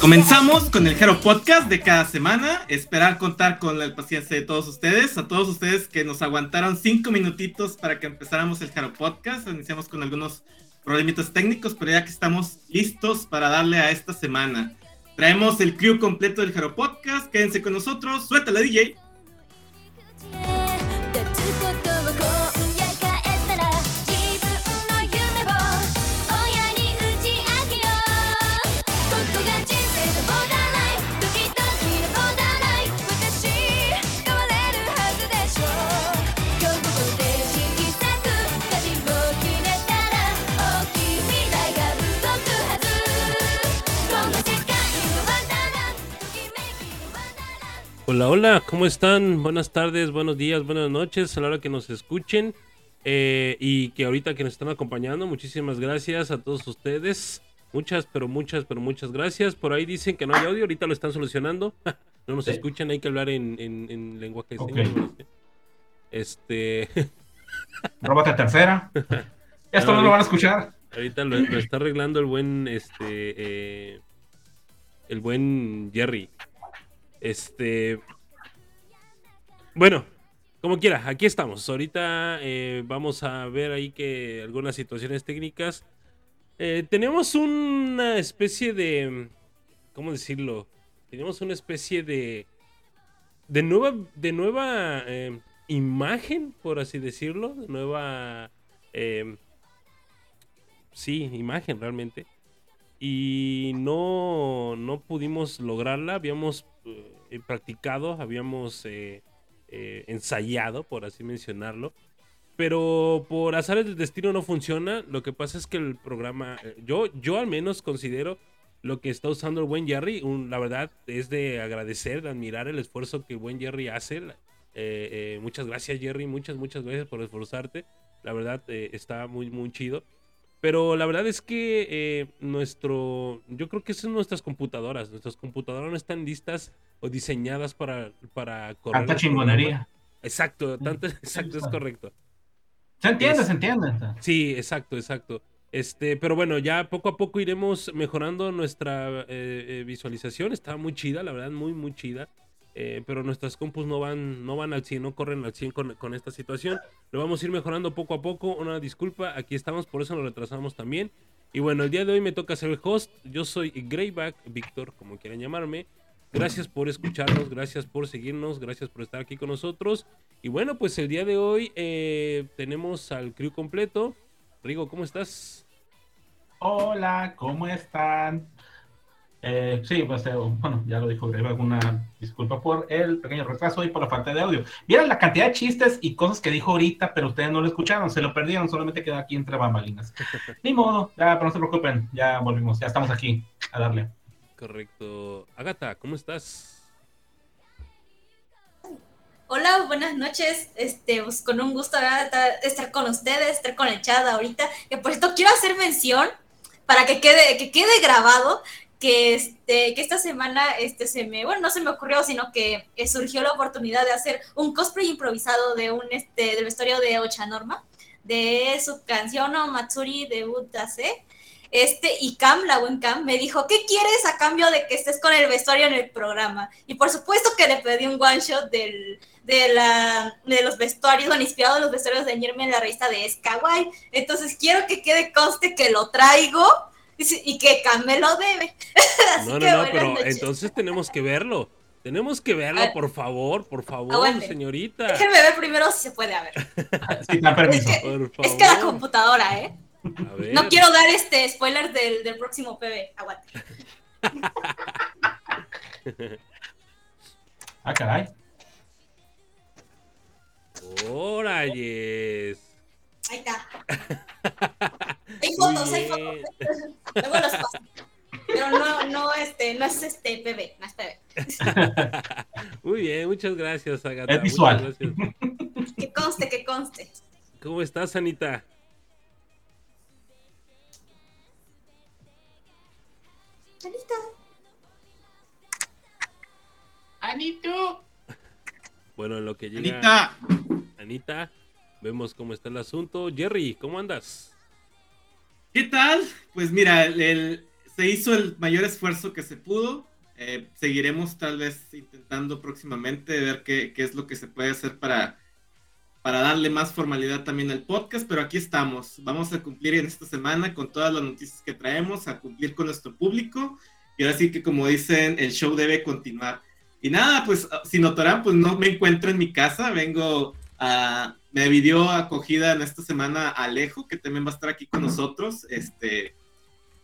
Comenzamos con el Hero Podcast de cada semana. Esperar contar con la paciencia de todos ustedes. A todos ustedes que nos aguantaron cinco minutitos para que empezáramos el Hero Podcast. Iniciamos con algunos problemitas técnicos, pero ya que estamos listos para darle a esta semana. Traemos el crew completo del Hero Podcast. Quédense con nosotros. Suéltala, DJ. Hola, hola, ¿cómo están? Buenas tardes, buenos días, buenas noches, a la hora que nos escuchen eh, y que ahorita que nos están acompañando, muchísimas gracias a todos ustedes. Muchas, pero muchas, pero muchas gracias. Por ahí dicen que no hay audio, ahorita lo están solucionando. no nos escuchan, hay que hablar en, en, lenguaje de señas. Este. Róbate tercera. Esto no, lo van a escuchar. Ahorita lo, está arreglando el buen, este, eh, el buen Jerry. Este. Bueno, como quiera, aquí estamos. Ahorita eh, vamos a ver ahí que algunas situaciones técnicas. Eh, tenemos una especie de. ¿Cómo decirlo? Tenemos una especie de. De nueva. De nueva eh, imagen, por así decirlo. De nueva. sí, imagen realmente. Y no, no pudimos lograrla. Habíamos eh, practicado, habíamos eh, eh, ensayado, por así mencionarlo. Pero por azar del destino no funciona. Lo que pasa es que el programa, yo, yo al menos considero lo que está usando el buen Jerry. la verdad es de agradecer, de admirar el esfuerzo que el buen Jerry hace. muchas gracias Jerry, muchas, muchas gracias por esforzarte. La verdad está muy, muy chido. Pero la verdad es que eh, nuestro, yo creo que son nuestras computadoras. Nuestras computadoras no están listas o diseñadas para, para correr. Tanta chingonería. Exacto, tanto, exacto, es correcto. Se entiende, se entiende. Sí, exacto, exacto. Este, pero bueno, ya poco a poco iremos mejorando nuestra eh, eh, visualización. Está muy chida, la verdad, muy, muy chida. Eh, pero nuestras compus no van, no van al 100, no corren al 100 con, esta situación. Lo vamos a ir mejorando poco a poco. Una disculpa, aquí estamos, por eso nos retrasamos también. Y bueno, el día de hoy me toca ser el host. Yo soy Greyback, Víctor, como quieran llamarme. Gracias por escucharnos, gracias por seguirnos, gracias por estar aquí con nosotros. Y bueno, pues el día de hoy eh, tenemos al crew completo. Rigo, ¿cómo estás? Hola, ¿cómo están? Eh, sí, pues eh, bueno, ya lo dijo alguna disculpa por el pequeño retraso y por la falta de audio. Vieron la cantidad de chistes y cosas que dijo ahorita, pero ustedes no lo escucharon, se lo perdieron, solamente queda aquí entre bambalinas. Ni modo, ya, pero no se preocupen, ya volvimos, ya estamos aquí a darle. Correcto. Agata, ¿cómo estás? Hola, buenas noches. Este, pues con un gusto estar con ustedes, estar con el chat ahorita. Que por esto quiero hacer mención para que quede, que quede grabado que, este, que esta semana este, se me, bueno, no se me ocurrió, sino que surgió la oportunidad de hacer un cosplay improvisado de un, este, del vestuario de Ocha Norma, de su canción o Matsuri de Utase. Este, y Cam, la buen Cam, me dijo, ¿qué quieres a cambio de que estés con el vestuario en el programa? Y por supuesto que le pedí un one shot del, de, la, de los vestuarios, bueno, inspirado en los vestuarios de Nirme en la revista de Skyway. Entonces quiero que quede conste que lo traigo y que Cam lo debe. no, no, no, pero entonces tenemos que verlo. Tenemos que verlo, por favor, por favor, señorita. Déjenme ver primero si se puede, a ver. Es que, es que la computadora, ¿eh? No quiero dar este spoiler del, del próximo PB. Aguante. ah, caray. Órale. Ahí está. Hay fotos, hay fotos. Luego los paso. Pero no, no, este, no es este PB, no es PB. Muy bien, muchas gracias, Agatha. Es visual. Que conste, que conste. ¿Cómo estás, Anita? Anita. Anito. Bueno, en lo que llega. Anita. Anita. Vemos cómo está el asunto. Jerry, ¿cómo andas? ¿Qué tal? Pues mira, el, se hizo el mayor esfuerzo que se pudo. Eh, seguiremos tal vez intentando próximamente ver qué, es lo que se puede hacer para, para darle más formalidad también al podcast, pero aquí estamos. Vamos a cumplir en esta semana con todas las noticias que traemos, a cumplir con nuestro público. Y ahora sí que como dicen, el show debe continuar. Y nada, pues si notarán, pues no me encuentro en mi casa, vengo a... Me pidió acogida en esta semana Alejo, que también va a estar aquí con nosotros. Este,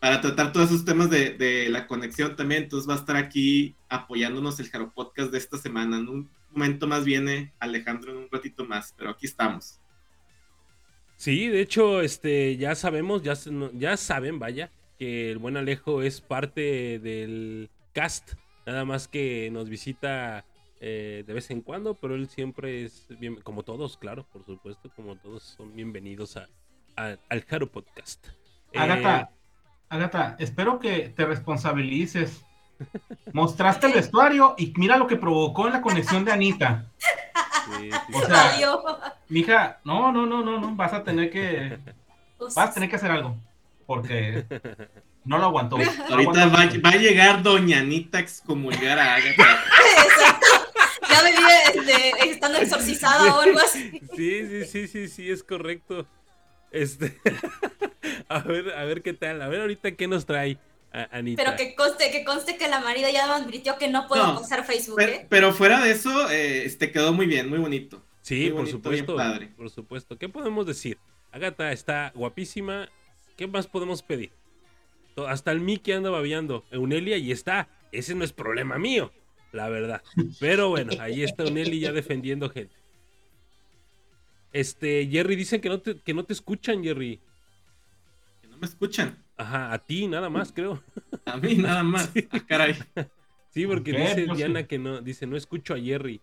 para tratar todos esos temas de, de, la conexión también. Entonces va a estar aquí apoyándonos el Jaro Podcast de esta semana. En un momento más viene Alejandro en un ratito más, pero aquí estamos. Sí, de hecho, este, ya sabemos, ya, ya saben, vaya, que el buen Alejo es parte del cast. Nada más que nos visita eh, de vez en cuando, pero él siempre es bien, como todos, claro, por supuesto, como todos son bienvenidos a, a al Jaro Podcast. Agatha, eh, Agatha, espero que te responsabilices. Mostraste el vestuario y mira lo que provocó en la conexión de Anita. Sí, sí. O sea, mija, no, no, no, no, no, vas a tener que, vas a tener que hacer algo, porque no lo aguantó. Ahorita va, va, a llegar Doña Anita a excomulgar a Agatha. Ya me vi estando exorcizada o algo así. Sí, sí, sí, sí, sí, es correcto. Este, a ver, a ver qué tal, a ver ahorita qué nos trae Anita. Pero que conste, que conste que la marida ya me advirtió que no puedo no, usar Facebook. Pero, ¿eh? pero, fuera de eso, eh, este quedó muy bien, muy bonito. Sí, muy por bonito, supuesto. padre. Por supuesto. ¿Qué podemos decir? Agatha está guapísima. ¿Qué más podemos pedir? Hasta el Mickey anda babeando. Eunelia y está. Ese no es problema mío, la verdad. Pero bueno, ahí está Eunelia ya defendiendo gente. Este, Jerry, dicen que no te, que no te escuchan, Jerry. Que no me escuchan. Ajá, a ti nada más, creo. A mí nada más. Ah, caray. Sí, porque ¿Qué? dice Pues Diana sí. que no, dice, no escucho a Jerry.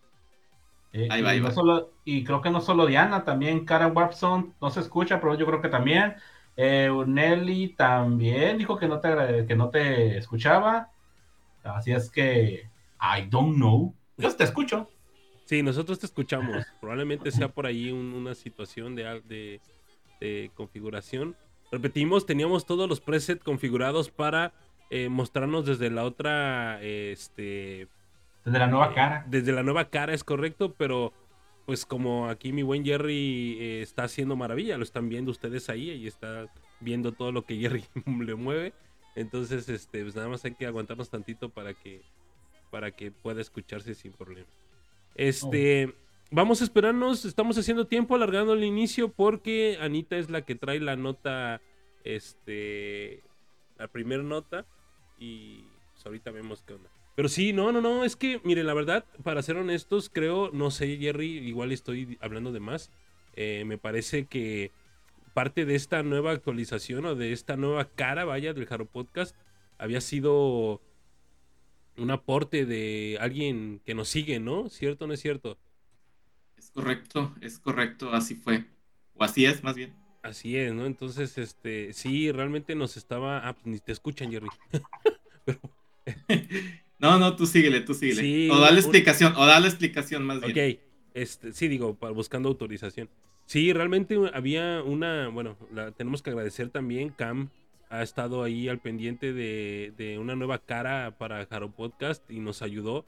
Eh, Ahí va, ahí no va. solo- y creo que no solo Diana, también Karen Watson no se escucha, pero yo creo que también. Eh, Nelly también dijo que no te, que no te escuchaba. Así es que, I don't know. Yo te escucho. Sí, nosotros te escuchamos. Probablemente sea por ahí un- una situación de, de, de configuración. Repetimos, teníamos todos los presets configurados para eh, mostrarnos desde la otra, eh, este, Desde la nueva Eh, cara. Desde la nueva cara es correcto, pero pues como aquí mi buen Jerry eh, está haciendo maravilla, lo están viendo ustedes ahí y está viendo todo lo que Jerry le mueve. Entonces, este, pues nada más hay que aguantarnos tantito para que para que pueda escucharse sin problema. Este, vamos a esperarnos, estamos haciendo tiempo alargando el inicio porque Anita es la que trae la nota este la primera nota y pues ahorita vemos qué onda. Pero sí, no, no, no, es que, mire, la verdad, para ser honestos, creo, no sé, Jerry, igual estoy hablando de más. eh, me parece que parte de esta nueva actualización o de esta nueva cara, vaya, del Jaro Podcast, había sido un aporte de alguien que nos sigue, ¿no? ¿Cierto o no es cierto? Es correcto, es correcto, así fue. O así es, más bien. Así es, ¿no? Entonces, este, sí, realmente nos estaba. Ah, pues ni te escuchan, Jerry. Pero, No, no, tú síguele, tú síguele. Sí, o dale un- explicación, o dale explicación más bien. ok, este, sí, digo, buscando autorización. Sí, realmente había una. Bueno, la, tenemos que agradecer también. Cam ha estado ahí al pendiente de, de una nueva cara para Jaro Podcast y nos ayudó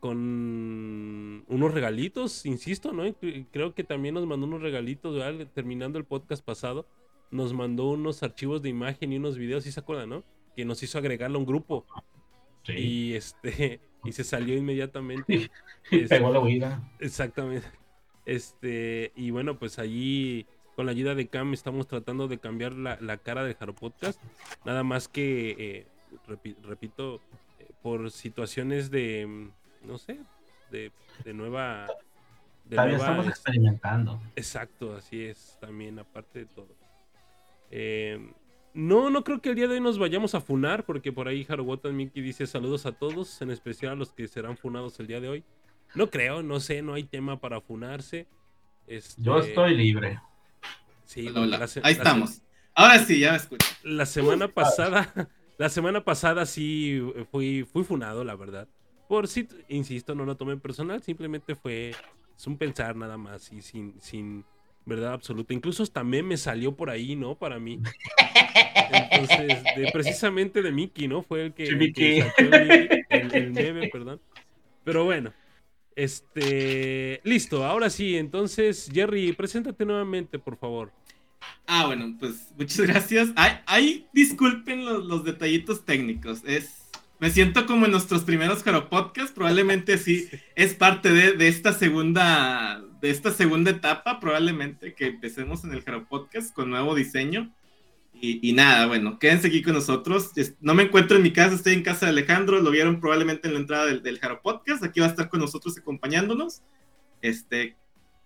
con unos regalitos, insisto, ¿no? Creo que también nos mandó unos regalitos, ¿verdad? Terminando el podcast pasado, nos mandó unos archivos de imagen y unos videos, ¿sí se acuerdan, no? Que nos hizo agregarlo a un grupo Sí. y este y se salió inmediatamente. Pegó la huida. Exactamente. Este, y bueno, pues allí con la ayuda de Cam estamos tratando de cambiar la, la cara de Jaro Podcast. Nada más que, eh, repi- repito, eh, por situaciones de, mm, no sé, de, de nueva... De Todavía nueva, estamos es- experimentando. Exacto, así es, también aparte de todo. Eh, no, no creo que el día de hoy nos vayamos a funar, porque por ahí Harobotan Mickey dice saludos a todos, en especial a los que serán funados el día de hoy. No creo, no sé, no hay tema para funarse. Este, Yo estoy libre. Sí, Hola, hola. la se- Ahí la estamos. Ahora sí, ya me escucho. La semana pasada, la semana pasada sí fui, fui funado, la verdad. Por si, insisto, no lo tomé personal, simplemente fue es un pensar nada más y sin, sin, verdad absoluta. Incluso hasta me salió por ahí, ¿no? Para mí. Entonces, de, precisamente de Mickey, ¿no? Fue el que, el, que sacó el, el- el meme, perdón. Pero bueno, este, listo, ahora sí, entonces, Jerry, preséntate nuevamente, por favor. Ah, bueno, pues muchas gracias. Ay, ay, disculpen los, los detallitos técnicos. Es, me siento como en nuestros primeros Jaro Podcast. Probablemente sí es parte de, de esta segunda de esta segunda etapa. Probablemente que empecemos en el Jaro Podcast con nuevo diseño. Y, y nada, bueno, quédense aquí con nosotros. No me encuentro en mi casa, estoy en casa de Alejandro. Lo vieron probablemente en la entrada del, del Jaro Podcast. Aquí va a estar con nosotros acompañándonos. Este,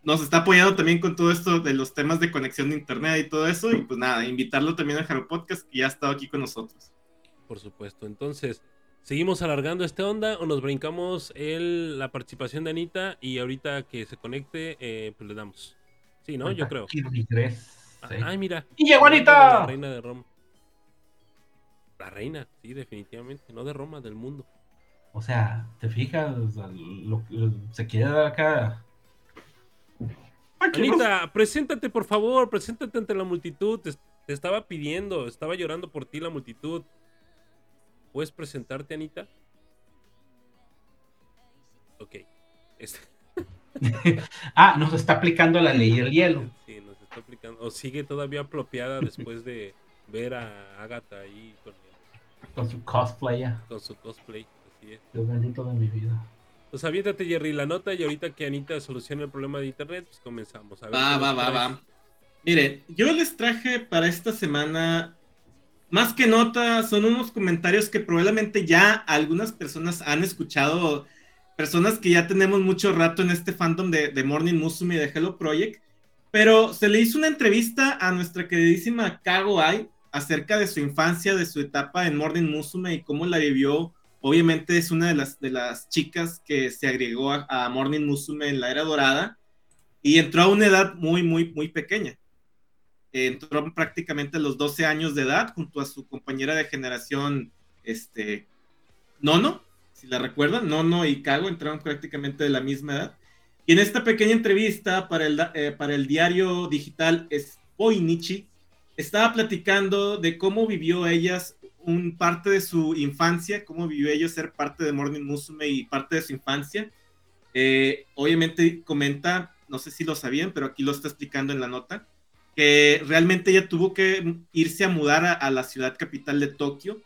nos está apoyando también con todo esto de los temas de conexión de internet y todo eso. Y pues nada, invitarlo también al Jaro Podcast, que ya ha estado aquí con nosotros. Por supuesto. Entonces, ¿seguimos alargando esta onda o nos brincamos el, la participación de Anita y ahorita que se conecte, eh, pues le damos? Sí, ¿no? Yo creo. Kirby 3. Ah, sí. Ay, mira. ¡Y llegó La Anita! reina de Roma. La reina, sí, definitivamente. No de Roma, del mundo. O sea, ¿te fijas? O sea, lo- lo- se quiere dar acá. Anita, preséntate, por favor. Preséntate ante la multitud. Te, te estaba pidiendo, estaba llorando por ti la multitud. ¿Puedes presentarte, Anita? Ok. Este- Ah, nos está aplicando la ley del hielo. Sí, nos está aplicando. O sigue todavía apropiada después de ver a Agatha ahí con, el- Con su cosplay. con su cosplay. Así es. Dios bendito de mi vida. Pues aviéntate, Jerry, la nota y ahorita que Anita solucione el problema de internet, pues comenzamos. A ver Va, va, va, va. Miren, yo les traje para esta semana, más que nota, son unos comentarios que probablemente ya algunas personas han escuchado, personas que ya tenemos mucho rato en este fandom de, de Morning Musume y de Hello Project, pero se le hizo una entrevista a nuestra queridísima Kago Ai acerca de su infancia, de su etapa en Morning Musume y cómo la vivió. Obviamente es una de las, de las chicas que se agregó a, Morning Musume en la era dorada y entró a una edad muy, muy, muy pequeña. Entró prácticamente a los 12 años de edad junto a su compañera de generación, este, Nono, si la recuerdan, Nono y Kago entraron prácticamente de la misma edad. Y en esta pequeña entrevista para el, eh, para el diario digital Spoinichi, estaba platicando de cómo vivió ellas un parte de su infancia, cómo vivió ella ser parte de Morning Musume y parte de su infancia. Eh, obviamente comenta, no sé si lo sabían, pero aquí lo está explicando en la nota, que realmente ella tuvo que irse a mudar a, la ciudad capital de Tokio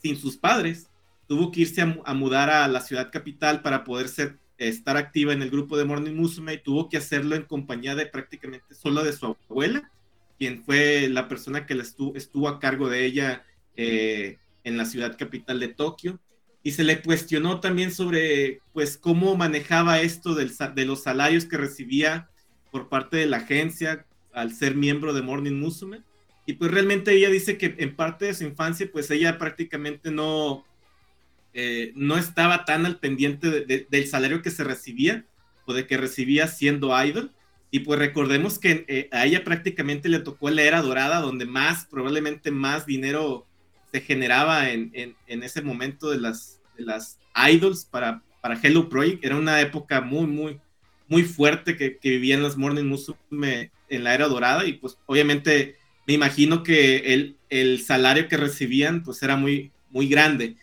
sin sus padres. Tuvo que irse a mudar a la ciudad capital para poder ser, estar activa en el grupo de Morning Musume y tuvo que hacerlo en compañía de prácticamente solo de su abuela, quien fue la persona que la estuvo, estuvo a cargo de ella eh, en la ciudad capital de Tokio. Y se le cuestionó también sobre, pues, cómo manejaba esto del de los salarios que recibía por parte de la agencia al ser miembro de Morning Musume. Y pues realmente ella dice que en parte de su infancia, pues ella prácticamente no, eh, no estaba tan al pendiente de- de- del salario que se recibía o de que recibía siendo idol. Y pues recordemos que eh, a ella prácticamente le tocó la era dorada, donde más, probablemente más dinero se generaba en, en, ese momento de las, de las idols para, para Hello Project. Era una época muy, muy, muy fuerte que, que vivían las Morning Musume en la era dorada y pues obviamente me imagino que el, el salario que recibían pues era muy, muy grande.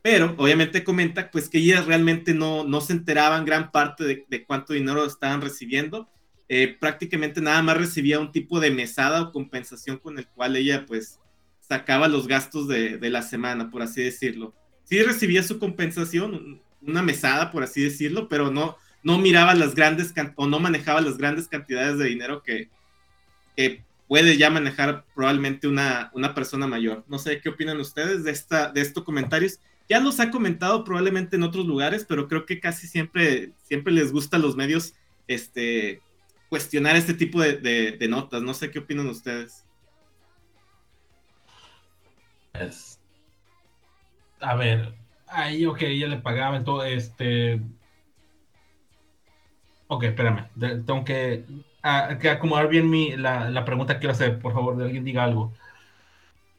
Pero obviamente comenta pues que ellas realmente no, no se enteraban gran parte de, de cuánto dinero estaban recibiendo. Eh, prácticamente nada más recibía un tipo de mesada o compensación con el cual ella pues sacaba los gastos de, de la semana, por así decirlo. Sí recibía su compensación, una mesada, por así decirlo, pero no, no miraba las grandes o no manejaba las grandes cantidades de dinero que, que puede ya manejar probablemente una, una persona mayor. No sé qué opinan ustedes de, esta, de estos comentarios. Ya los ha comentado probablemente en otros lugares, pero creo que casi siempre, siempre les gusta a los medios este, cuestionar este tipo de notas. No sé qué opinan ustedes. Es... A ver, ahí, ok, ella le pagaba, entonces, este... Ok, espérame, de- tengo que, a- que acomodar bien mi, la, la pregunta que quiero hacer, por favor, de alguien diga algo.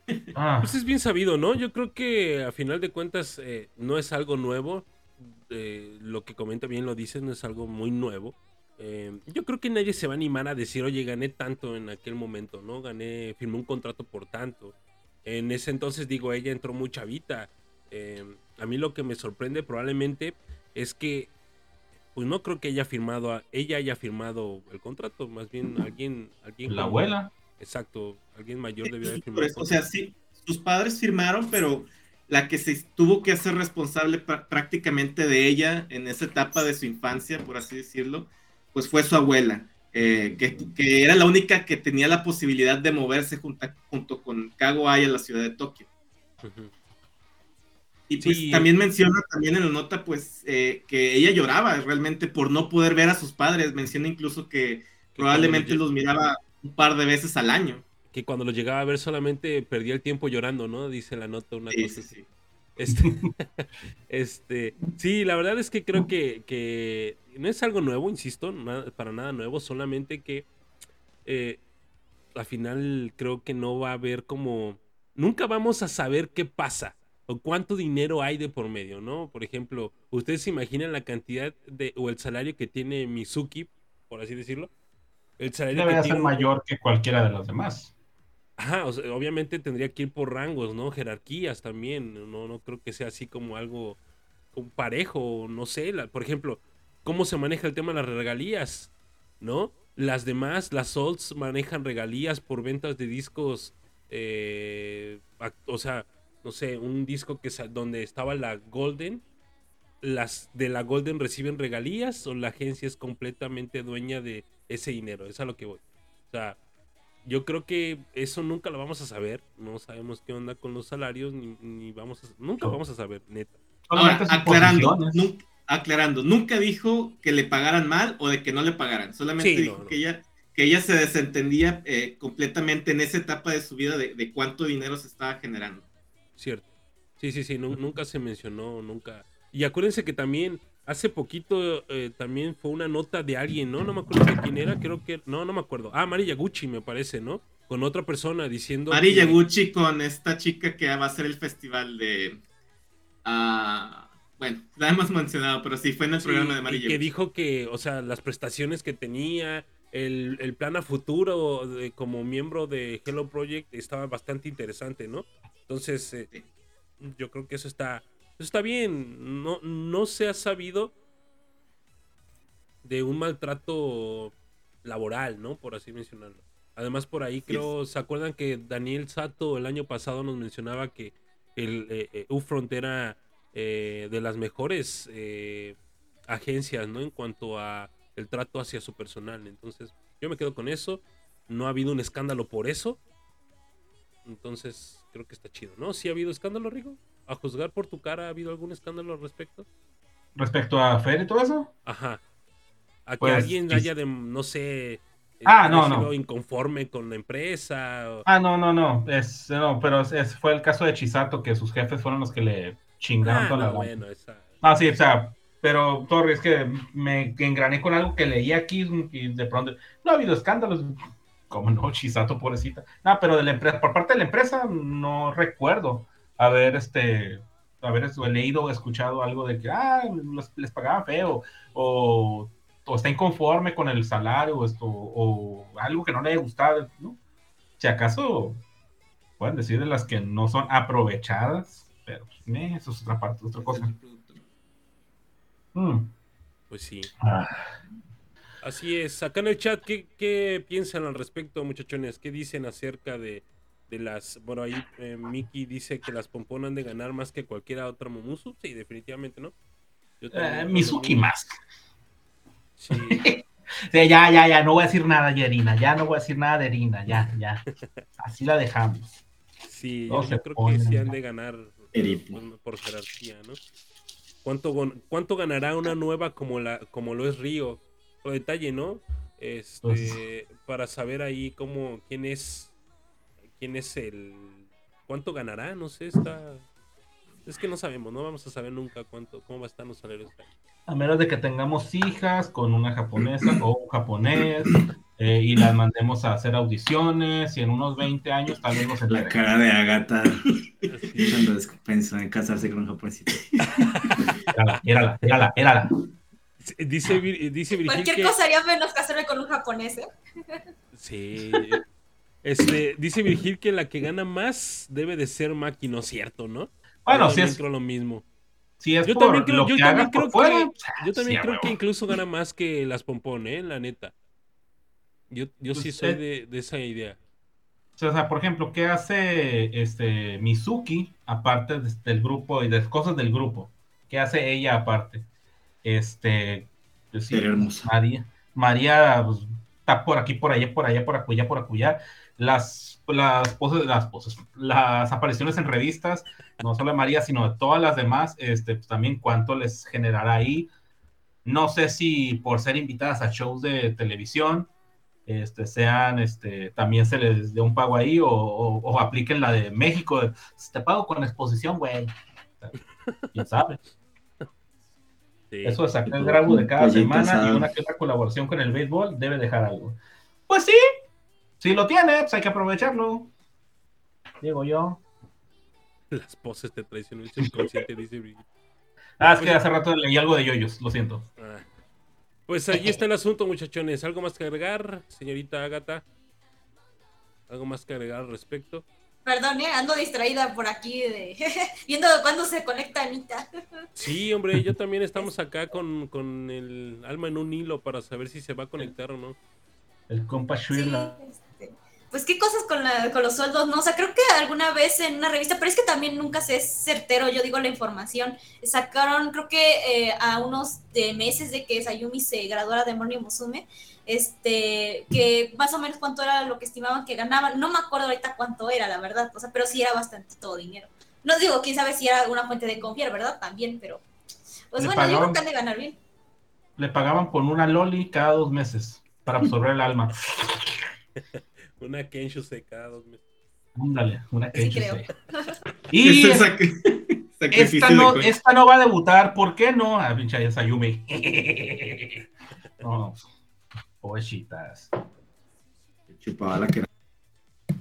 Ah, Pues es bien sabido, ¿no? Yo creo que a final de cuentas eh, no es algo nuevo. Eh, lo que comenta bien lo dice, no es algo muy nuevo. eh, yo creo que nadie se va a animar a decir, oye, gané tanto en aquel momento, ¿no? Gané, firmé un contrato por tanto. En ese entonces, digo, ella entró muy chavita. Eh, a mí lo que me sorprende probablemente es que, pues no creo que ella firmado, ella haya firmado el contrato, más bien alguien, alguien. La abuela. Exacto, alguien mayor debió haber firmado. o sea, sí, sus padres firmaron, pero la que se tuvo que hacer responsable prácticamente de ella en esa etapa de su infancia, por así decirlo, pues fue su abuela, eh, que, era la única que tenía la posibilidad de moverse junto, junto con Kago-ai a la ciudad de Tokio. Y pues también menciona también en la nota pues eh, que ella lloraba realmente por no poder ver a sus padres, menciona incluso que probablemente los miraba un par de veces al año. Que cuando los llegaba a ver solamente perdía el tiempo llorando, ¿no? Dice la nota una cosa así. Este, este, sí, la verdad es que creo que, que no es algo nuevo, insisto, para nada nuevo, solamente que eh, al final creo que no va a haber como, nunca vamos a saber qué pasa o cuánto dinero hay de por medio, ¿no? Por ejemplo, ustedes se imaginan la cantidad de, o el salario que tiene Mizuki, por así decirlo. El salario Debe ser mayor que cualquiera de los demás. Ajá, obviamente tendría que ir por rangos, ¿no? Jerarquías también. No, no creo que sea así como algo parejo, no sé. por ejemplo, cómo se maneja el tema de las regalías, ¿no? Las demás, las Solts manejan regalías por ventas de discos, eh, o sea, no sé, un disco que donde estaba la Golden, las de la Golden reciben regalías o la agencia es completamente dueña de ese dinero, es a lo que voy. O sea, yo creo que eso nunca lo vamos a saber. No sabemos qué onda con los salarios, ni, vamos a, nunca vamos a saber, neta. aclarando, nunca, aclarando, nunca dijo que le pagaran mal o de que no le pagaran. Solamente dijo que ella que ella se desentendía eh, completamente en esa etapa de su vida de, cuánto dinero se estaba generando. Cierto. Sí, sí, sí, nunca se mencionó, nunca. Y acuérdense que también Hace poquito eh, también fue una nota de alguien, ¿no? No me acuerdo de quién era, creo que... No, no me acuerdo. Ah, Mari Yaguchi me parece, ¿no? Con otra persona diciendo... Mari Yaguchi con esta chica que va a hacer el festival de... Ah, bueno, la hemos mencionado, pero sí, fue en el programa de Mari y Que dijo que, o sea, las prestaciones que tenía, el, plan a futuro de, como miembro de Hello Project estaba bastante interesante, ¿no? Entonces, eh, yo creo que eso está está bien, no, no se ha sabido de un maltrato laboral, ¿no? Por así mencionarlo. Además, por ahí creo, ¿se acuerdan que Daniel Sato el año pasado nos mencionaba que el eh, eh UFront era eh, de las mejores eh, agencias, ¿no? En cuanto a el trato hacia su personal. Entonces, yo me quedo con eso. No ha habido un escándalo por eso. Entonces, creo que está chido, ¿no? ¿Sí ha habido escándalo, Rigo? A juzgar por tu cara, ¿ha habido algún escándalo al respecto? ¿Respecto a Fer y todo eso? Ajá. A que pues, alguien haya de, no sé, eh, ah, no, no. inconforme con la empresa. Ah, no, no, no. Es, no, pero es, fue el caso de Chisato, que sus jefes fueron los que le chingaron ah, toda la. Bueno, esa... Ah, sí, o sea, pero Torres, es que me engrané con algo que leí aquí y de pronto. No ha habido escándalos. Como no, Chisato, pobrecita. No, pero de la empresa, por parte de la empresa, no recuerdo haber este haber leído o escuchado algo de que ah, les pagaban feo o, o, está inconforme con el salario o, esto, o algo que no le haya gustado, ¿no? Si acaso pueden decir de las que no son aprovechadas, pero pues, eso es otra parte, otra cosa. Mm. Pues sí. Ah. Así es. Acá en el chat, ¿qué, ¿qué piensan al respecto, muchachones? ¿Qué dicen acerca de, de las, bueno, ahí eh, Miki dice que las Pompón han de ganar más que cualquier otra Momusu. Sí, definitivamente, ¿no? Eh, Mizuki más. Sí. ya, ya, ya, no voy a decir nada de Erina, ya no voy a decir nada de Erina, ya, ya. Así la dejamos. Sí, yo, creo que sí han de ganar por, jerarquía, ¿no? ¿Cuánto, ¿Cuánto ganará una nueva como, la, como lo es Río? Por detalle, ¿no? Este, pues para saber ahí cómo, quién es quién es el. ¿Cuánto ganará? No sé, está. Es que no sabemos, no vamos a saber nunca cuánto, cómo va a estar los salarios. A menos de que tengamos hijas con una japonesa o un japonés eh, y las mandemos a hacer audiciones y en unos 20 años tal vez nos La cara de Agata cuando pensó en casarse con un japonesito. Érala, érala, érala, érala. Dice, Vir- dice Virgil Cualquier que... cosa haría menos casarme con un japonés, ¿eh? Sí. Este, dice Virgil que la que gana más debe de ser Maki, no es cierto, ¿no? Bueno, Yo si es, creo lo mismo. si es Yo por también creo, lo yo que también haga por creo fuera, que, pues, yo también sí, creo que incluso gana más que las Pompón, ¿eh? La neta. Yo, yo sí Pues, soy eh, de, de esa idea. O sea, por ejemplo, ¿qué hace este Mizuki aparte de- del grupo y de cosas del grupo? ¿Qué hace ella aparte? Este, pues sí, Ser hermosa. María, María pues, está por aquí, por allá, por allá, por acullá, por acullá. Las, las poses, las poses, las apariciones en revistas, no solo de María, sino de todas las demás, este, pues también cuánto les generará ahí. No sé si por ser invitadas a shows de televisión, este, sean, este, también se les dé un pago ahí o, o- o apliquen la de México, de, te pago con exposición, güey. ¿Quién sabe? Sí. Eso de sacar el grabo de cada semana y una que otra colaboración con el béisbol debe dejar algo. Pues sí, si lo tiene, pues hay que aprovecharlo. Digo yo. Las poses te traicionan el subconsciente, dice Virgil. Ah, es que hace rato leí algo de yoyos, lo siento. Ah. Pues allí está el asunto, muchachones. ¿Algo más que agregar, señorita Ágata? ¿Algo más que agregar al respecto? Perdón, ¿eh? ando distraída por aquí de... viendo cuándo se conecta Anita. Sí, hombre, yo también estamos acá con, con el alma en un hilo para saber si se va a conectar o no. El compa Sí, este, pues qué cosas con, la- con los sueldos, ¿no? O sea, creo que alguna vez en una revista, pero es que también nunca se es certero, yo digo la información, sacaron creo que eh, a unos de meses de que Sayumi se graduara de Morning Musume, este, que más o menos cuánto era lo que estimaban que ganaban, no me acuerdo ahorita cuánto era, la verdad, o sea, pero sí era bastante todo dinero. No digo, quién sabe si era una fuente de confiar, ¿verdad? También, pero... Pues Le bueno, yo pagaban- creo que han de ganar bien. Le pagaban con una loli cada dos meses para absorber el alma. Una Kenshu cada dos meses. Ándale, una Sí, sé. Y Es el sac- sacrificio esta no, esta no va a debutar, ¿por qué no? Ah, pinche Sayumi. No, pobrecitas. Chupaba la que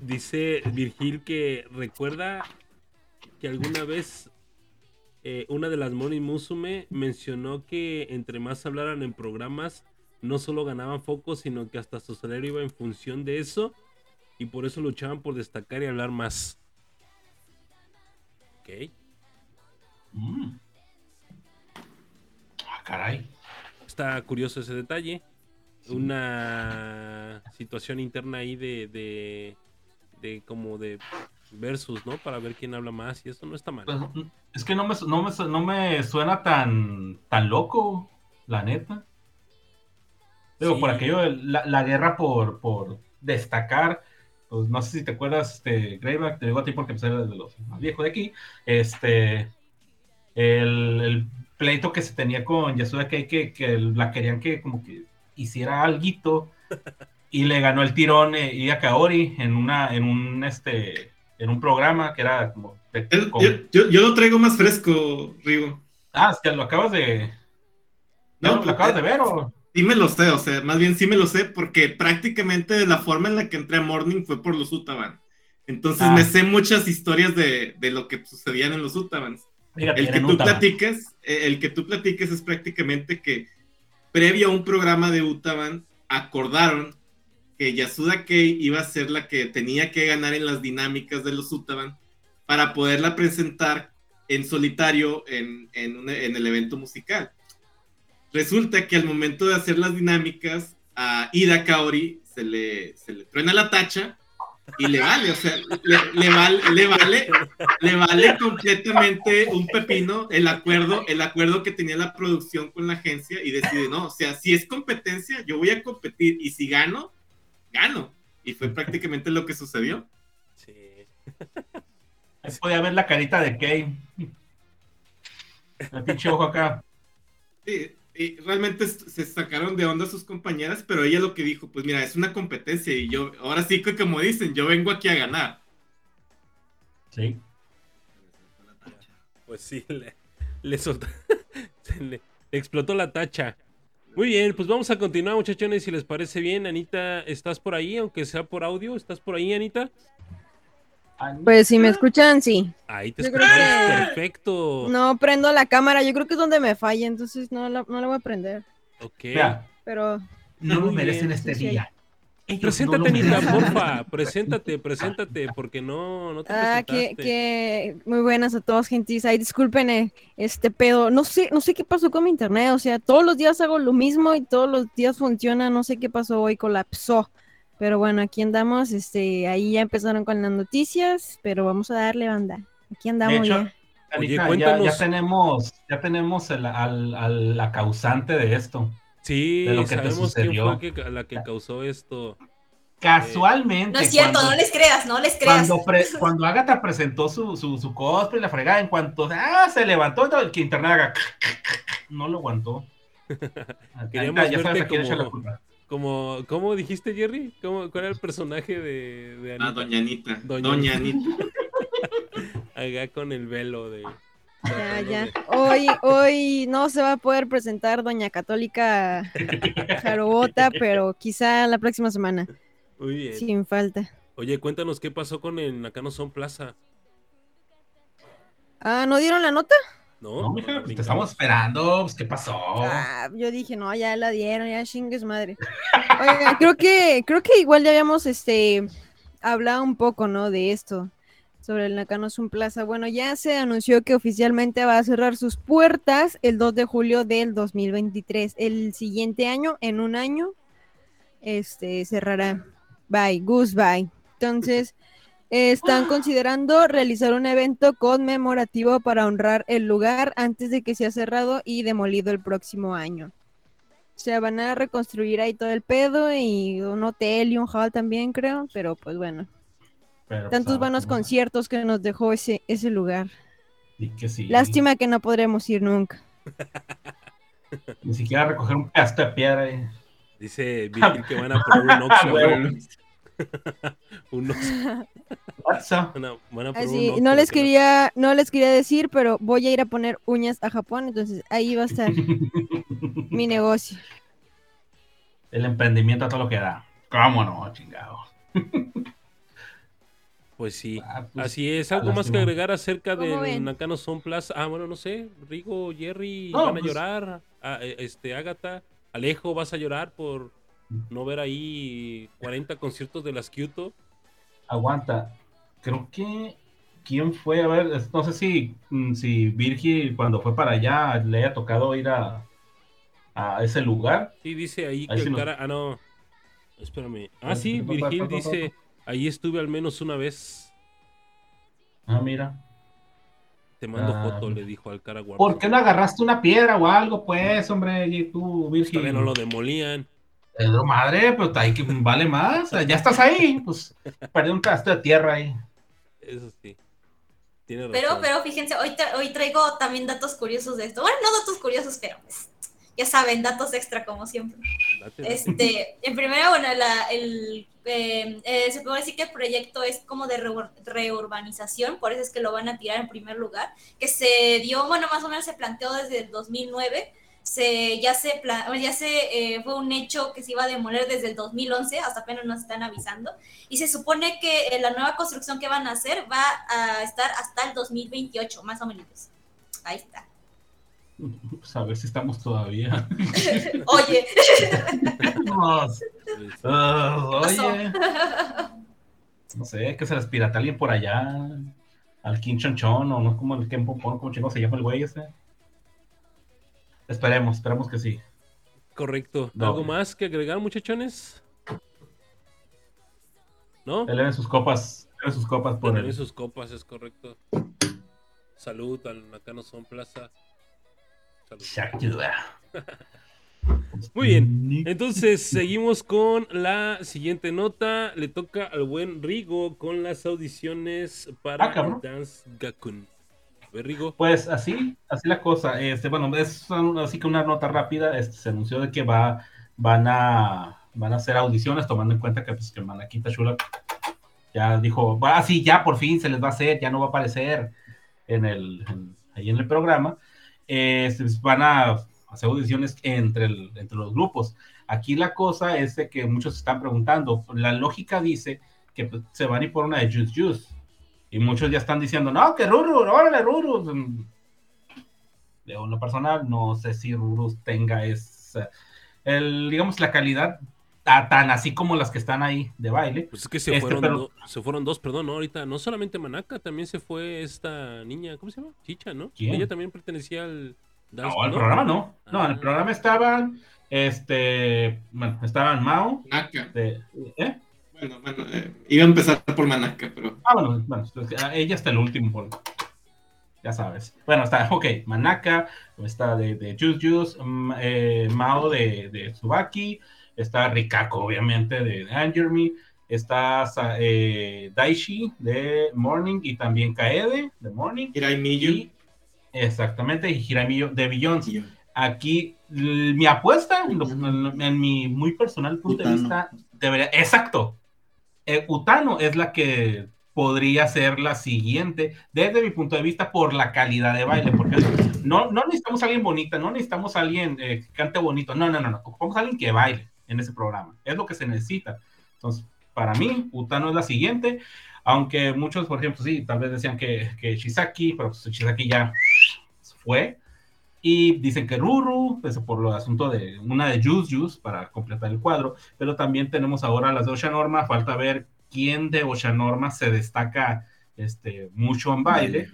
Dice Virgil que recuerda que alguna vez eh, una de las Moni Musume mencionó que entre más hablaran en programas, no solo ganaban focos, sino que hasta su salario iba en función de eso y por eso luchaban por destacar y hablar más. Ok. Mm. Ah, caray. Está curioso ese detalle. Una situación interna ahí de, de, de como de versus, ¿no? Para ver quién habla más y eso no está mal. Pues, mm, es que no me, no me, no me suena tan, tan loco, la neta. Digo, Sí. por aquello la, la guerra por, por destacar, pues no sé si te acuerdas, este, Greyback, te digo a ti porque pues, eres de los más viejos de aquí, este, el, el pleito que se tenía con Yasuda Kei, que, que la querían que como que hiciera alguito, y le ganó el tirón eh, Ida Kaori en una, en un, este, en un programa que era como... de- El- con- yo, yo- yo lo traigo más fresco, Rigo. Ah, es que lo acabas de... No, No, lo acabas de eh, ver o... Sí me lo sé, o sea, más bien sí me lo sé porque prácticamente la forma en la que entré a Morning fue por los Utaban. Entonces Ah. me sé muchas historias de, de lo que sucedían en los Utabans. Fíjate, El que tú Utaban. platiques, eh, el que tú platiques es prácticamente que previo a un programa de Utaban acordaron que Yasuda Kei iba a ser la que tenía que ganar en las dinámicas de los Utaban para poderla presentar en solitario en, en un- en el evento musical. Resulta que al momento de hacer las dinámicas, a Ida Kaori se le, se le truena la tacha y le vale, o sea, le, le vale, le vale, le vale completamente un pepino el acuerdo, el acuerdo que tenía la producción con la agencia y decide, no, o sea, si es competencia, yo voy a competir y si gano, gano. Y fue prácticamente lo que sucedió. Sí. Ahí podía ver la carita de Kay. El pinche ojo acá. Sí, y realmente se sacaron de onda sus compañeras, pero ella lo que dijo, pues mira, es una competencia y yo, ahora sí que como dicen, yo vengo aquí a ganar. Sí. Pues sí, le, le soltó- se le explotó la tacha. Muy bien, pues vamos a continuar, muchachones, si les parece bien. Anita, ¿estás por ahí? Aunque sea por audio, ¿estás por ahí, Anita? Pues si me escuchan, sí. Ahí te que- perfecto. No prendo la cámara, yo creo que es donde me falla, entonces no la, no la voy a prender. Ok. Mira, Pero no lo merecen bien. este Sí, día. Ellos Preséntate, no merecen. porfa. Preséntate, preséntate, porque no, no te Ah, que, presentaste. que muy buenas a todos, gentis. Ay, disculpen eh, este pedo. No sé, no sé qué pasó con mi internet. O sea, todos los días hago lo mismo y todos los días funciona. No sé qué pasó hoy, colapsó. Pero bueno, aquí andamos. Este, ahí ya empezaron con las noticias, pero vamos a darle banda. Aquí andamos hecho, ya. Anita, ya, cuéntanos. ya tenemos, ya tenemos el- al, al- la causante de esto. Sí, de lo que te sabemos quién sucedió. fue que- la que causó esto. Casualmente. No es cierto, cuando- no les creas, no les creas. Cuando, pre- cuando Agatha presentó su, su, su cosplay, la fregada, en cuanto ah, se levantó, el que internet haga, no lo aguantó. Queríamos Ahorita ya sabes a quién echar la culpa. Como, ¿cómo dijiste, Jerry? ¿Cómo, ¿Cuál era el personaje de, de Ah, Anita? doña Anita. Doña Doña, Anita. Anita. Acá con el velo de. Ya, ya. Hoy, hoy no se va a poder presentar Doña Católica Jarobota, pero quizá la próxima semana, Muy bien. sin falta. Oye, cuéntanos qué pasó con el Acá no son Plaza. Ah, ¿no dieron la nota? ¿No? No, mija, pues te estamos esperando, pues, ¿qué pasó? Ah, yo dije, no, ya la dieron, ya chingues madre. Creo que, creo que igual ya habíamos este hablado un poco, ¿no? De esto. Sobre el Nakano Sun Plaza. Bueno, ya se anunció que oficialmente va a cerrar sus puertas el 2 de julio del 2023. El siguiente año, en un año, este cerrará. Bye, goodbye. Entonces, eh, están considerando realizar un evento conmemorativo para honrar el lugar antes de que sea cerrado y demolido el próximo año. O sea, van a reconstruir ahí todo el pedo y un hotel y un hall también, creo. Pero pues bueno, Pero, pues, tantos ah, buenos conciertos que nos dejó ese, ese lugar. di que sí. Lástima que no podremos ir nunca. Ni siquiera recoger un pedazo de piedra. ahí. Dice Virgil que van a poner un Oxxo. Un Así, no de les que quería, no les quería decir, pero voy a ir a poner uñas a Japón, entonces ahí va a estar mi negocio. El emprendimiento a todo lo que da. ¿Cómo no, chingado? Pues sí. Ah, pues, Así es, algo más que agregar acerca ¿Cómo del ven? Nakano Son Plaza. Ah, bueno, no sé, Rigo, Jerry, No, van a pues- llorar. Ah, eh, este, Ágata, Alejo, vas a llorar por no ver ahí 40 conciertos de las Kyoto. Aguanta. Creo que. ¿Quién fue? A ver, no sé si, mm, si Virgil cuando fue para allá le haya tocado ir a, a ese lugar. Sí, dice ahí que no. Ah, no. Espérame. Ah, sí, Virgil dice. Ahí estuve al menos una vez. Ah, mira. Te mando Ah. foto, le dijo al cara guapo. ¿Por qué no agarraste una piedra o algo, pues, hombre? Y tú, Virgil. Todavía no lo demolían. No, madre, pero ahí que vale más. Ya estás ahí, pues, perdió un pedazo de tierra ahí. Eso sí. Tiene razón. Pero, pero fíjense, hoy, tra- hoy traigo también datos curiosos de esto. Bueno, no datos curiosos, pero pues, ya saben, datos extra como siempre. Date, date. Este, en primera, bueno, la, el, eh, eh, se puede decir que el proyecto es como de reur- reurbanización, por eso es que lo van a tirar en primer lugar, que se dio, bueno, más o menos se planteó desde el 2009, se, ya se, ya se eh, fue un hecho que se iba a demoler desde el 2011, hasta apenas nos están avisando, y se supone que eh, la nueva construcción que van a hacer va a estar hasta el 2028, más o menos. Ahí está. Pues a ver si estamos todavía. Oye, oye, no sé, que se les pirata alguien por allá. Al Kim Chonchon, o no como el Ken Popón, como chingo se llama el güey ese. Esperemos, esperemos que sí. correcto. No. ¿Algo más que agregar, muchachones? ¿No? Eleven sus copas, eleven sus copas por Poner el. sus copas, es correcto. Salud al Nakano Son Plaza. Salud. Muy bien. Entonces, seguimos con la siguiente nota. Le toca al buen Rigo con las audiciones para Ah. Dance Gakun. Pues así, así la cosa. Este, bueno, es así que una nota rápida. Este, se anunció de que va, van a, van a hacer audiciones, tomando en cuenta que, pues, que Manakita Shula ya dijo, va, sí, ya por fin se les va a hacer, ya no va a aparecer en el, en- ahí en el programa. Este, pues, van a hacer audiciones entre, entre los grupos. Aquí la cosa es que muchos están preguntando. La lógica dice que pues, se van a ir por una de Juice Juice. Y muchos ya están diciendo, no, que Ruru, órale, Ruru. De lo personal, no sé si Ruru tenga esa, el, digamos, la calidad tan así como las que están ahí de baile. Pues es que se, Este, fueron, pero- do- se fueron dos, perdón, ¿no? ahorita no solamente Manaka, también se fue esta niña, ¿cómo se llama? Chicha, ¿no? ¿Quién? Ella también pertenecía al... Dance- No, el programa no. No, en el Ah. programa estaban, este, bueno, estaban Mao, Manaka. de, ¿eh? Bueno, bueno, eh, iba a empezar por Manaka, pero. Ah, bueno, bueno, ah, ella está el último, por- ya sabes. Bueno, está, ok, Manaka, está de, de Juice Juice, mm, eh, Mao de, de Tsubaki, está Rikako, obviamente, de, Angermy, está eh, Daishi de Morning y también Kaede de Morning. Hirai Miyu. Y, exactamente, y Hiramiyo de Billions. y- Aquí, mi apuesta, en, mi muy personal punto de vista, debería, exacto. Eh, Utano es la que podría ser la siguiente, desde mi punto de vista, por la calidad de baile, porque no, no necesitamos a alguien bonita, no necesitamos a alguien eh, que cante bonito, no, no, no, no, ocupamos a alguien que baile en ese programa, es lo que se necesita. Entonces, para mí, Utano es la siguiente, aunque muchos, por ejemplo, sí, tal vez decían que, que Shizaki, pero pues Shizaki ya fue. Y dicen que Ruru, pues, por lo asunto de una de Juice Juice para completar el cuadro, pero también tenemos ahora las de Oshanorma, falta ver quién de Oshanorma se destaca este, mucho en baile.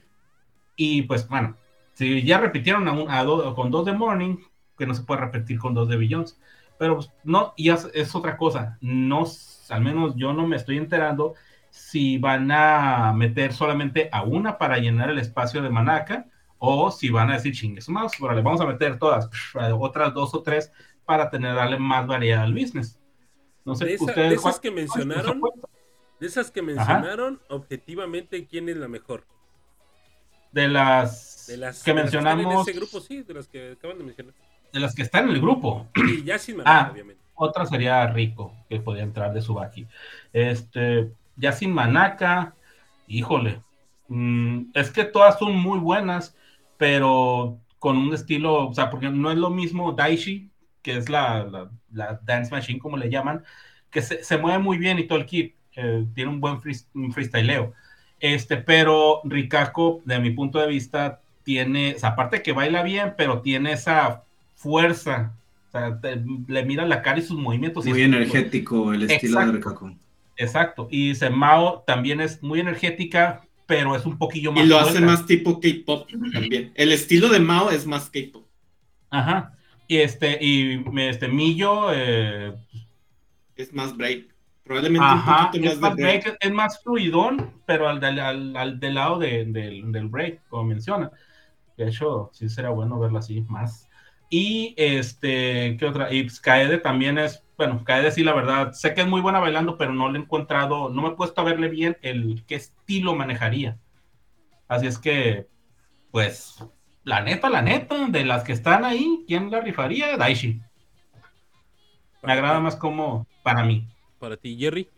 Y pues bueno, si ya repitieron a un- a do- con dos de Morning, que no se puede repetir con dos de Billions, pero pues, no, y es, es otra cosa, no, al menos yo no me estoy enterando si van a meter solamente a una para llenar el espacio de Manaka, o si van a decir chingue su mouse, órale, vamos a meter todas, otras dos o tres para tener darle más variedad al business. No sé, De, esa- ustedes de esas ¿cuál- que mencionaron, de esas que mencionaron, objetivamente, ¿quién es la mejor? de las, De las que de en mencionamos, ese grupo, sí, de las que acaban de mencionar. de las que están en el grupo. Y ya sin Manaka, Ah. obviamente. Otra sería Rico, que podía entrar de Subaki. Este, ya sin Manaka, híjole, mm, es que todas son muy buenas, pero con un estilo, o sea, porque no es lo mismo Daishi, que es la, la, la dance machine, como le llaman, que se, se mueve muy bien y todo el kit, eh, tiene un buen free- un freestyleo. Este, pero Rikako, de mi punto de vista, tiene, o sea, aparte que baila bien, pero tiene esa fuerza. O sea, te- le mira la cara y sus movimientos. Muy energético el estilo Exacto. de Rikako. Exacto. Y Semao también es muy energética, pero es un poquillo más. Y lo hace más tipo K-pop también. El estilo de Mao es más K-pop. Ajá. Y este, y este Millo, eh, Es más break. Probablemente ajá, un poquito es más más de break. break, es más fluidón, pero al, del- al, al del lado de- del, del break, como menciona. De hecho, sí sería bueno verlo así más. Y este, ¿qué otra? Y pues, Kaede también es, bueno, Kaede sí, la verdad, sé que es muy buena bailando, pero no le he encontrado, no me he puesto a verle bien el qué estilo manejaría. Así es que, pues, la neta, la neta, de las que están ahí, ¿quién la rifaría? Daishi. Me agrada más como para mí. Para ti, Jerry.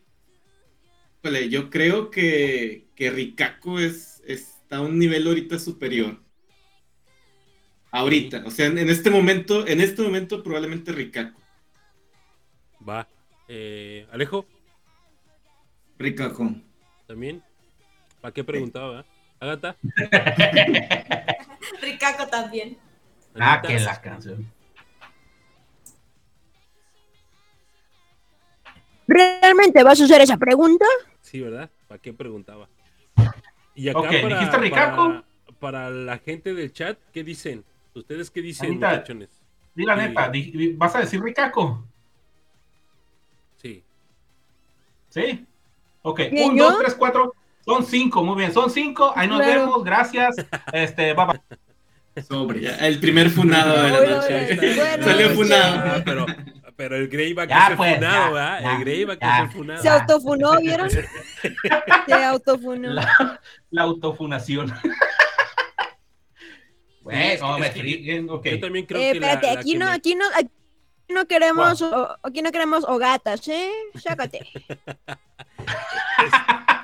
Híjole, yo creo que, que Rikako es, está a un nivel ahorita superior. Ahorita, o sea, en, en este momento, en este momento probablemente Rikako. Va. Eh, Alejo, Rikako. también. ¿Para qué preguntaba? eh? Agata. Ricaco también. Ah, que la canción. ¿Realmente vas a hacer esa pregunta? Sí, ¿verdad? ¿Para qué preguntaba? Y acá Ok, para, ¿dijiste Ricaco? para, para la gente del chat, ¿qué dicen? ¿Ustedes qué dicen, Anita. muchachones? Di la neta, ¿vas a decir Ricaco? Sí. Ok, ¿Y un, yo? dos, tres, cuatro. Son cinco, muy bien, son cinco. Ahí nos Claro. vemos, gracias. Este, bye bye. Sobre. El primer funado de la noche. Salió funado. Ah, pero, pero el Greyback Ya, es el pues, funado, ya, ¿verdad? ya, el Greyback ya. es el funado. Se autofunó, ¿vieron? Se autofunó. La, la autofunación. Güey, es no que- me es que friguen, ok. Yo también creo Eh, que la- espérate, la aquí que no, me- aquí no, aquí no queremos, o- aquí no queremos hogatas, ¿eh? Sácate.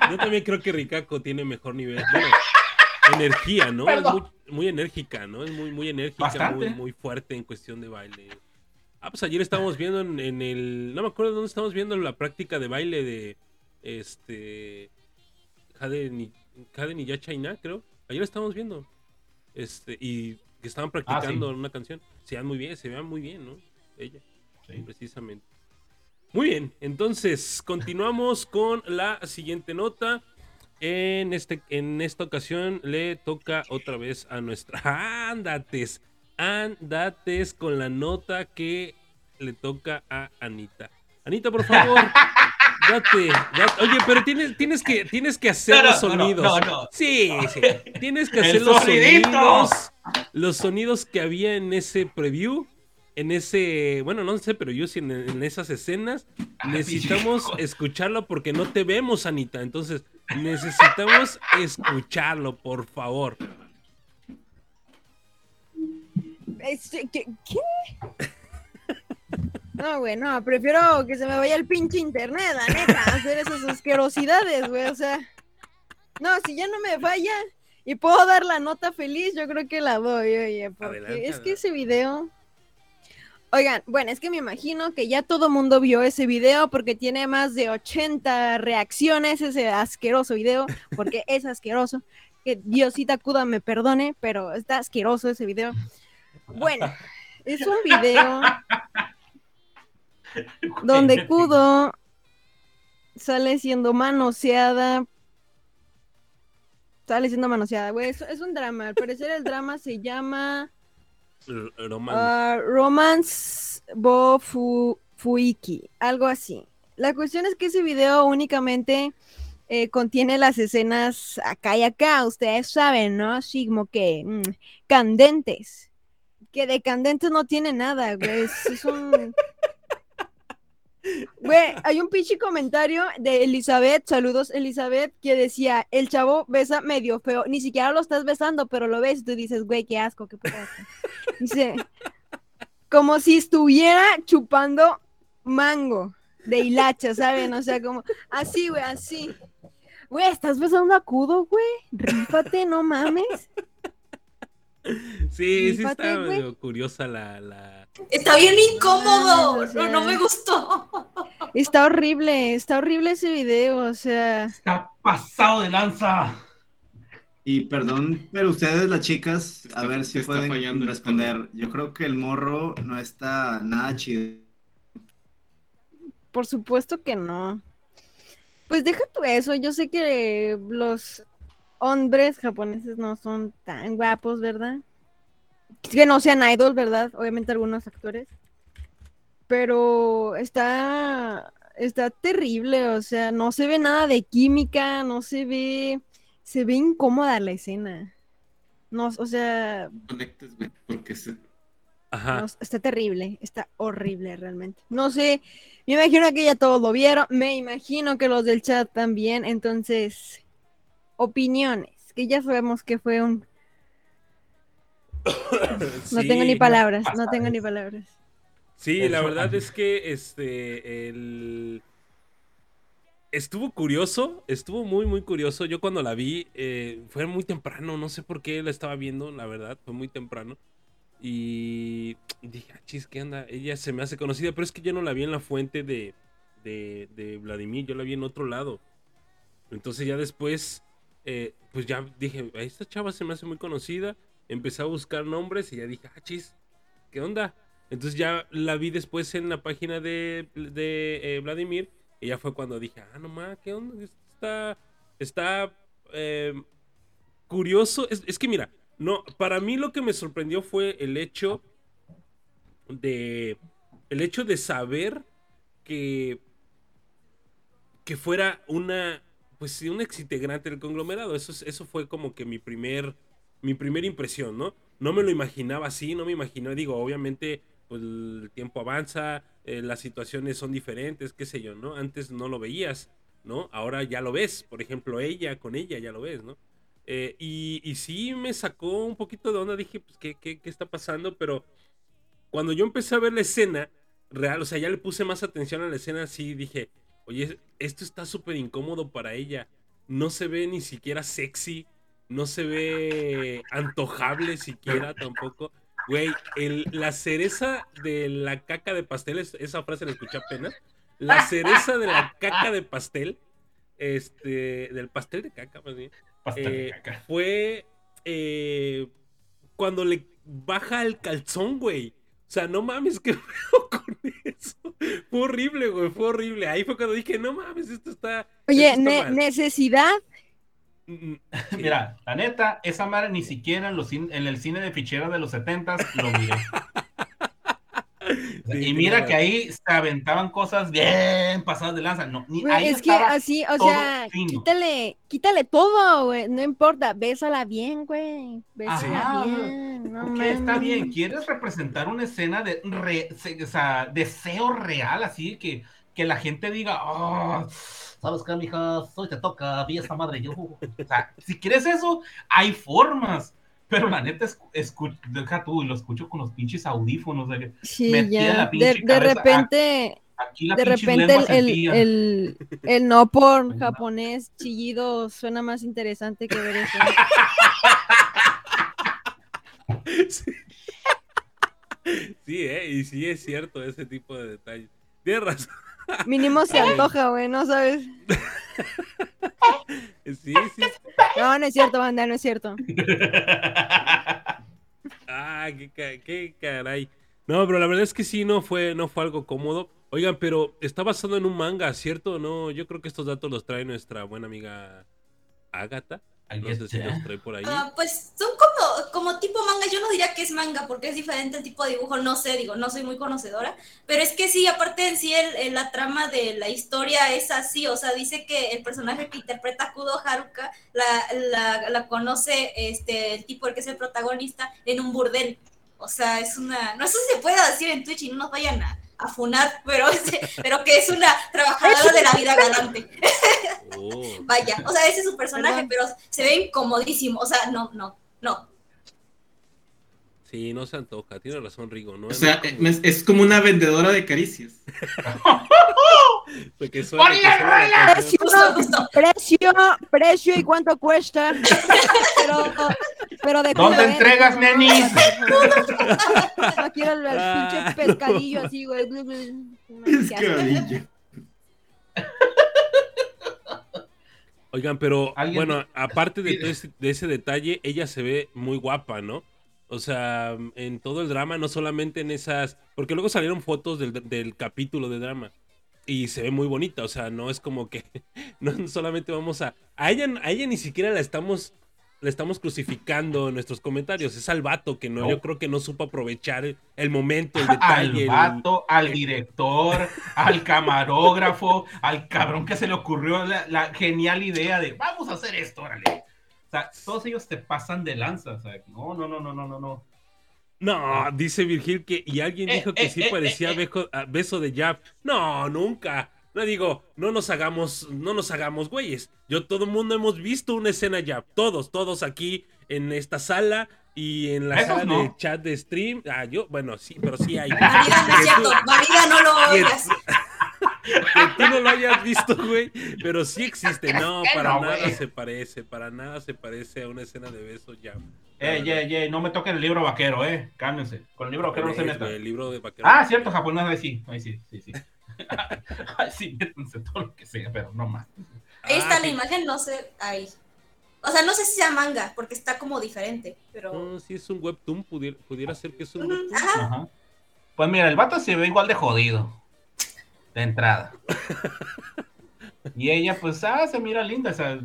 Yo también creo que Rikako tiene mejor nivel. Bueno, energía, ¿no? Es muy, muy enérgica, ¿no? Es muy, muy enérgica, Bastante. muy, muy fuerte en cuestión de baile. Ah, pues ayer estábamos viendo en, en el. No me acuerdo dónde estábamos viendo la práctica de baile de. Este. Jade Ni- Kaden y ya China, creo. Ayer estábamos viendo. Este, y que estaban practicando una canción. Se vean muy bien, se vean muy bien, ¿no? Ella, Sí. precisamente. Muy bien, entonces continuamos con la siguiente nota. En, este, en esta ocasión le toca otra vez a nuestra. Andates, andates con la nota que le toca a Anita. Anita, por favor, date, date. Oye, pero tienes, tienes, que, tienes que hacer No, los sonidos. no, no. Sí, sí. Tienes que hacer los sonidito. sonidos. Los sonidos que había en ese preview. En ese, bueno, no sé, pero yo sí en, en esas escenas Ah, necesitamos escucharlo porque no te vemos, Anita. Entonces, necesitamos escucharlo, por favor. Este, ¿qué? qué? No, güey, no, prefiero que se me vaya el pinche internet, la neta, hacer esas asquerosidades, güey, o sea. No, si ya no me falla y puedo dar la nota feliz, yo creo que la doy, oye, porque Adelante, es que ese video. Oigan, bueno, es que me imagino que ya todo mundo vio ese video porque tiene más de 80 reacciones ese asqueroso video, porque es asqueroso. Que Diosita Cuda me perdone, pero está asqueroso ese video. Bueno, es un video donde Kudo sale siendo manoseada. Sale siendo manoseada, güey. Es, es un drama. Al parecer el drama se llama R- Roman. ah, Romance Bo Fu- Fuiki, algo así. La cuestión es que ese video únicamente eh, contiene las escenas acá y acá, ustedes saben, ¿no? Así como que mm, candentes. Que de candentes no tiene nada, güey. Es, es un. Güey, hay un pinche comentario de Elizabeth, saludos Elizabeth, que decía, el chavo besa medio feo, ni siquiera lo estás besando, pero lo ves y tú dices, güey, qué asco, qué puto asco". Dice, como si estuviera chupando mango de hilacha, ¿saben? O sea, como, así, güey, así. Güey, ¿estás besando a Kudo, güey? Rífate, no mames. Sí, sí está medio curiosa la, la... Está bien incómodo. o sea. No, no me gustó. Está horrible, está horrible ese video, o sea... Está pasado de lanza. Y perdón, pero ustedes, las chicas, a está- ver si pueden fallando responder. Yo creo que el morro no está nada chido. Por supuesto que no. Pues deja tú eso, yo sé que los hombres japoneses no son tan guapos, ¿verdad? Que no sean idol, ¿verdad? Obviamente algunos actores. Pero está está terrible, o sea, no se ve nada de química, no se ve se ve incómoda la escena. No, o sea, Conectes, güey, porque se... Ajá. no, está terrible, está horrible realmente. No sé, me imagino que ya todos lo vieron, me imagino que los del chat también, entonces, opiniones, que ya sabemos que fue un... No Sí. tengo ni palabras, no tengo ni palabras. Sí, la verdad es que este el estuvo curioso, estuvo muy muy curioso. Yo cuando la vi eh, fue muy temprano, no sé por qué la estaba viendo, la verdad, fue muy temprano. Y dije, ah, chis, ¿qué anda? Ella se me hace conocida, pero es que yo no la vi en la fuente de, de, de Vladimir, yo la vi en otro lado. Entonces ya después, eh, pues ya dije, "A esta chava se me hace muy conocida. Empecé a buscar nombres y ya dije, ah, chis, ¿qué onda? Entonces ya la vi después en la página de, de eh, Vladimir y ya fue cuando dije, ah, no ma, ¿qué onda? Está, está eh, curioso. Es, es que mira, no, para mí lo que me sorprendió fue el hecho de, el hecho de saber que, que fuera una, pues sí, un ex integrante del conglomerado. Eso, es- eso fue como que mi primer, mi primera impresión, ¿no? No me lo imaginaba así, no me imaginaba, digo, obviamente pues el tiempo avanza, eh, las situaciones son diferentes, qué sé yo, ¿no? Antes no lo veías, ¿no? Ahora ya lo ves, por ejemplo, ella, con ella ya lo ves, ¿no? Eh, y, y sí me sacó un poquito de onda, dije, pues, ¿qué, qué, qué está pasando? Pero cuando yo empecé a ver la escena real, o sea, ya le puse más atención a la escena, sí dije, oye, esto está súper incómodo para ella, no se ve ni siquiera sexy, no se ve antojable siquiera tampoco. Güey, el- la cereza de la caca de pastel, es- esa frase la escuché apenas. La cereza de la caca de pastel este, del pastel de caca, más bien, Pastel de eh, caca. fue eh, cuando le baja el calzón, güey. O sea, no mames, ¿qué pedo con? Fue horrible, güey, fue horrible. Ahí fue cuando dije, no mames, esto está. Oye, esto está ne- mal". necesidad. Mira, la neta, esa madre ni siquiera en, los cin- en el cine de ficheras de los 70 lo miré. Sí, y mira que ahí se aventaban cosas bien pasadas de lanza. No, ni, Güey, ahí es que así, o sea, fino. quítale, quítale todo, güey. No importa, bésala bien, güey. Bésala Ajá, bien. No está bien. ¿Quieres representar una escena de re- se- o sea, deseo real, así que, que la gente diga, "Ah, ¿sabes qué, mija? Hoy te toca, vi esa madre yo. O sea, si quieres eso, hay formas. Pero la neta, deja tú, y lo escucho con los pinches audífonos. de que Sí, ya. la De, pinche de cabeza, repente, Aquí la de repente el, el, el, el no por Venga. japonés chillido suena más interesante que ver eso. Sí. Sí, eh, y sí es cierto ese tipo de detalles. Tienes razón. Mínimo se antoja, güey, ¿no sabes? Sí, sí. No, no es cierto, banda, no es cierto. Ah, qué, qué caray. No, pero la verdad es que sí, no fue, no fue algo cómodo. Oigan, pero está basado en un manga, ¿cierto? No, yo creo que estos datos los trae nuestra buena amiga Agatha. No sé si los trae por ahí. Ah, pues son como, como tipo manga, yo no diría que es manga porque es diferente el tipo de dibujo, no sé, digo, no soy muy conocedora, pero es que sí, aparte en sí el- el- la trama de la historia es así, o sea, dice que el personaje que interpreta Kudo Haruka la, la, la conoce este, el tipo el que es el protagonista en un burdel, o sea, es una, no sé si se puede decir en Twitch y no nos vayan a, a funar, pero, es- pero que es una trabajadora de la vida galante. Oh. Vaya, o sea, ese es su personaje, Perdón. pero se ve incomodísimo. O sea, no, no, no. Sí, no se antoja. Tiene razón, Rigo. ¿no? O sea, es como una vendedora de caricias. porque suena- justo. Precio, precio y cuánto cuesta. Pero, pero de ¿Dónde entregas, no, nenis? No quiero el, el Ah. pinche pescadillo así, güey. Cabilla. Oigan, pero ¿Alguien- bueno, aparte de, todo ese, de ese detalle, ella se ve muy guapa, ¿no? O sea, en todo el drama, no solamente en esas. Porque luego salieron fotos del, del capítulo de drama. Y se ve muy bonita. O sea, no es como que. No solamente vamos a. A ella, a ella ni siquiera la estamos. La estamos crucificando en nuestros comentarios. Es al vato que no, No. yo creo que no supo aprovechar el, el momento, el al detalle. el- vato, al director, al camarógrafo, al cabrón que se le ocurrió la, la genial idea de vamos a hacer esto, órale. O sea, todos ellos te pasan de lanza, o sea, no, no, no, no, no, no, no. No, dice Virgil que. Y alguien Eh, dijo que eh, sí eh, parecía eh, eh. bejo- a- beso de Jab. No, nunca. No digo, no nos hagamos, no nos hagamos güeyes. Yo, todo el mundo hemos visto una escena Jab. Todos, todos aquí en esta sala y en la sala de chat de stream. Ah, yo, bueno, sí, pero sí hay. Marida no es cierto. Marida no lo. Que tú no lo hayas visto, güey. Pero sí existe. No, para no, nada se parece. Para nada se parece a una escena de beso Jab. Eh, ye, ye, no me toquen el libro vaquero, eh, cálmense. Con el libro vaquero no se metan. güey, El libro de vaquero. Ah, cierto, japonés, ahí sí, ahí sí, sí, sí. Ay, sí, métanse todo lo que sea, pero no más. Ahí está Ah, la sí. imagen, no sé. Ahí. O sea, no sé si sea manga, porque está como diferente, pero. No, si es un webtoon, pudiera, pudiera ser que es un webtoon. Ajá. Ajá. Pues mira, el vato se ve igual de jodido. De entrada. Y ella, pues, ah, se mira linda. O sea,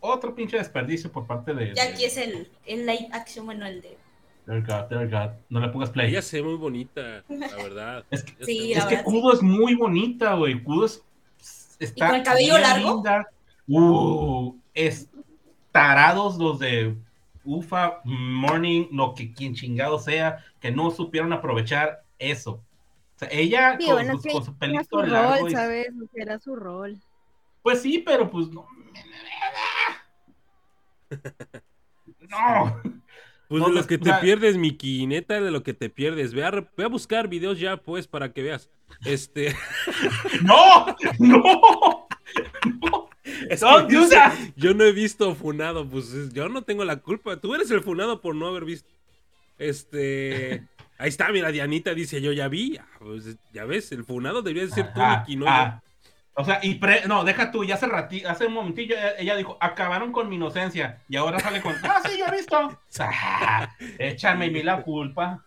otro pinche desperdicio por parte de. Ya de- aquí es el, el light action, bueno, el de. Dear God, dear God. No le pongas play. Ella se ve muy bonita, la verdad. Es que- Sí, la Es que verdad, Kudo es muy bonita, güey. Kudo es. Está ¿Y con el cabello largo? linda. Uh, es tarados los de UFA, Morning, lo que quien chingado sea, que no supieron aprovechar eso. O sea, ella Sí, con, bueno, sus- con su Era su largo. rol, y- ¿sabes? Era su rol. Pues sí, pero pues no. No. Pues No, de lo que te sea- pierdes, Miki, neta, de lo que te pierdes. Ve a, re- ve a buscar videos ya, pues, para que veas. Este. No. No. No. es que dice, that. yo no he visto funado, pues es- yo no tengo la culpa. Tú eres el funado por no haber visto. Este. Ahí está, mira, Dianita dice, yo ya vi. Ah, pues, ya ves, el funado debería de ser tú, Miki, no ah. O sea, y pre, no, deja tú, ya hace rati, hace un momentillo ella, ella dijo, acabaron con mi inocencia. Y ahora sale con, ah, sí, ya he visto. Ah, échame a mí la culpa.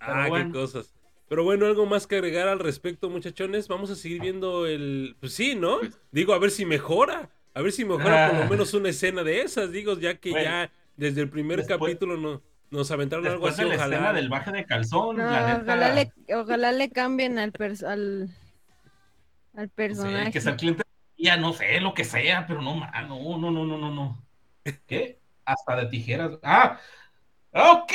Ah, bueno. qué cosas. Pero bueno, algo más que agregar al respecto, muchachones. Vamos a seguir viendo el. Pues sí, ¿no? Digo, a ver si mejora. A ver si mejora por lo menos una escena de esas. Digo, ya que Bueno, ya desde el primer después- capítulo no, nos aventaron algo Después así. de la escena Ojalá. del baje de calzón, No, la neta, ojalá, le, ojalá le cambien al, pers- al, al personaje. que sea el cliente, ya no sé, lo que sea, pero no, no, no, no, no, no, no. ¿Qué? Hasta de tijeras. Ah, ok.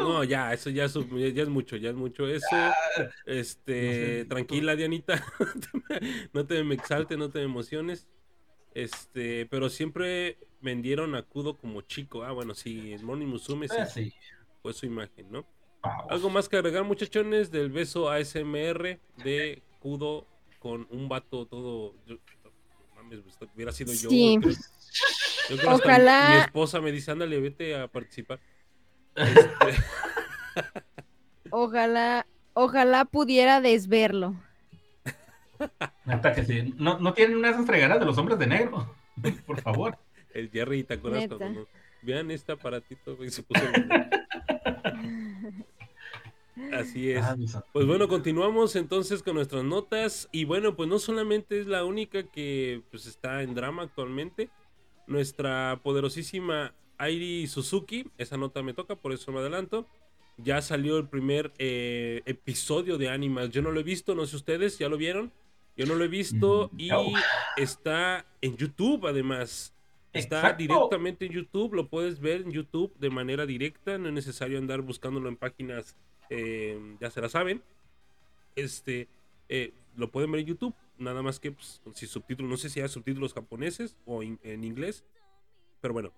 No, ya, eso ya, es- ya- ya es mucho, ya es mucho eso. Este, No sé. tranquila, Dianita. no te me exalte, no te emociones. Este, pero siempre vendieron a Kudo como chico. Ah, bueno, sí, el Moni Musume sí Eh, sí, fue su imagen, ¿no? vamos. Algo más que agregar, muchachones, del beso ASMR de Kudo con un vato todo. yo- no mames, esto hubiera sido yo. Sí. creo. Yo creo Ojalá- Mi, mi esposa me dice, ándale, vete a participar. Este, Ojalá, ojalá pudiera desverlo. Neta que sí. No, no tienen una de esas fregadas de los hombres de negro. Por favor. El Jerry, ¿te acuerdas Neta. cuando no- Vean este aparatito y se puso. Así es. Ah. Pues bueno, continuamos entonces con nuestras notas. Y bueno, pues no solamente es la única que pues está en drama actualmente. Nuestra poderosísima Airi Suzuki, esa nota me toca, por eso me adelanto. Ya salió el primer eh, episodio de Animal. Yo no lo he visto, no sé ustedes, ¿ya lo vieron? Yo no lo he visto Mm, y no. está en YouTube además. Está Exacto. directamente en YouTube, lo puedes ver en YouTube de manera directa, no es necesario andar buscándolo en páginas, eh, ya se la saben. Este, eh, lo pueden ver en YouTube, nada más que pues, si subtítulos, no sé si hay subtítulos japoneses o in- en inglés, pero bueno,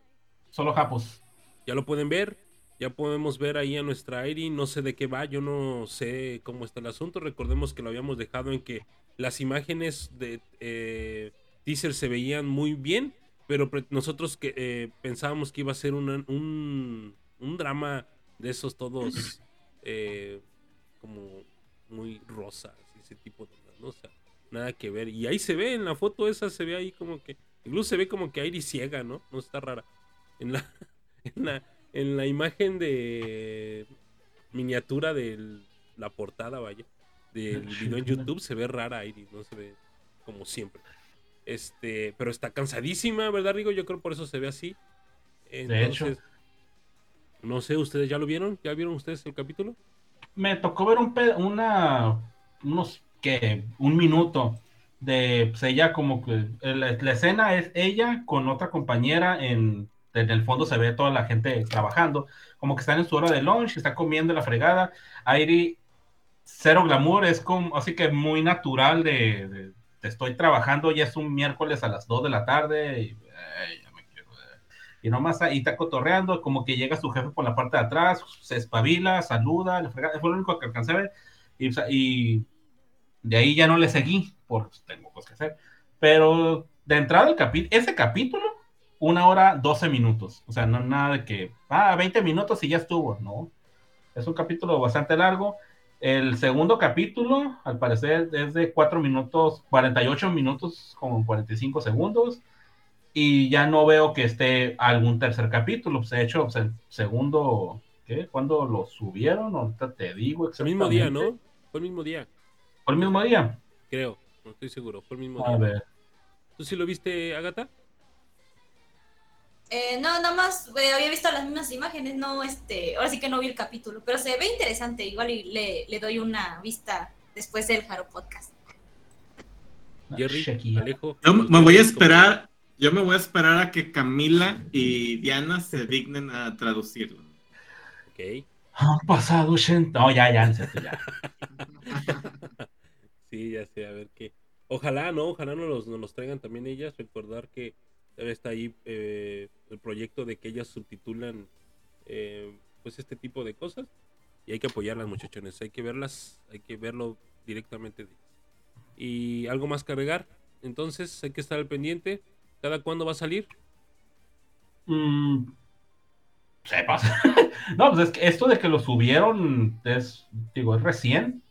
Solo japos. ya lo pueden ver, ya podemos ver ahí a nuestra Airi, no sé de qué va, yo no sé cómo está el asunto, recordemos que lo habíamos dejado en que las imágenes de eh, teaser se veían muy bien, pero nosotros que eh, pensábamos que iba a ser una- un, un drama de esos todos eh, como muy rosas, ese tipo de cosas, ¿no? O sea, nada que ver. Y ahí se ve en la foto esa, se ve ahí como que, incluso se ve como que Airi ciega, ¿no? No está rara. En la, en la, en la imagen de miniatura de la portada, vaya, del video en YouTube se ve rara Iris, no se ve como siempre. Este, pero está cansadísima, ¿verdad, Rigo? Yo creo por eso se ve así. hecho. Entonces, no sé, ¿ustedes ya lo vieron? ¿Ya vieron ustedes el capítulo? Me tocó ver un una, unos, que Un minuto de pues, ella como que, la, la escena es ella con otra compañera en, en el fondo se ve toda la gente trabajando, como que están en su hora de lunch, está comiendo la fregada. Airi, cero glamour, es como, así que muy natural de, de- de estoy trabajando, ya es un miércoles a las 2 de la tarde y, ay, ya me quiero, y nomás ahí está cotorreando, como que llega su jefe por la parte de atrás, se espabila, saluda, la fregada, fue lo único que alcancé a ver. Y, y de ahí ya no le seguí, porque pues, tengo cosas que hacer, pero de entrada el capítulo, ese capítulo, una hora 12 minutos, o sea, no nada de que, ah, 20 minutos y ya estuvo, no, es un capítulo bastante largo. El segundo capítulo, al parecer, es de 4 minutos, 48 minutos con 45 segundos. Y ya no veo que esté algún tercer capítulo. Pues, de hecho, pues, el segundo, ¿qué? ¿Cuándo lo subieron? Ahorita te digo El mismo día. ¿no? Fue el mismo día, ¿Fue el mismo día? creo. No estoy seguro, fue el mismo A día. ver. ¿Tú sí lo viste, Agatha? Eh, no, nada más eh, había visto las mismas imágenes, no, este, ahora sí que no vi el capítulo, pero se ve interesante, igual y le, le doy una vista después del Jaro Podcast. Jerry. Alejo. Yo me voy a esperar, yo me voy a esperar a que Camila y Diana se dignen a traducirlo. Ok. Han pasado 80. No, ya, ya. Sí, ya sé, a ver qué. Ojalá, ¿no? Ojalá nos los, nos los traigan también ellas. Recordar que está ahí eh, el proyecto de que ellas subtitulan eh, pues este tipo de cosas. Y hay que apoyarlas, muchachones. Hay que verlas, hay que verlo directamente. Y algo más que agregar. Entonces, hay que estar al pendiente. ¿Cada cuándo va a salir? Mm, sepas. no, pues es que esto de que lo subieron es, digo, es recién.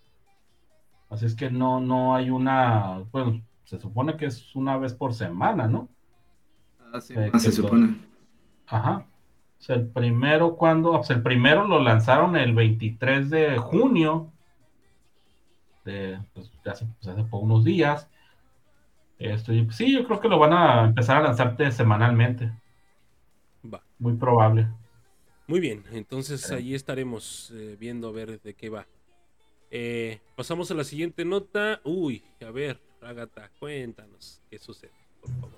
Así es que no, no hay una, bueno, se supone que es una vez por semana, ¿no? Sí, se supone. Ajá. O sea, el primero, cuando, o sea, el primero lo lanzaron el 23 de junio, de, pues, de hace, pues, hace por unos días. Esto, y, pues, sí, yo creo que lo van a empezar a lanzarte semanalmente, Va. muy probable. Muy bien, entonces Espera. ahí estaremos eh, viendo a ver de qué va. Eh, pasamos a la siguiente nota. Uy, a ver, Agatha, cuéntanos qué sucede, por favor.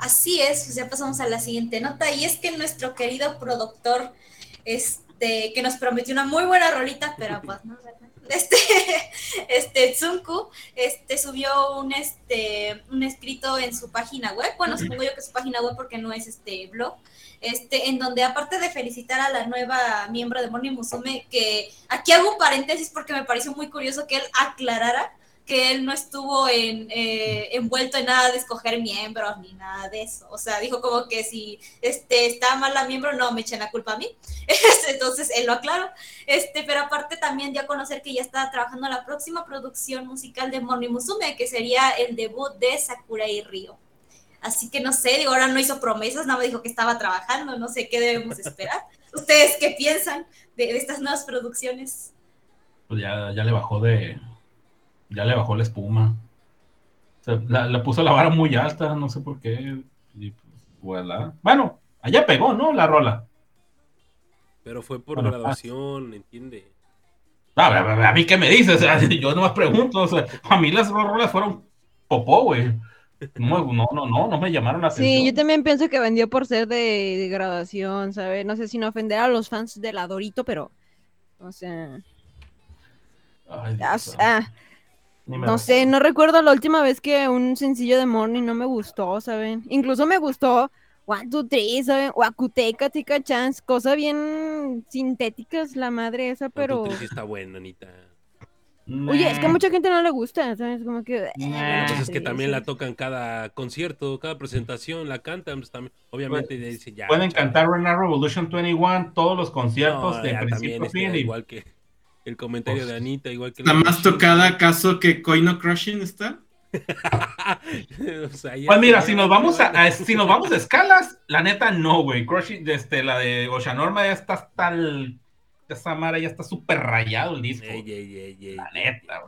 Así es, pues ya pasamos a la siguiente nota y es que nuestro querido productor, este, que nos prometió una muy buena rolita, pero pues no, ¿verdad? Este, este Tsunku, este, subió un, este, un escrito en su página web, bueno, supongo yo que es su página web porque no es este blog, este, en donde aparte de felicitar a la nueva miembro de Morning Musume, que aquí hago un paréntesis porque me pareció muy curioso que él aclarara que él no estuvo en, eh, envuelto en nada de escoger miembros ni nada de eso. O sea, dijo como que si este, está mal la miembro, no me echen la culpa a mí. Entonces él lo aclaró. Este, pero aparte también dio a conocer que ya está trabajando en la próxima producción musical de Morning Musume, que sería el debut de Sakurai Ryo. Así que no sé, digo, ahora no hizo promesas, nada más dijo que estaba trabajando, no sé qué debemos esperar. ¿Ustedes qué piensan de, de estas nuevas producciones? Pues ya, ya le bajó de, ya le bajó la espuma. O sea, la, la puso la vara muy alta, no sé por qué. Y pues, voilà. Bueno, allá pegó, ¿no? La rola. Pero fue por Bueno, graduación, ¿entiende? A, ver, a, ver, a mí qué me dices, o sea, yo nomás pregunto, o sea, a mí las rolas fueron popó, güey. No, no, no, no, no me llamaron la atención. Sí, yo también pienso que vendió por ser de, de graduación, ¿sabes? No sé si no ofender a los fans de la Dorito, pero, o sea, Ay, Dios ah, santo. ah, Ni me no sé, no recuerdo la última vez que un sencillo de Morning no me gustó, ¿saben? Incluso me gustó One, Two, Three, ¿saben? Wakuteka, Tika Chance, cosa bien sintéticas la madre esa, pero... Pero... sí está buena, Anita. Oye, es que a mucha gente no le gusta, ¿sabes? Como que... eh, Nah. Pues es que también la tocan cada concierto, cada presentación, la cantan, pues también, obviamente Pues, ya dice ya. Pueden cantar Renar Revolution 21, todos los conciertos No, de principio a fin. igual que el comentario de Anita, igual que ¿Está la más tocada acaso que Koino Crushing está? O sea, ya- Pues mira, si nos vamos a, a- si nos vamos a escalas, la neta no, güey. Crushing, este, la de Oceanorma ya está hasta el, esa mara ya está súper rayado el disco. Ey, ey, ey, ey, La neta,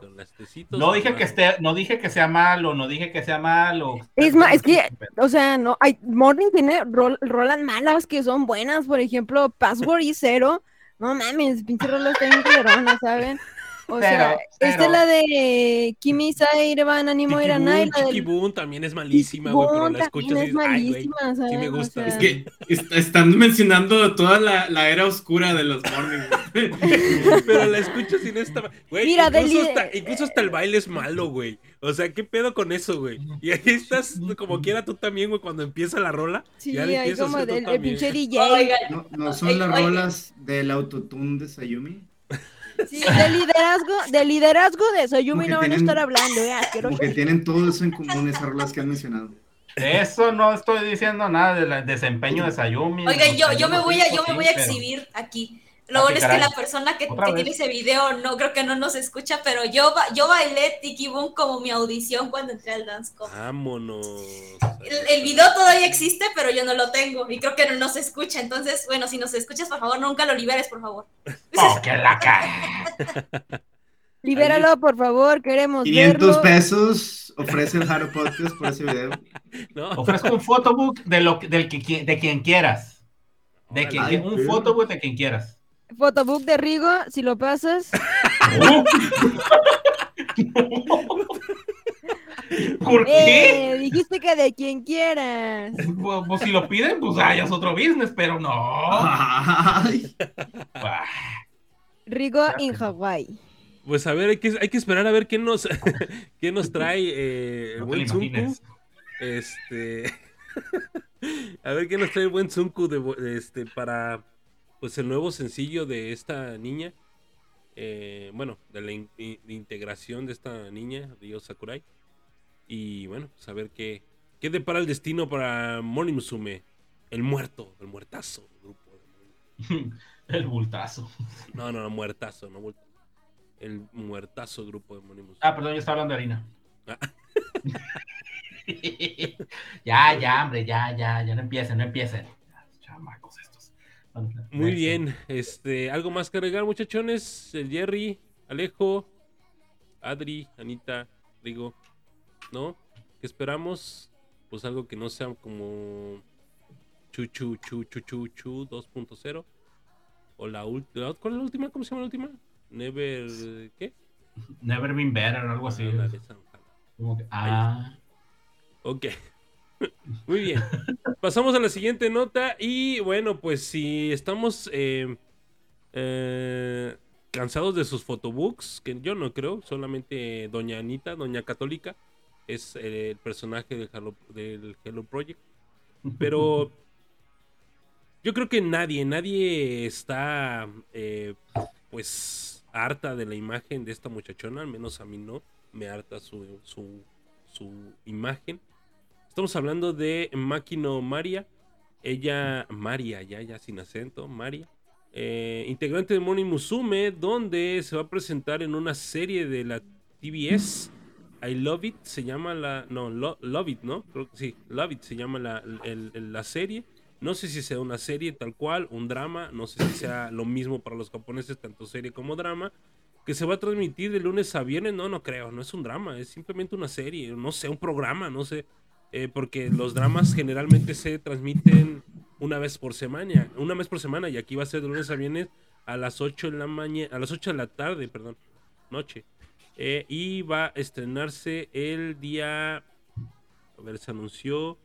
No dije que esté, no dije que sea malo, no dije que sea malo. Es más, es que, o sea, no, hay, Morning tiene rol, rolas malas que son buenas, por ejemplo, Password y Cero, no mames, pinche rola está bien culerona, ¿saben? O sea, esta es la de Kimi Saireban Animo Chiqui Iranai, la Chiqui del Boom también es malísima, güey, pero la escuchas y es ay, güey, malísima, ¿sabes? sí me O gusta. sea, Es que est- están mencionando toda la, la era oscura de los Morning. Pero la escucho sin esta. Güey, Mira, incluso, Deli- hasta, incluso hasta el baile es malo, güey. O sea, ¿qué pedo con eso, güey? Y ahí estás, como quiera tú también, güey, cuando empieza la rola. Sí, ya le hay empiezas a como del el pinche DJ. Oigan, No, no son las rolas del autotune de Sayumi. Sí, de liderazgo, de liderazgo de que no van a tienen- estar hablando, eh, asqueroso. Como que tienen todo eso en común, esas rolas que han mencionado. De eso no estoy diciendo nada del desempeño de Sayumi. Oigan, yo, yo me voy a, yo me voy a exhibir aquí. Lo bueno es que la persona que, tiene ese video no creo que no nos escucha, pero yo, yo bailé Tiki Boom como mi audición cuando entré al Dance Com. Vámonos. El, el video todavía existe, pero yo no lo tengo y creo que no nos escucha. Entonces, bueno, si nos escuchas, por favor, nunca lo liberes, por favor. Oh, que la cae. Libéralo, por favor, queremos 500 verlo. pesos ofrece el Haro Podcast por ese video. No, Ofrezco un photobook de, lo, del que, de quien quieras. De quien, un photobook de quien quieras. Fotobook de Rigo, si lo pasas. ¿Por qué? Eh, dijiste que de quien quieras. Pues, pues, si lo piden, pues ah, ya es otro business, pero no. Rigo in Hawaii. pues a ver, hay que, hay que esperar a ver qué nos, qué nos trae eh, no buen Zunku. Este. a ver qué nos trae el buen Zunku de, de este, para pues el nuevo sencillo de esta niña. Eh, bueno, de la in- in- integración de esta niña, Ryo Sakurai. Y bueno, saber qué, qué depara el destino para Morning Musume. El muerto, el muertazo. del grupo El bultazo. No, no, no, muertazo, no bulto. el muertazo grupo de Monimus. Ah, perdón, yo estaba hablando de harina. Ah. ya, ya, hombre, ya, ya, ya no empiecen, no empiecen. Muy bien, este, algo más que agregar, muchachones. El Jerry, Alejo, Adri, Anita, digo, ¿no? ¿Qué esperamos? Pues algo que no sea como Chuchu, Chu, Chu, Chu, Chu 2.0. O la última, ¿cuál es la última? ¿Cómo se llama la última? Never, ¿qué? Never been better, algo así. Ah, ah, Ok. Muy bien. Pasamos a la siguiente nota. Y bueno, pues si estamos eh, eh, cansados de sus photobooks, que yo no creo, solamente Doña Anita, Doña Católica, es eh, el personaje del Hello, del Hello Project. Pero yo creo que nadie, nadie está pues harta de la imagen de esta muchachona, al menos a mí no, me harta su, su, su imagen. Estamos hablando de Máquino Maria. Ella, Maria, ya, ya sin acento, Maria. eh, integrante de Moni Musume, donde se va a presentar en una serie de la TBS. I Love It se llama la. No, Lo- Love It, ¿no? Creo que sí, Love It se llama la, el- la serie. No sé si sea una serie tal cual, un drama. No sé si sea lo mismo para los japoneses, tanto serie como drama. Que se va a transmitir de lunes a viernes. No, no creo. No es un drama. Es simplemente una serie. No sé, un programa. No sé. Eh, porque los dramas generalmente se transmiten una vez por semana. Una vez por semana. Y aquí va a ser de lunes a viernes a las 8 de la mañana. A las 8 de la tarde, perdón. Noche. Eh, y va a estrenarse el día. A ver, se anunció.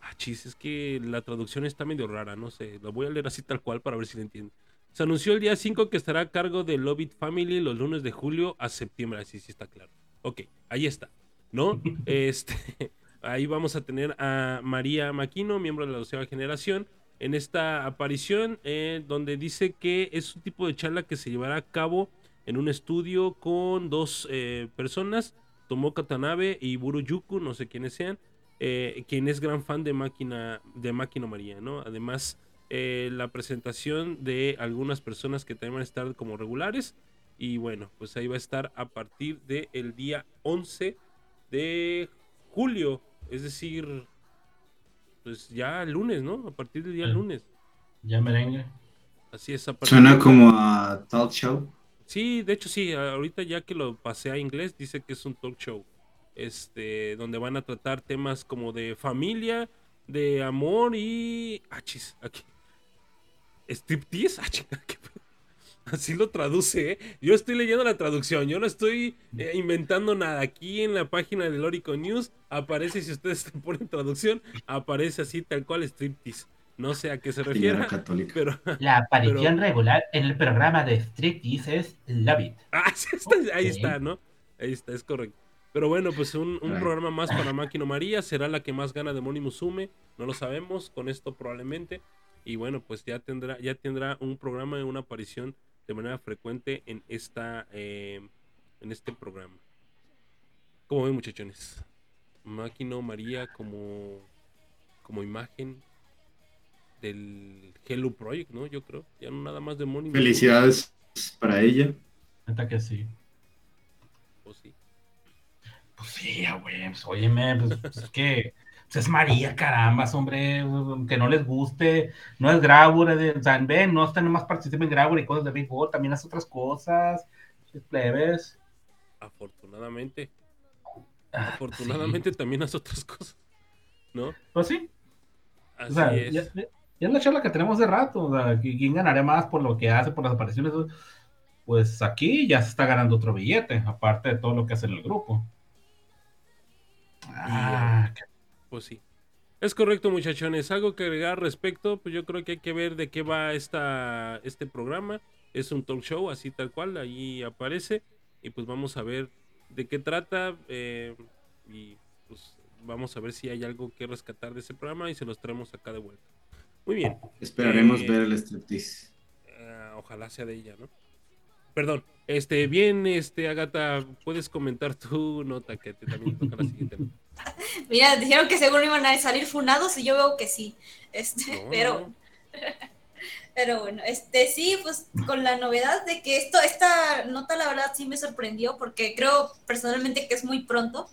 Ah, chis, es que la traducción está medio rara, no sé. Lo voy a leer así tal cual para ver si lo entiendo. Se anunció el día 5 que estará a cargo de Love It Family los lunes de julio a septiembre. Así sí está claro. Ok, ahí está. ¿No? este, ahí vamos a tener a María Maquino, miembro de la doceava generación, en esta aparición, eh, donde dice que es un tipo de charla que se llevará a cabo en un estudio con dos eh, personas, Tomoka Tanabe y Buru Yuku, no sé quiénes sean, eh, quien es gran fan de Máquina, de Máquina María, ¿no? Además, la presentación de algunas personas que también van a estar como regulares. Y bueno, pues ahí va a estar a partir del día 11 de julio. Es decir, pues ya el lunes, ¿no? A partir del día Sí. lunes. ya merengue. Así es. A partir Suena de- como a talk show. Sí, de hecho sí, ahorita ya que lo pasé a inglés, dice que es un talk show. Este, donde van a tratar temas como de familia, de amor y. Ah, chis, aquí. ¿Striptease? Ah, qué pedo. Así lo traduce, ¿eh? Yo estoy leyendo la traducción, yo no estoy eh, inventando nada. Aquí en la página de Lorico News aparece, si ustedes ponen traducción, aparece así tal cual striptease. No sé a qué se refiere, pero La aparición Pero- regular en el programa de Striptease es Love It. Ah, sí está, ahí está, ¿no? Ahí está, es correcto. Pero bueno, pues un, un Right. programa más para Máquina María. Será la que más gana de Moni Musume. No lo sabemos, con esto probablemente. Y bueno, pues ya tendrá, ya tendrá un programa y una aparición de manera frecuente en esta eh, en este programa. ¿Cómo ven, muchachones? Máquina María como, como imagen del Hello Project, ¿no? Yo creo. Ya no nada más de Musume. Felicidades para ella. Neta que sí. ¿O sí? Pues sí, güey, pues óyeme, pues, pues, es que es María, carambas, hombre, que no les guste, no es Grabur, de, ven, no está nomás participa en Grabur y cosas de béisbol, también hace otras cosas, es plebes. Afortunadamente. Ah, Afortunadamente también hace otras cosas. ¿No? Pues sí, Así o sea, es. ya, es la charla que tenemos de rato, o sea, ¿qui- ¿quién ganará más por lo que hace, por las apariciones? Pues aquí ya se está ganando otro billete, aparte de todo lo que hace en el grupo. Ah, qué- Pues sí. Es correcto, muchachones. Algo que agregar al respecto, pues yo creo que hay que ver de qué va esta, este programa. Es un talk show, así tal cual, ahí aparece. Y pues vamos a ver de qué trata. eh, y pues vamos a ver si hay algo que rescatar de ese programa y se los traemos acá de vuelta. Muy bien. Esperaremos Eh, ver el striptease. Ah, ojalá sea de ella, ¿no? Perdón. Este, bien, este, Agata, puedes comentar tu nota que te también toca la siguiente. nota? Mira, dijeron que seguro iban a salir funados y yo veo que sí. Este, No, pero. Pero bueno, este sí, pues con la novedad de que esto, esta nota la verdad sí me sorprendió porque creo personalmente que es muy pronto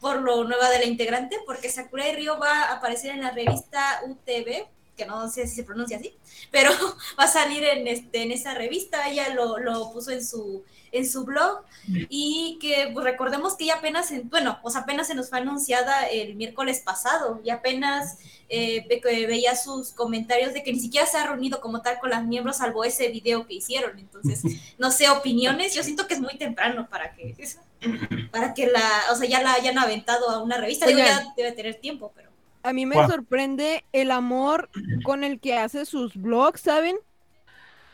por lo nueva de la integrante, porque Sakurai Ryo va a aparecer en la revista UTV, que no sé si se pronuncia así, pero va a salir en, este, en esa revista, ella lo, lo puso en su, en su blog y que pues, recordemos que ya apenas, en, bueno, pues apenas se nos fue anunciada el miércoles pasado y apenas eh, ve- veía sus comentarios de que ni siquiera se ha reunido como tal con las miembros salvo ese video que hicieron, entonces no sé, opiniones, yo siento que es muy temprano para que, para que la, o sea, ya la hayan aventado a una revista, digo, ya debe tener tiempo, pero... A mí me sorprende el amor con el que hace sus blogs, ¿saben?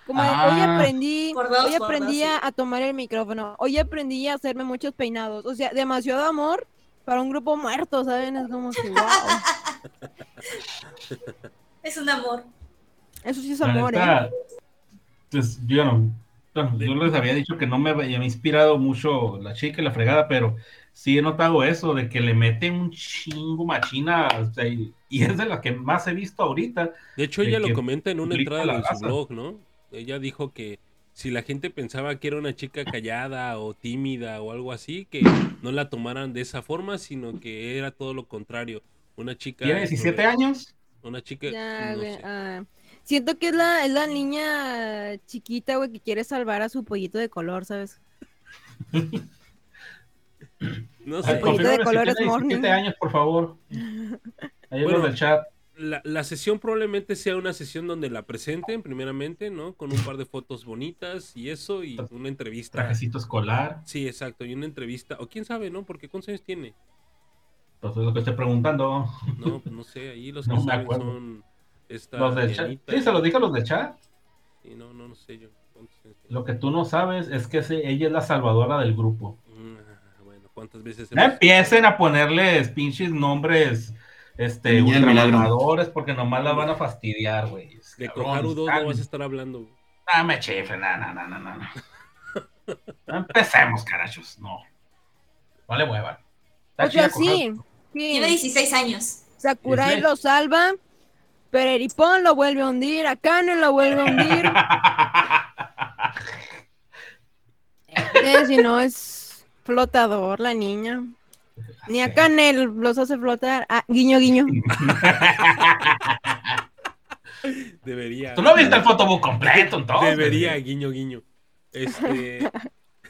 Como hoy Ah. aprendí, dos, hoy aprendí dos, a, sí. a tomar el micrófono, hoy aprendí a hacerme muchos peinados, o sea, demasiado amor para un grupo muerto, ¿saben? Es como que, wow, Es un amor. eso sí es amor, ¿eh? Pues yo no, bueno, yo les había dicho que no me había inspirado mucho la chica y la fregada, pero sí he notado eso, de que le mete un chingo machina, o sea, y, y es de la que más he visto ahorita. De hecho, de ella lo comenta en una entrada de su blog, ¿no? Ella dijo que si la gente pensaba que era una chica callada o tímida o algo así, que no la tomaran de esa forma, sino que era todo lo contrario. Una chica. Tiene 17 extrover- años. Una chica. Ya, no sé. ah, siento que es la, es la niña chiquita, güey, que quiere salvar a su pollito de color, ¿sabes? No sé. pollito confirma de si colores tiene 17 morning. años, por favor. Ahí Bueno. del chat. La, la sesión probablemente sea una sesión donde la presenten, primeramente, ¿no? Con un par de fotos bonitas y eso, y una entrevista. Trajecito escolar. Sí, exacto, y una entrevista. O quién sabe, ¿no? Porque ¿cuántos años tiene? Entonces es lo que estoy preguntando. No, pues no sé, ahí los No que me saben acuerdo. son esta Los del chat. Sí, se los dije a los del chat. Sí, no, no, no sé yo. Lo que tú no sabes es que ella es la salvadora del grupo. ¿Cuántas veces No hemos- empiecen a ponerles pinches nombres este, ultramamadores porque nomás la van a fastidiar, güey. de Koharu 2 no vas a estar hablando? güey. No me no, no, no, no, no, empecemos, carachos, no. No le muevan. Está O sea, sí, Tiene sí, 16 años. Sakurai lo salva, Pereripón lo vuelve a hundir, Akane lo vuelve a hundir, eh, si no es flotador la niña. Ni Akane los hace flotar, ah, guiño, guiño. Debería. Tú no viste el fotobook completo, entonces. Debería, guiño, guiño. Este.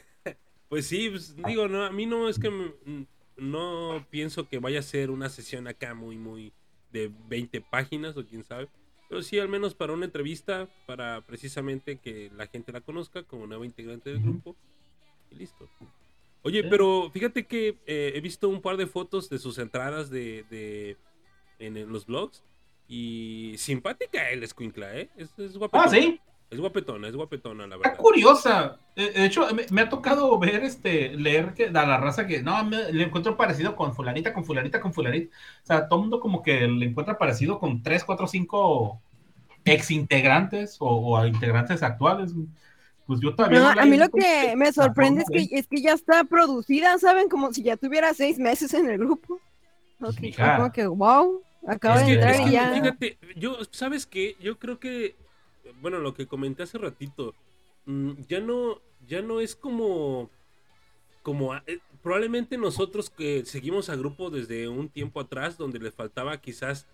pues sí, pues, digo, no, a mí no es que m- n- no pienso que vaya a ser una sesión acá muy, muy de 20 páginas o quién sabe. Pero sí, al menos para una entrevista, para precisamente que la gente la conozca como nueva integrante del grupo. Y listo. Oye, pero fíjate que eh, he visto un par de fotos de sus entradas de, de- en, en los blogs. Y simpática el escuincla, ¿eh? Es, es guapetona. Ah, sí. Es guapetona, es guapetona, la Está verdad. curiosa. Eh, De hecho, me, me ha tocado ver, este, leer que a la raza que no, me- le encuentro parecido con fulanita, con fulanita, con fulanita. O sea, todo el mundo como que le encuentra parecido con tres, cuatro, cinco ex integrantes o, integrantes actuales. Pues yo todavía No, no la a mí lo que me sorprende es que, es que ya está producida, ¿saben? Como si ya tuviera seis meses en el grupo. Ok, Mija. Como que, wow, acaba Es de que- entrar es y que ya. Fíjate, yo, ¿sabes qué? Yo creo que, bueno, lo que comenté hace ratito, mm, ya no, ya no es como, como, eh, probablemente nosotros que seguimos a grupo desde un tiempo atrás, donde les faltaba quizás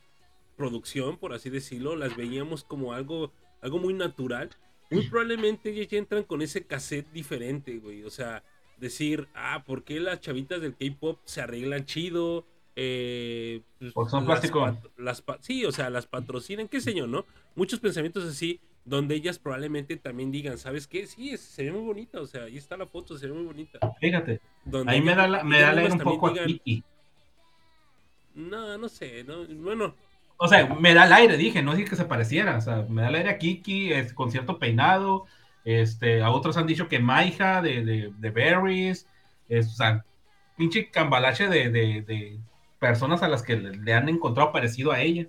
producción, por así decirlo, las veíamos como algo, algo muy natural. Muy probablemente ellos ya entran con ese cassette diferente, güey. O sea, decir, ah, ¿por qué las chavitas del K-pop se arreglan chido? Eh, pues, Porque son las plástico. las sí, o sea, las patrocinan, qué sé yo, ¿no? Muchos pensamientos así, donde ellas probablemente también digan, ¿sabes qué? Sí, es- se ve muy bonita, o sea, ahí está la foto, se ve muy bonita. Fíjate, Donde ahí me da, la, me da leer un a Kiki. No, no sé, no, bueno, O sea, me da el aire, dije, no dije que se pareciera. O sea, me da el aire a Kiki, es, con cierto peinado. Este, a otros han dicho que Maija de, de, de Berries. Es, o sea, pinche cambalache de, de, de personas a las que le, han encontrado parecido a ella.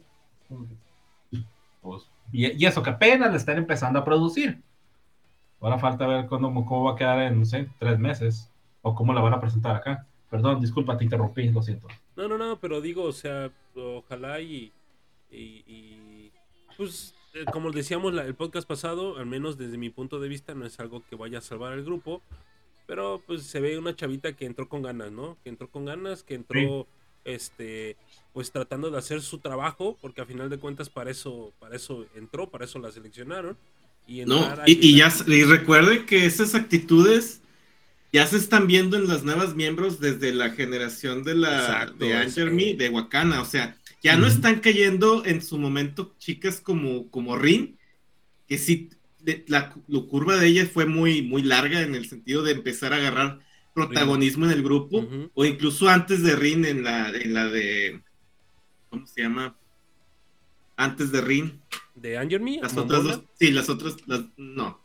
Pues, y, y eso que apenas le están empezando a producir. Ahora falta ver cuándo, cómo va a quedar en, no sé, tres meses. O cómo la van a presentar acá. Perdón, disculpa, te interrumpí, lo siento. no, no, no, pero digo, o sea, ojalá y, y, y, pues eh, como decíamos la- el podcast pasado, al menos desde mi punto de vista, no es algo que vaya a salvar al grupo. Pero pues se ve una chavita que entró con ganas, ¿no? Que entró con ganas, que entró, este, pues tratando de hacer su trabajo, porque a final de cuentas para eso, para eso entró, para eso la seleccionaron. Y No, y, y ya recuerde que esas actitudes ya se están viendo en las nuevas miembros desde la generación de la Exacto, de es Angermy, que- de Wakana, o sea, ya no están cayendo en su momento chicas como, como Rin, que sí, de- la, la curva de ella fue muy, muy larga en el sentido de empezar a agarrar protagonismo en el grupo, o incluso antes de Rin en la, en la de, ¿cómo se llama? Antes de Rin, de Anger Me, las otras dos, sí, las otras, las, no,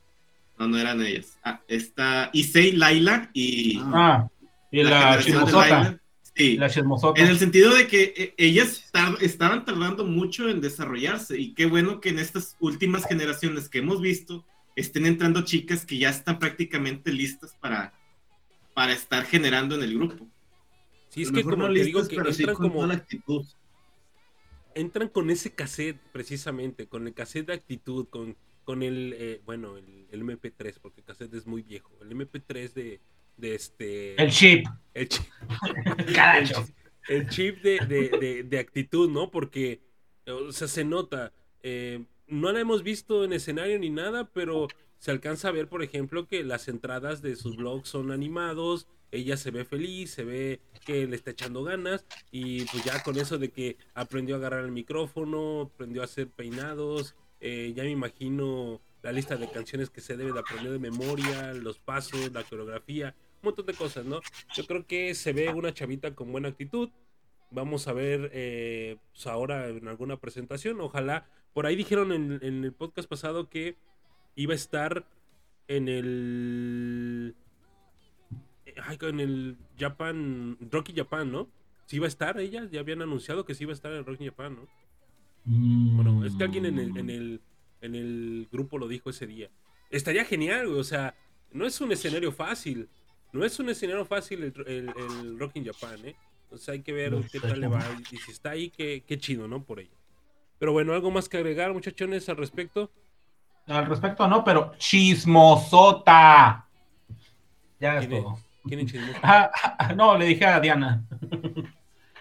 no, no eran ellas. Ah, está Issei, Laila y Ah, y la. Laila. Sí, La chismosota. en el sentido de que eh, ellas tar- estaban tardando mucho en desarrollarse y qué bueno que en estas últimas generaciones que hemos visto estén entrando chicas que ya están prácticamente listas para, para estar generando en el grupo. Sí, es que como no te digo que sí entran con como toda la actitud. entran con ese cassette precisamente, con el cassette de actitud, con, con el, eh, bueno, el, el MP3, porque el cassette es muy viejo, el MP3 de, de este... El chip. el chi- Caracho. el chip de, de- de- de actitud, ¿no? Porque, o sea, se nota. eh, no la hemos visto en escenario ni nada, pero se alcanza a ver, por ejemplo, que las entradas de sus blogs son animados. Ella se ve feliz, se ve que le está echando ganas. Y pues ya con eso de que aprendió a agarrar el micrófono, aprendió a hacer peinados. eh, ya me imagino la lista de canciones que se debe de aprender de memoria, los pasos, la coreografía, montón de cosas, ¿no? Yo creo que se ve una chavita con buena actitud. Vamos a ver eh, pues ahora en alguna presentación. Ojalá. Por ahí dijeron en, en el podcast pasado que iba a estar en el. ay, en el Japan. Rocky Japan, ¿no? Sí iba a estar ella. Ya habían anunciado que sí iba a estar en Rocky Japan, ¿no? Bueno, es que alguien en el, en el, en el grupo lo dijo ese día. Estaría genial. O sea, no es un escenario fácil. No es un escenario fácil el, el, el Rock in Japan, ¿eh? Entonces hay que ver No qué tal le va. Y si está ahí, qué, qué chido, ¿no? Por ello. Pero bueno, ¿algo más que agregar, muchachones, al respecto? Al respecto, no, pero chismosota. Ya es ¿Quién es? todo. ¿Quién es chismoso? Ah, ah, no, le dije a Diana.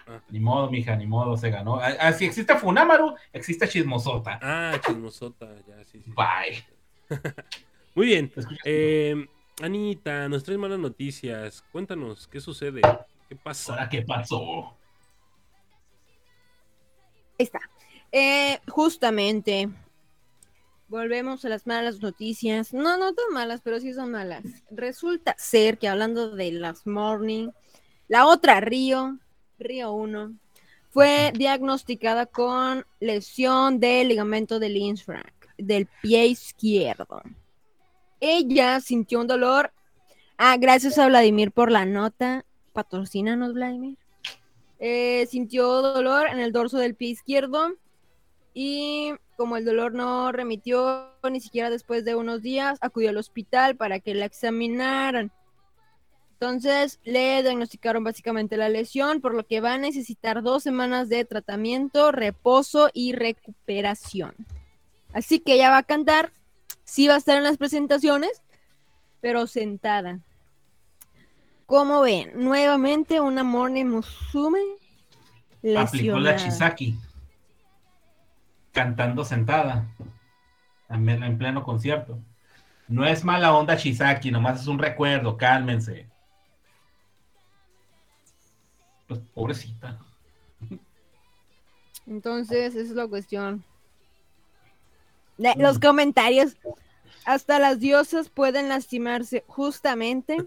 Ah. Ni modo, mija, ni modo, se ganó. Ah, si existe Funamaru, existe chismosota. Ah, chismosota, ya, sí, sí. Bye. Muy bien. Eh, Anita, nos traes malas noticias. Cuéntanos, ¿qué sucede? ¿Qué pasa? ¿Ahora qué pasó? Ahí está. Eh, justamente. Volvemos a las malas noticias. No, no tan malas, pero sí son malas. Resulta ser que hablando de las Morning, la otra Río, Río 1, fue diagnosticada con lesión del ligamento del infrac del pie izquierdo. Ella sintió un dolor. Ah, gracias a Vladimir por la nota. Patrocínanos, Vladimir. Eh, sintió dolor en el dorso del pie izquierdo y como el dolor no remitió ni siquiera después de unos días, acudió al hospital para que la examinaran. Entonces le diagnosticaron básicamente la lesión, por lo que va a necesitar dos semanas de tratamiento, reposo y recuperación. Así que ella va a cantar, sí va a estar en las presentaciones, pero sentada. Como ven, nuevamente una Morning Musume Aplicó la. Chisaki. Cantando sentada. También en pleno concierto. No es mala onda Chisaki, nomás es un recuerdo, cálmense. Pues pobrecita. Entonces, esa es la cuestión. De- los comentarios. Hasta las diosas pueden lastimarse, justamente.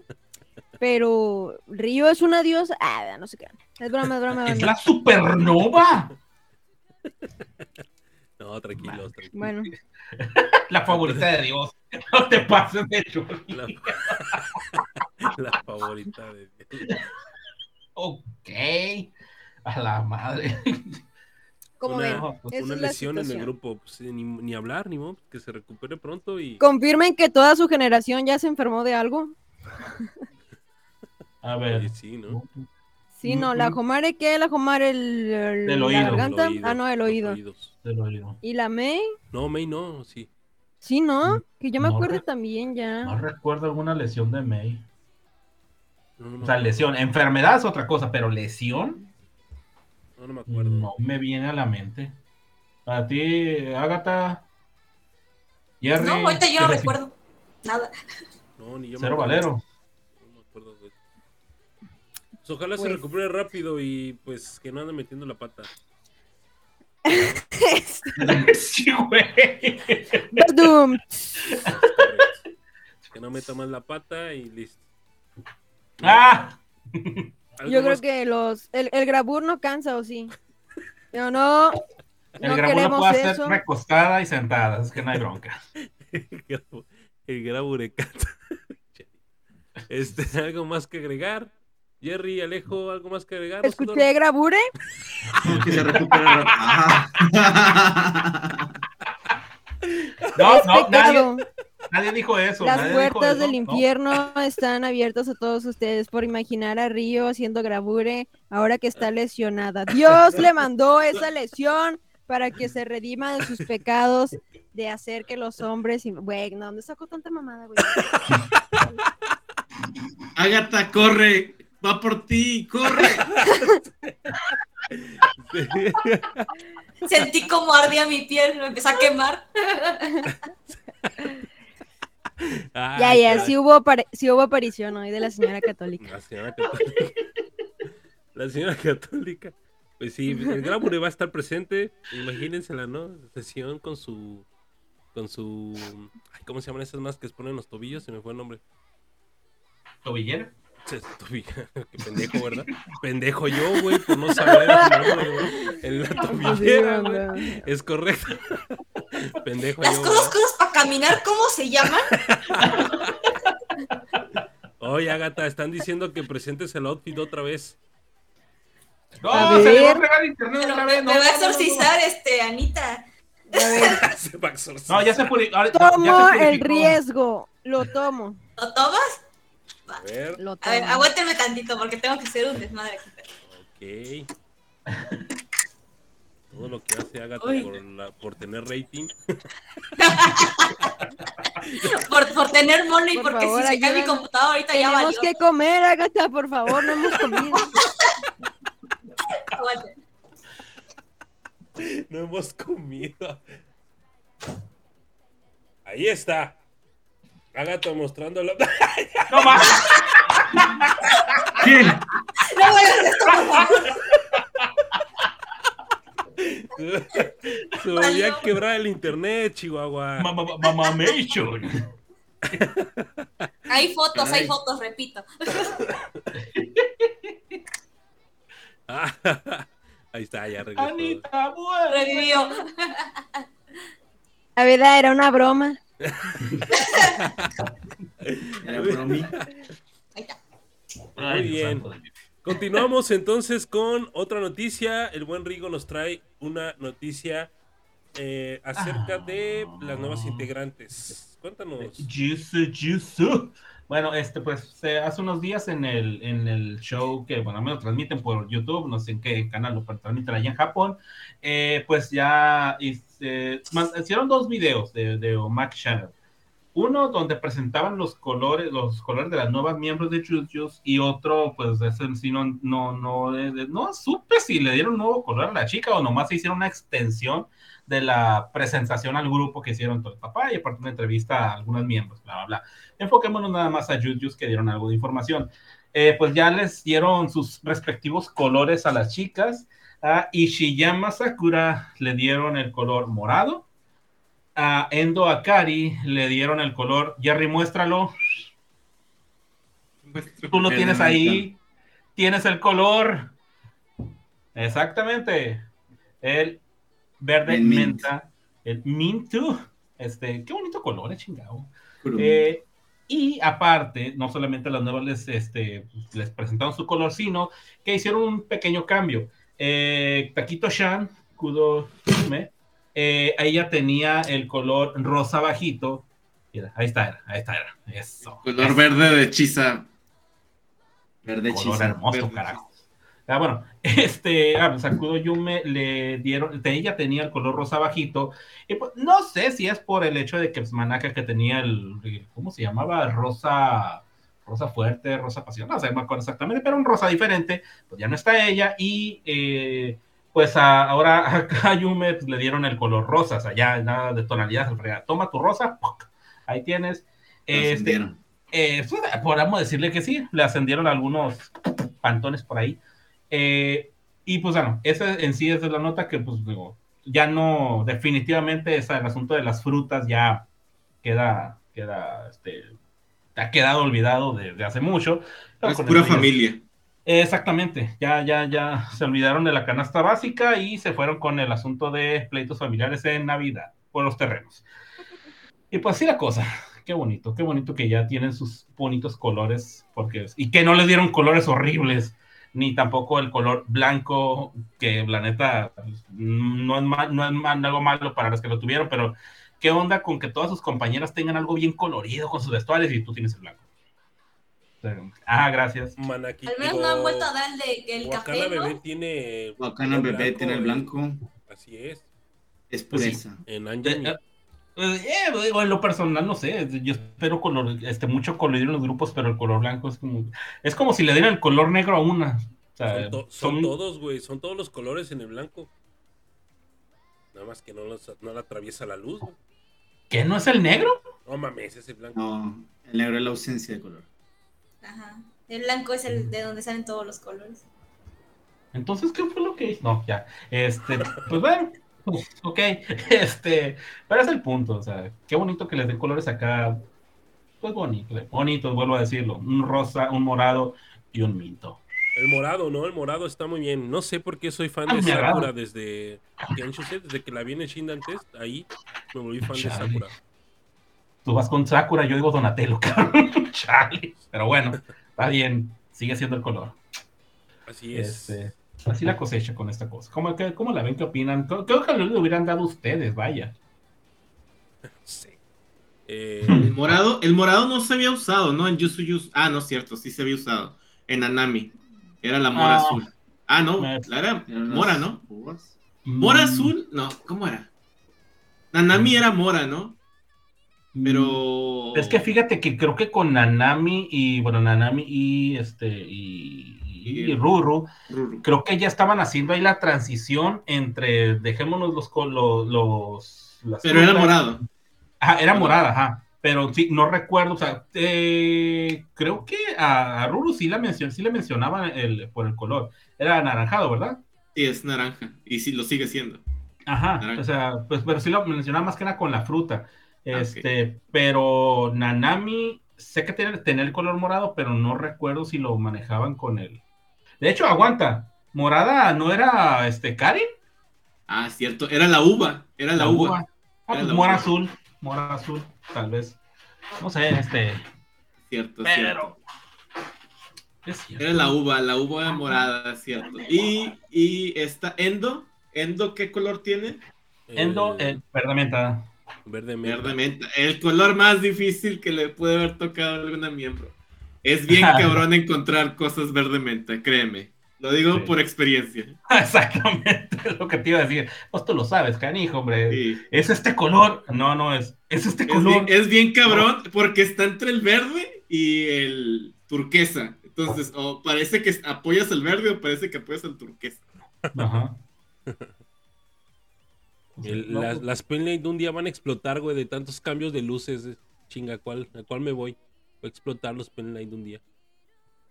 Pero Río es una diosa. Ah, no sé qué. Es broma, es broma. ¡Es la supernova! No, tranquilos, tranquilos. Bueno, La favorita de Dios. No te pases de churri. La, la favorita de Ok. A la madre. Como una, ven, una la lesión en el grupo. pues, ni, ni hablar, ni modo, que se recupere pronto y. Confirmen que toda su generación ya se enfermó de algo. A ver. sí, ¿no? Sí, no, la Jomare, ¿qué? La Jomare, el, el- Del la oído. garganta. El oído, ah, no, el oído. Del oído. ¿Y la May? No, May no, sí. Sí, ¿no? Que yo me No acuerdo también ya. No recuerdo alguna lesión de May. No, no, O sea, lesión. Enfermedad es otra cosa, pero lesión no, no me acuerdo. no me viene a la mente. A ti, Agatha. Jerry. No, ahorita yo no ¿qué recuerdo nada. No, ni yo me Cero acuerdo. Valero. No me acuerdo de eso. Pues ojalá se Pues- recupere rápido y pues que no ande metiendo la pata. sí, güey. Que no meta más la pata y listo. Ah, ¿Algo Yo creo más? que los el, el grabur no cansa, ¿o sí? Pero no, el no grabón queremos puede eso. recostada y sentada, es que no hay bronca. El el graburecata. Este, algo más que agregar. Jerry, Alejo, algo más que agregar. escuché grabure. Como que se recupera. Ajá. No, es no, nadie. Nadie dijo eso. Las nadie dijo puertas eso, del no. infierno están abiertas a todos ustedes por imaginar a Río haciendo grabure ahora que está lesionada. Dios le mandó esa lesión para que se redima de sus pecados de hacer que los hombres... y- Güey, no, ¿dónde sacó tanta mamada, güey? Agatha, corre. Va por ti, corre. Sentí como ardía mi piel, me empezó a quemar. Ya, ya, sí hubo, apare- sí hubo aparición hoy de la señora católica. La señora católica. La señora católica. Pues sí, el Grabure va a estar presente. Imagínensela, ¿no? Sesión con su. Con su. ay, ¿Cómo se llaman esas más que se ponen en los tobillos? Se me fue el nombre. ¿Tobillera? Qué pendejo, ¿verdad? Pendejo yo, güey, por no saber el nombre, güey. En la tobillera, güey. Es correcto. Pendejo Las yo. para caminar, ¿cómo se llaman? Oye, Agatha, están diciendo que presentes el outfit otra vez. No, A se le va a fregar internet Pero otra vez. me no, va a no, no, no, exorcizar, este, Anita. A ver, Se va a exorcizar. No, ya se puri- ahora- tomo ya se el riesgo, lo tomo, ¿Lo tomas? A ver, lo A ver, tomo. aguántenme tantito porque tengo que hacer un desmadre aquí. ok. Todo lo que hace Agatha por, la- por tener rating. Por, por tener mono y Por porque favor, si se cae mi computadora ahorita ya Tenemos valió. que comer, Agatha, por favor, no hemos comido. No hemos comido. Ahí está. Agatha mostrando la... No más. ¿Qué? No hagas esto, por favor. Se volvía a quebrar el internet, Chihuahua. Ma- ma- ma- Mamamation. Hay fotos, Ay. hay fotos, repito. Ah, Ahí está, ya regresó. Anita, muere. Revivió. La verdad era una broma. Era bromi. Ahí está. Ay, Dios bien. Continuamos entonces con otra noticia. El buen Rigo nos trae una noticia eh, acerca de las nuevas integrantes. Cuéntanos. Jisoo, Jisoo. Bueno, este, pues eh, hace unos días en el, en el show que, bueno, me lo transmiten por YouTube, no sé en qué canal lo transmiten allá en Japón, eh, pues ya este, hicieron dos videos de, de Omak Channel. Uno donde presentaban los colores, los colores de las nuevas miembros de Jujutsu y otro, pues ese sí no, no, no, eh, no supe si le dieron un nuevo color a la chica o nomás se hicieron una extensión de la presentación al grupo que hicieron todo el papá y aparte una entrevista a algunos miembros, bla, bla, bla. Enfoquémonos nada más a Jujutsu que dieron algo de información. Eh, pues ya les dieron sus respectivos colores a las chicas. A Ishiyama Sakura le dieron el color morado. A Endo Akari le dieron el color, Jerry, muéstralo. Tú lo tienes ahí. Tienes el color. Exactamente. El verde El mint. menta. El mint too. Este, qué bonito color, eh, chingado. Eh, y aparte, no solamente las nuevas les, este, les presentaron su color, sino que hicieron un pequeño cambio. Eh, Taquito Shan, Kudo eh, ella tenía el color rosa bajito. Mira, ahí está, era, ahí está, era. Eso. Color verde de Chisa. Verde color chisa. hermoso, Verde carajo. Ah, bueno, este, ah, pues, Sakudo Yume le dieron, ella tenía el color rosa bajito, y pues no sé si es por el hecho de que pues, Manaka que tenía el, ¿cómo se llamaba? Rosa, rosa fuerte, rosa pasión, no sé, no me acuerdo exactamente, pero un rosa diferente, pues ya no está ella, y eh, pues a- ahora a Yume pues, le dieron el color rosa, o sea, ya nada de tonalidad, toma tu rosa, ¡puc! ahí tienes. Este, eh, pues, podríamos decirle que sí, le ascendieron algunos pantones por ahí. Eh, y pues bueno, esa en sí es la nota que pues digo, ya no, definitivamente es el asunto de las frutas ya queda, queda, este, ha quedado olvidado desde hace mucho. Es pura familia. Exactamente, ya, ya, ya se olvidaron de la canasta básica y se fueron con el asunto de pleitos familiares en Navidad por los terrenos. Y pues así la cosa, qué bonito, qué bonito que ya tienen sus bonitos colores, porque y que no les dieron colores horribles, ni tampoco el color blanco, que la neta pues, no es, ma- no es ma- algo malo para los que lo tuvieron, pero qué onda con que todas sus compañeras tengan algo bien colorido con sus vestuarios y tú tienes el blanco. Ah, gracias. Manaki. Al menos no han vuelto a dar el, de, el Wakana café, Bebé ¿no? tiene. Wakana color Bebé tiene el blanco. Así es. Es Pues sí. pureza. En Eh, Anjani. eh, eh, digo, en lo personal, no sé, yo espero color, este, mucho colorido en los grupos, pero el color blanco es como, es como si le dieran el color negro a una. O sea, son, to- son son- todos, güey. Son todos los colores en el blanco. Nada más que no, los, no la atraviesa la luz, güey. ¿Qué no es el negro? No mames, ese blanco. No, el negro es la ausencia de color. Ajá. El blanco es el de donde salen todos los colores. Entonces, ¿qué fue lo que hizo? No, ya. Este, pues bueno, pues, ok. Este, pero es el punto, o sea, qué bonito que les den colores acá. Pues bonito, bonitos, vuelvo a decirlo. Un rosa, un morado y un minto. El morado, ¿no? El morado está muy bien. No sé por qué soy fan Ah, de. Sakura desde Kenshusei, desde que la vi en el Shindan Test. Ahí me volví fan de. Sakura. Tú vas con Sakura, yo digo Donatello, cabrón. Chale. Pero bueno, está bien, sigue siendo el color. Así es. Este, así la cosecha con esta cosa. ¿Cómo, qué- cómo la ven? ¿Qué opinan? ¿Qué, qué ojalá le hubieran dado ustedes? Vaya. Sí. Eh, El morado, el morado no se había usado, ¿no? En Yusu Yusu. Ah, no es cierto, sí se había usado. En Anami. Era la mora Ah. azul. Ah, no, Me- la era mora, ¿no? Mora Mm, azul, no, ¿cómo era? Nanami era mora, ¿no? mm, Pero. Es que fíjate que creo que con Nanami y, bueno, Nanami y este, y, y Ruru, Ruru. creo que ya estaban haciendo ahí la transición entre, dejémonos los, los, los las Pero era morado. Ajá, era morada, ajá. Pero sí, no recuerdo, o sea, eh, creo que a, a Ruru sí la mencionó, sí le mencionaban el, por el color. Era anaranjado, ¿verdad? Sí, es naranja. Y sí, lo sigue siendo. Ajá, Naranja. o sea, pues, pero sí lo mencionaba más que nada con la fruta. Este, pero Nanami, sé que tiene, tenía el color morado, pero no recuerdo si lo manejaban con él. De hecho, aguanta, morada no era este Karen, Ah, es cierto. Era la uva. Era la, uva. Ah, Era pues la mora uva. azul, mora azul, tal vez. No sé, este, Cierto, cierto. pero. Es cierto. Era la uva, la uva morada, cierto. Y, y esta Endo, Endo, ¿qué color tiene? Endo, eh, eh, verde menta. verde menta. Verde menta. El color más difícil que le puede haber tocado a alguna miembro. Es bien cabrón encontrar cosas verde menta, créeme. Lo digo Sí. por experiencia. Exactamente lo que te iba a decir. Pues tú lo sabes, canijo, hombre. Sí. ¿Es este color? No, no es. ¿Es este Es, color? bien, es bien cabrón porque está entre el verde y el turquesa. Entonces, o parece que apoyas el verde o parece que apoyas el turquesa. Ajá. El- las, las Penlight un día van a explotar, güey, de tantos cambios de luces. eh. Chinga, ¿a cuál, ¿a cuál me voy? Voy a explotar los Penlight un día.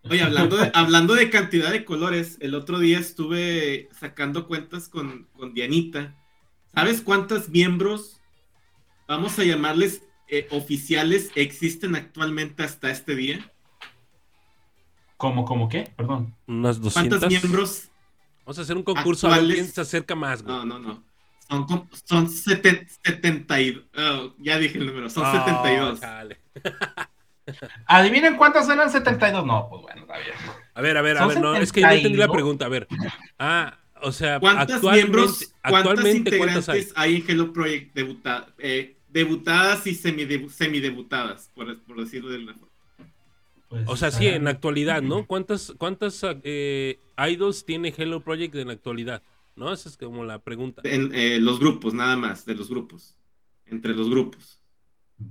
Oye, hablando de, hablando de cantidad de colores, el otro día estuve sacando cuentas con, con Dianita. ¿Sabes cuántos miembros, vamos a llamarles eh, oficiales, existen actualmente hasta este día? ¿Cómo, cómo qué? Perdón. Unas 200. ¿Cuántos miembros? Vamos a hacer un concurso a ver actuales? quién se acerca más, güey. No, no, no. Son, son seten- 72. oh, ya dije el número, son Ah, 72. ¿Adivinen cuántas eran 72? No, pues bueno, está bien. A ver, a ver, a ver, no, es que no entendí la 72. pregunta. A ver. Ah, o sea, ¿Cuántos actualmente, miembros, cuántas actualmente ¿cuántas hay? integrantes hay? en Hello Project debuta- eh, debutadas y semidebu- semidebutadas, por, por decirlo de una forma? Pues, O sea, sí, en la actualidad, ¿no? ¿Cuántas, cuántas eh, idols tiene Hello Project en la actualidad? ¿No? Esa es como la pregunta. En eh, los grupos, nada más, de los grupos. Entre los grupos.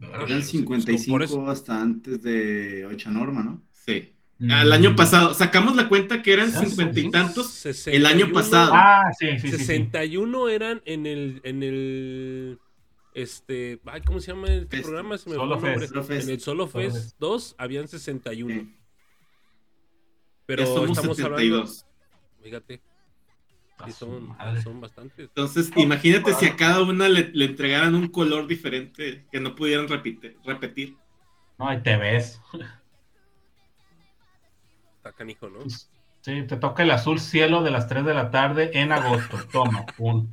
Eran Por eso. 55 hasta antes de Ocha Norma, ¿no? Sí. mm. Al año pasado, sacamos la cuenta que eran Ah, cincuenta y tantos el año 61 pasado. Ah, sí, sí, sí, sí. 61 eran en el, en el, este, ay, ¿cómo se llama este Fest. programa? Se me Solo el. Fest. En el Solo Solo Fest Fest. 2 habían 61. Sí. Pero Ya somos estamos 72. hablando, fíjate, sí su son, son bastantes. Entonces, imagínate si a cada una le, le entregaran un color diferente que no pudieran repite- repetir. No, ahí te ves. Está canijo, ¿no? Sí, te toca el azul cielo de las 3 de la tarde en agosto. Toma, pum.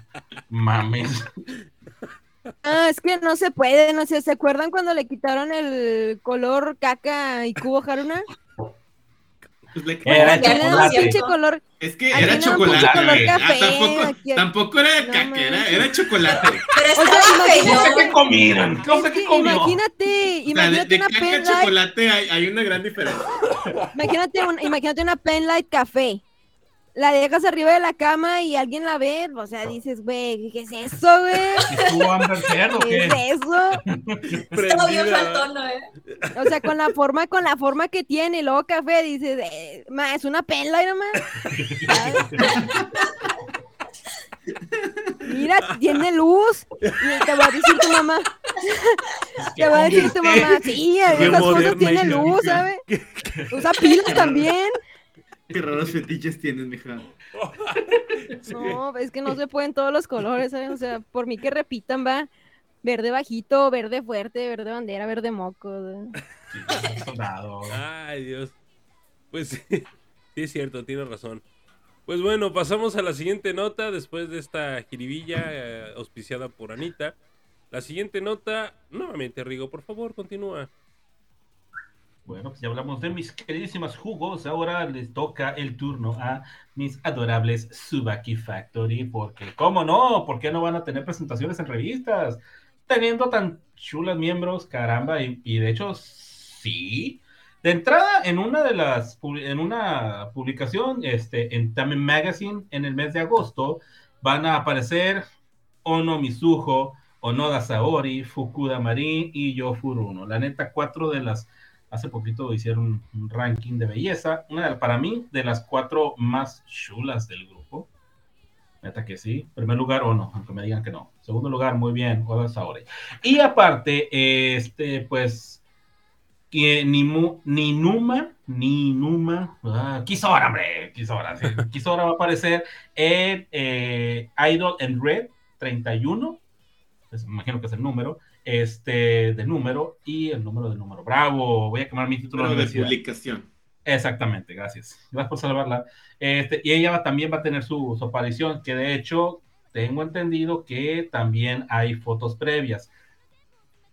Mames. Ah, es que no se puede, no sé, ¿se acuerdan cuando le quitaron el color caca y cubo Haruna? Pues Era chocolate. pinche color. es que era chocolate. color Ah, café, tampoco, aquí- tampoco era No caca, era, era chocolate. Pero O sea, imagínate- No sé feo. qué comieron. No sé Es qué que comió. imagínate, O sea, de, imagínate de una caca a pen light, chocolate hay, hay una gran diferencia. imagínate, un- imagínate una pen light café. La dejas arriba de la cama y alguien la ve, o sea, dices, güey, ¿qué es eso, güey? ¿Y ¿Qué es eso? Estaba bien eh? O sea, con la forma, con la forma que tiene, y luego café, dices, eh, ma, es una pen light nomás. Mira, tiene luz. Y te va a decir tu mamá. Te va a decir tu mamá, sí, esas cosas y luz. ¿sabes? Usa pilas también. Qué raros fetiches tienes, mija. No, es que no se pueden todos los colores, ¿sabes? O sea, por mí que repitan, va. Verde bajito, verde fuerte, verde bandera, verde moco. Ay, Dios. Pues sí, sí es cierto, tiene razón. Pues bueno, pasamos a la siguiente nota después de esta jiribilla eh, auspiciada por Anita. La siguiente nota, nuevamente Rigo, por favor, continúa. Bueno, pues ya hablamos de mis queridísimas jugos. Ahora les toca el turno a mis adorables Subaki Factory. Porque, ¿cómo no? ¿Por qué no van a tener presentaciones en revistas? Teniendo tan chulas miembros, caramba. Y, de hecho, sí. De entrada, en una de las en una publicación, este, en Tamen Magazine, en el mes de agosto, van a aparecer Ono Mizuho, Onoda Saori, Fukuda Marin y Yo Furuno. La neta, cuatro de las hace poquito hicieron un ranking de belleza. Una de, para mí, de las cuatro más chulas del grupo. Neta que sí. Primer lugar, o no, aunque me digan que no. Segundo lugar, muy bien, Oda Saori. Y aparte, este, pues, que Nimu, Ninuma, Ninuma, ah, Kisora, hombre, Kisora, sí. Kisora va a aparecer en eh, Idol en Red 31. Pues, me imagino que es el número este, de número y el número de número. Bravo, voy a quemar mi título de publicación. Exactamente, gracias. Gracias por salvarla. Este, y ella va- también va a tener su, su aparición, que de hecho tengo entendido que también hay fotos previas.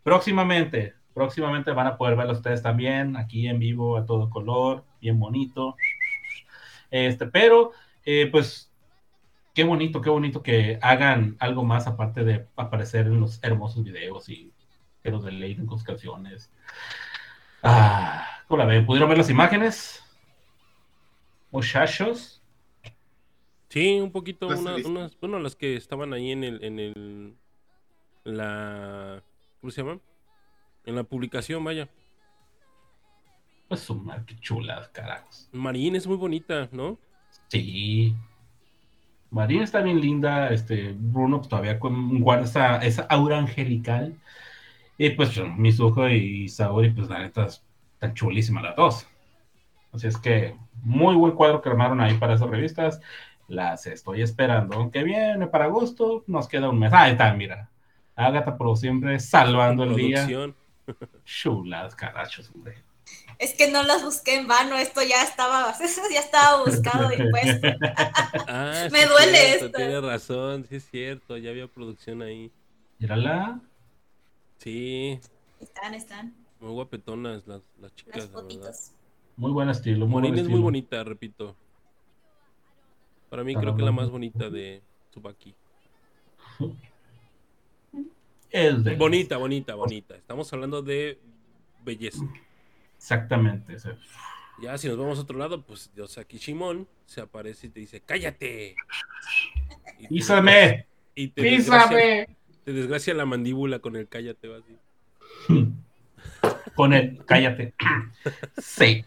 Próximamente, próximamente van a poder verlo ustedes también, aquí en vivo, a todo color, bien bonito. Este, pero, eh, pues, qué bonito, qué bonito que hagan algo más aparte de aparecer en los hermosos videos y que los deleiten con sus canciones. Ah, ¿cómo la ven? ¿Pudieron ver las imágenes? Muchachos. Sí, un poquito, Pues, una- unas, bueno, las que estaban ahí en el, en el, la, ¿cómo se llama? En la publicación, vaya. Pues su madre, qué chulas, carajos. Marín es muy bonita, ¿no? Sí. Marina está bien linda, este, Bruno pues, todavía con, guarda esa, esa aura angelical. Y pues Mizuho y Saori, pues la neta, están chulísimas las dos. Así es que, muy buen cuadro que armaron ahí para esas revistas. Las estoy esperando. Aunque viene para agosto, nos queda un mes. Ahí está, mira. Agatha, por siempre, salvando el día. Chulas, carachos, hombre. Es que no las busqué en vano, esto ya estaba, ya estaba buscado y puesto. Ah, Me sí duele cierto, esto. Tiene razón, sí es cierto, ya había producción ahí. Mírala. Sí, Están, están, muy guapetonas las, las chicas, las la verdad. fotitos. Muy buen estilo. Muy Morín buen es muy bonita, repito. Para mí creo que es la más bonita de Tsubaki. Es de- Bonita, bonita, bonita. Estamos hablando de belleza. Exactamente. Ya si nos vamos a otro lado, pues Yosaki Shimon se aparece y te dice, cállate. Y te- ¡Písame! Y te desgracia, ¡Písame! te desgracia la mandíbula con el cállate. Con el cállate. Sí.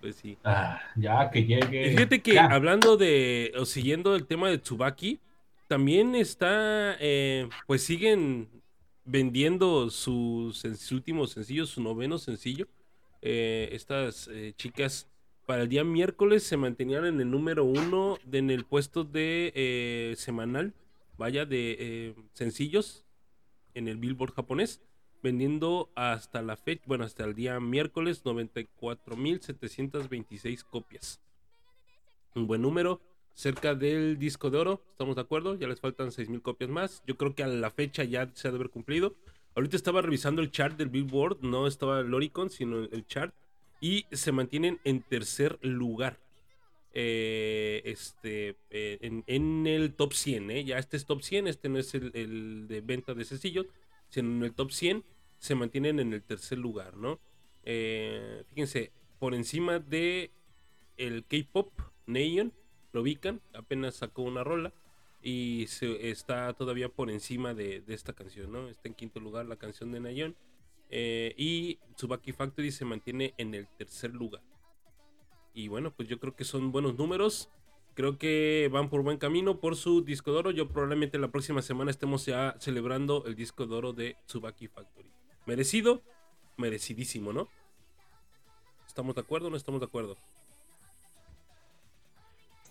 Pues sí. Ah, ya que llegue. Y fíjate que Ya. hablando de, o siguiendo el tema de Tsubaki, también está, eh, pues siguen vendiendo sen- su último sencillo, su noveno sencillo. Eh, estas eh, chicas para el día miércoles se mantenían en el número uno de- en el puesto de eh, semanal, vaya, de eh, sencillos en el Billboard japonés, vendiendo hasta la fecha, bueno, hasta el día miércoles 94.726 copias. Un buen número, cerca del disco de oro, ¿estamos de acuerdo? Ya les faltan 6.000 copias más. Yo creo que a la fecha ya se ha de haber cumplido. Ahorita estaba revisando el chart del Billboard, no estaba el Oricon, sino el chart, y se mantienen en tercer lugar. Eh, este, eh, en, el top 100, ¿eh? ya este es top 100, este no es el, de venta de sencillos, sino en el top 100 se mantienen en el tercer lugar, ¿no? Fíjense, por encima de el K-pop Neon, lo ubican, apenas sacó una rola y se, está todavía por encima de, esta canción, ¿no? Está en quinto lugar la canción de Neon eh, y Tsubaki Factory se mantiene en el tercer lugar. Y bueno, pues yo creo que son buenos números. Creo que van por buen camino por su disco de oro. Yo probablemente la próxima semana estemos ya celebrando el disco de oro de Tsubaki Factory. Merecido, merecidísimo, ¿no? ¿Estamos de acuerdo o no estamos de acuerdo?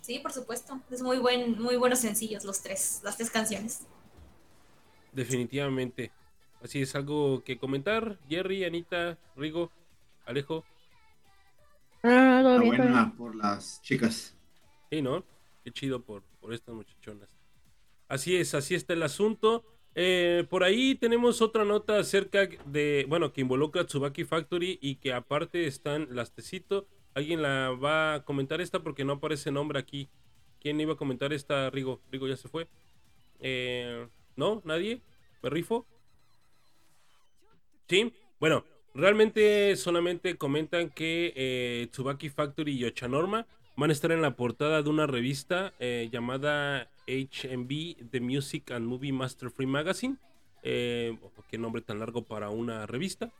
Sí, por supuesto. Es muy buen, muy buenos sencillos los tres, las tres canciones. Definitivamente. Así es, algo que comentar. Jerry, Anita, Rigo, Alejo. Ah, bien, bien. Por las chicas. Sí, ¿no? Qué chido por, por estas muchachonas. Así es, así está el asunto. Eh, por ahí tenemos otra nota acerca de, bueno, que involucra a Tsubaki Factory y que aparte están las tecito. ¿Alguien la va a comentar esta? Porque no aparece nombre aquí. ¿Quién iba a comentar esta, Rigo? Rigo ya se fue. Eh, ¿No? ¿Nadie? ¿Me rifo? Sí. Bueno, realmente solamente comentan que eh, Tsubaki Factory y Ochanorma van a estar en la portada de una revista eh, llamada HMB The Music and Movie Master Free Magazine. Eh, qué nombre tan largo para una revista.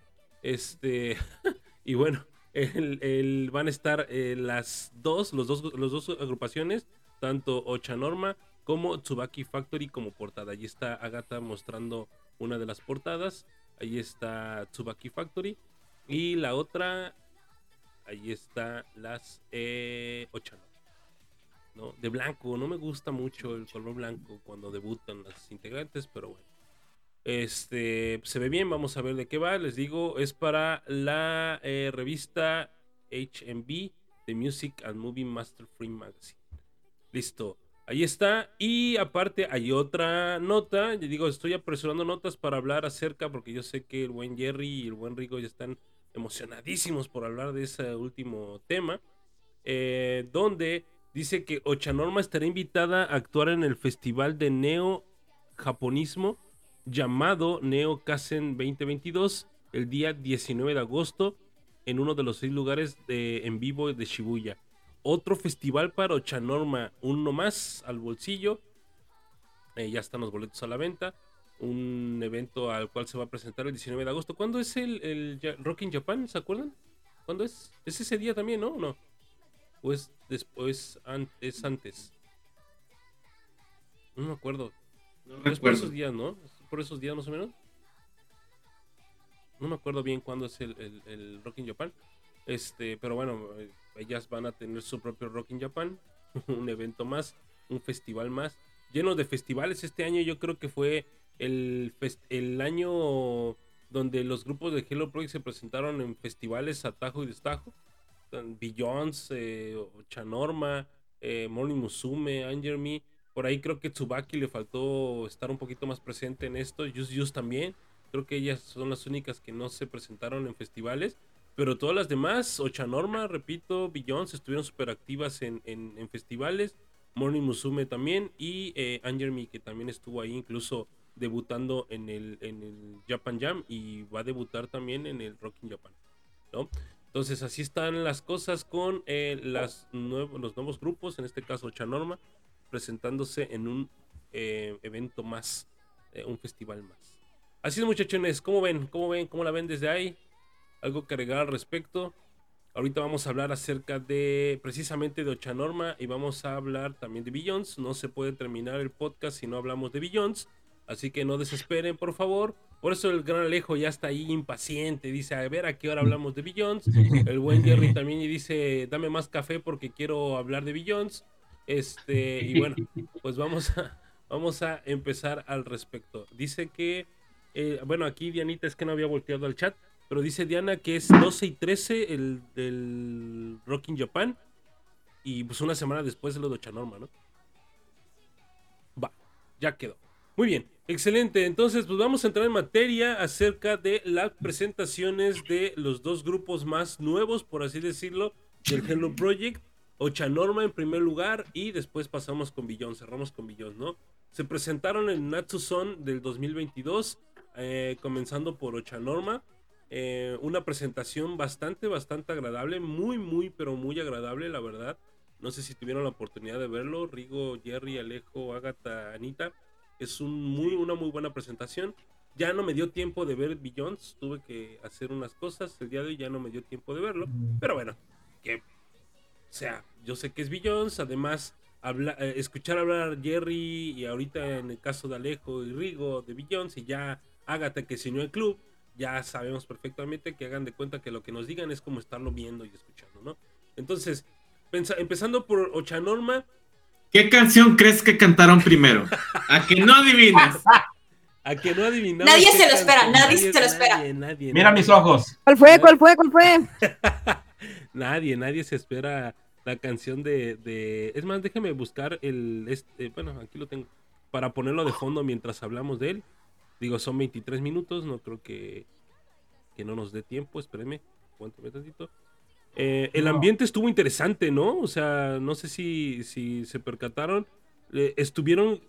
Este, y bueno, el, el- van a estar eh, las dos, los dos, los dos agrupaciones, tanto Ochanorma como Tsubaki Factory como portada. Allí está Agatha mostrando una de las portadas. Ahí está Tsubaki Factory. Y la otra, ahí está las eh, Ochanorma. ¿no? De blanco, no me gusta mucho el color blanco cuando debutan las integrantes, pero bueno. Este se ve bien, vamos a ver de qué va. Les digo, es para la eh, revista HMB The Music and Movie Master Free Magazine. Listo, ahí está. Y aparte, hay otra nota. Yo digo, estoy apresurando notas para hablar acerca, porque yo sé que el buen Jerry y el buen Rigo ya están emocionadísimos por hablar de ese último tema. eh, donde dice que Ochanorma estará invitada a actuar en el festival de neo japonismo llamado Neo Kasen 2022 el día 19 de agosto en uno de los seis lugares de, en vivo de Shibuya. Otro festival para Ochanorma, uno más al bolsillo. Eh, ya están los boletos a la venta. Un evento al cual se va a presentar el 19 de agosto. ¿Cuándo es el, el Rock in Japan? ¿Se acuerdan? ¿Cuándo es? Es ese día también, ¿no? ¿O no? ¿O es después? an- es antes? No me acuerdo. No Es por recuerdo. esos días, ¿no? ¿Es por esos días más o menos? No me acuerdo bien cuándo es el, el, Rock in Japan. Este, pero bueno, eh, ellas van a tener su propio Rock in Japan. un evento más, un festival más. Lleno de festivales. Este año yo creo que fue el, el año donde los grupos de Hello Project se presentaron en festivales a tajo y destajo. Billions, eh, Chanorma, eh, Morning Musume, Anger Me. Por ahí creo que Tsubaki le faltó estar un poquito más presente en esto. Yus Yus también. Creo que ellas son las únicas que no se presentaron en festivales. Pero todas las demás, Ochanorma, repito, Billions, estuvieron súper activas en, en- festivales. Morning Musume también. Y eh, Anger Me, que también estuvo ahí. Incluso debutando en el, en el Japan Jam y va a debutar también en el Rocking Japan, ¿no? Entonces así están las cosas con eh, los nuevos grupos, en este caso Chanorma, presentándose en un eh, evento más, eh, un festival más. Así es muchachones, ¿cómo ven? ¿Cómo ven? ¿Cómo la ven desde ahí? ¿Algo que agregar al respecto? Ahorita vamos a hablar acerca de precisamente de Ochanorma y vamos a hablar también de Billions. No se puede terminar el podcast si no hablamos de Billions. Así que no desesperen, por favor. Por eso el gran Alejo ya está ahí impaciente. Dice, a ver a qué hora hablamos de Billions. El buen Jerry también dice, dame más café porque quiero hablar de Billions. Este, y bueno, pues vamos a, vamos a empezar al respecto. Dice que, eh, bueno, aquí Dianita es que no había volteado al chat, pero dice Diana que es 12 y 13 el del Rocking Japan. Y pues una semana después de lo de Chanorma, ¿no? Va, ya quedó. Muy bien, excelente. Entonces, pues vamos a entrar en materia acerca de las presentaciones de los dos grupos más nuevos, por así decirlo, del Hello Project. Ochanorma en primer lugar y después pasamos con Billón, cerramos con Billón, ¿no? Se presentaron en Natsuson del 2022, eh, comenzando por Ochanorma. Eh, una presentación bastante, bastante agradable, muy, muy, pero muy agradable, la verdad. No sé si tuvieron la oportunidad de verlo, Rigo, Jerry, Alejo, Agatha, Anita. Es muy, una muy buena presentación. Ya no me dio tiempo de ver Billions, tuve que hacer unas cosas. El día de hoy ya no me dio tiempo de verlo. Pero bueno, que sea, yo sé que es Billions, además habla, eh, escuchar hablar a Jerry y ahorita en el caso de Alejo y Rigo de Billions y ya Agatha que se unió al club, ya sabemos perfectamente que hagan de cuenta que lo que nos digan es como estarlo viendo y escuchando, ¿no? Entonces, pensa- empezando por Ochanorma, ¿Qué canción crees que cantaron primero? A que no adivinas. a que no adivinamos. Nadie se lo espera, nadie se lo espera. Nadie, nadie, Mira nadie. mis ojos. ¿Cuál fue? ¿Cuál fue? ¿Cuál fue? Nadie, nadie se espera la canción de, de- Es más, déjeme buscar el... Este, bueno, aquí lo tengo. Para ponerlo de fondo mientras hablamos de él. Digo, son 23 minutos, no creo que, que no nos dé tiempo, espéreme, aguántame tantito. Eh, el No. ambiente estuvo interesante, ¿no? O sea, no sé si, si se percataron. Eh, estuvieron...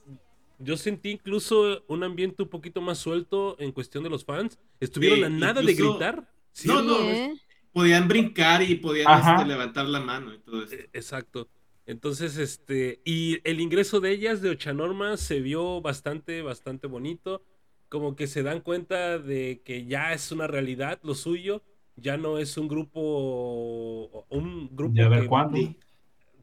Yo sentí incluso un ambiente un poquito más suelto en cuestión de los fans. Estuvieron Sí, a nada de gritar. ¿sí No, no, ¿Eh? Podían brincar y podían este, levantar la mano y todo eso. Eh, Exacto. Entonces, este, y el ingreso de ellas de Ochanorma se vio bastante, bastante bonito. Como que se dan cuenta de que ya es una realidad lo suyo. Ya no es un grupo, un grupo a ver que- cuándo.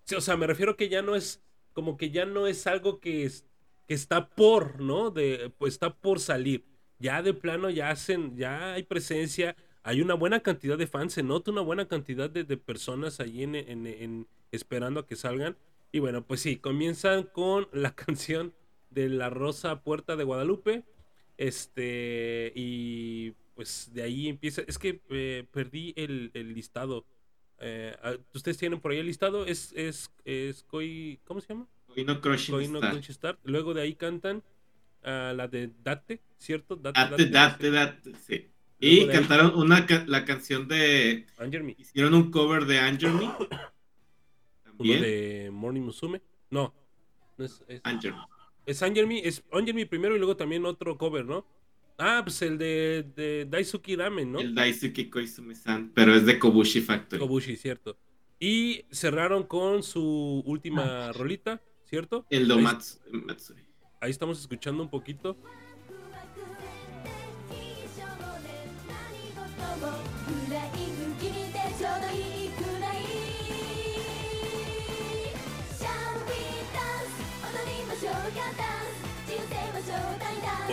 Sí, o sea, me refiero que ya no es, como que ya no es algo que, es- que está por, ¿no? De, pues está por salir. Ya de plano ya hacen, ya hay presencia, hay una buena cantidad de fans, se nota una buena cantidad de, de personas ahí en, en- en- esperando a que salgan. Y bueno, pues sí, comienzan con la canción de La Rosa Puerta de Guadalupe. Este, y pues de ahí empieza. Es que eh, perdí el, el listado. Eh, ah, ¿Ustedes tienen por ahí el listado? Es, es, es Koi, ¿cómo se llama? Hoy no Crushing Koi no Star. Crunchy Star. Luego de ahí cantan ah, la de Date, ¿cierto? Date, Date, date, date, sí. Y ahí- cantaron una la canción de. Anger Me. Hicieron un cover de Anger Me. Uno También. de Morning Musume. No, no es, es, Anger Me. es Anger Me, es primero y luego también otro cover, ¿no? Ah, pues el de, de Daisuki Ramen, ¿no? El Daisuke Koizumi-san, pero es de Kobushi Factory. Kobushi, cierto. Y cerraron con su última rolita, ¿cierto? El Ahí- Domatsu Matsuri. Ahí estamos escuchando un poquito.「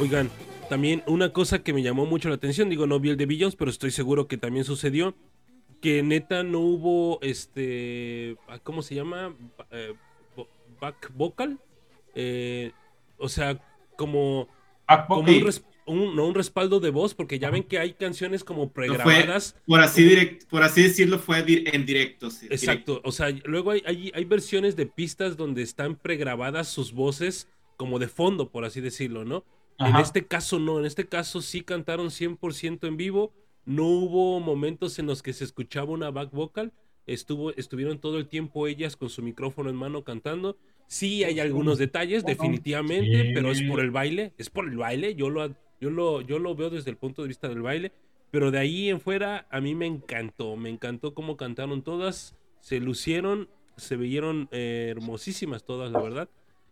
Oigan, también una cosa que me llamó mucho la atención, digo, no vi el de Billions, pero estoy seguro que también sucedió, que neta no hubo, este, ah, ¿cómo se llama? Eh, back vocal. Eh, o sea, como, como un, no un respaldo de voz, porque ya ven que hay canciones como pregrabadas. Por así, direct, por así decirlo, fue di- en directo. sí, Exacto, o sea, luego hay, hay, hay versiones de pistas donde están pregrabadas sus voces como de fondo, por así decirlo, ¿no? En este caso no, en este caso sí cantaron 100% en vivo, no hubo momentos en los que se escuchaba una back vocal, estuvo, estuvieron todo el tiempo ellas con su micrófono en mano cantando, Sí, hay algunos detalles, definitivamente, sí. pero es por el baile, es por el baile, yo lo, yo, lo, yo lo veo desde el punto de vista del baile, pero de ahí en fuera a mí me encantó, me encantó cómo cantaron todas, se lucieron, se veyeron eh, hermosísimas todas, la verdad,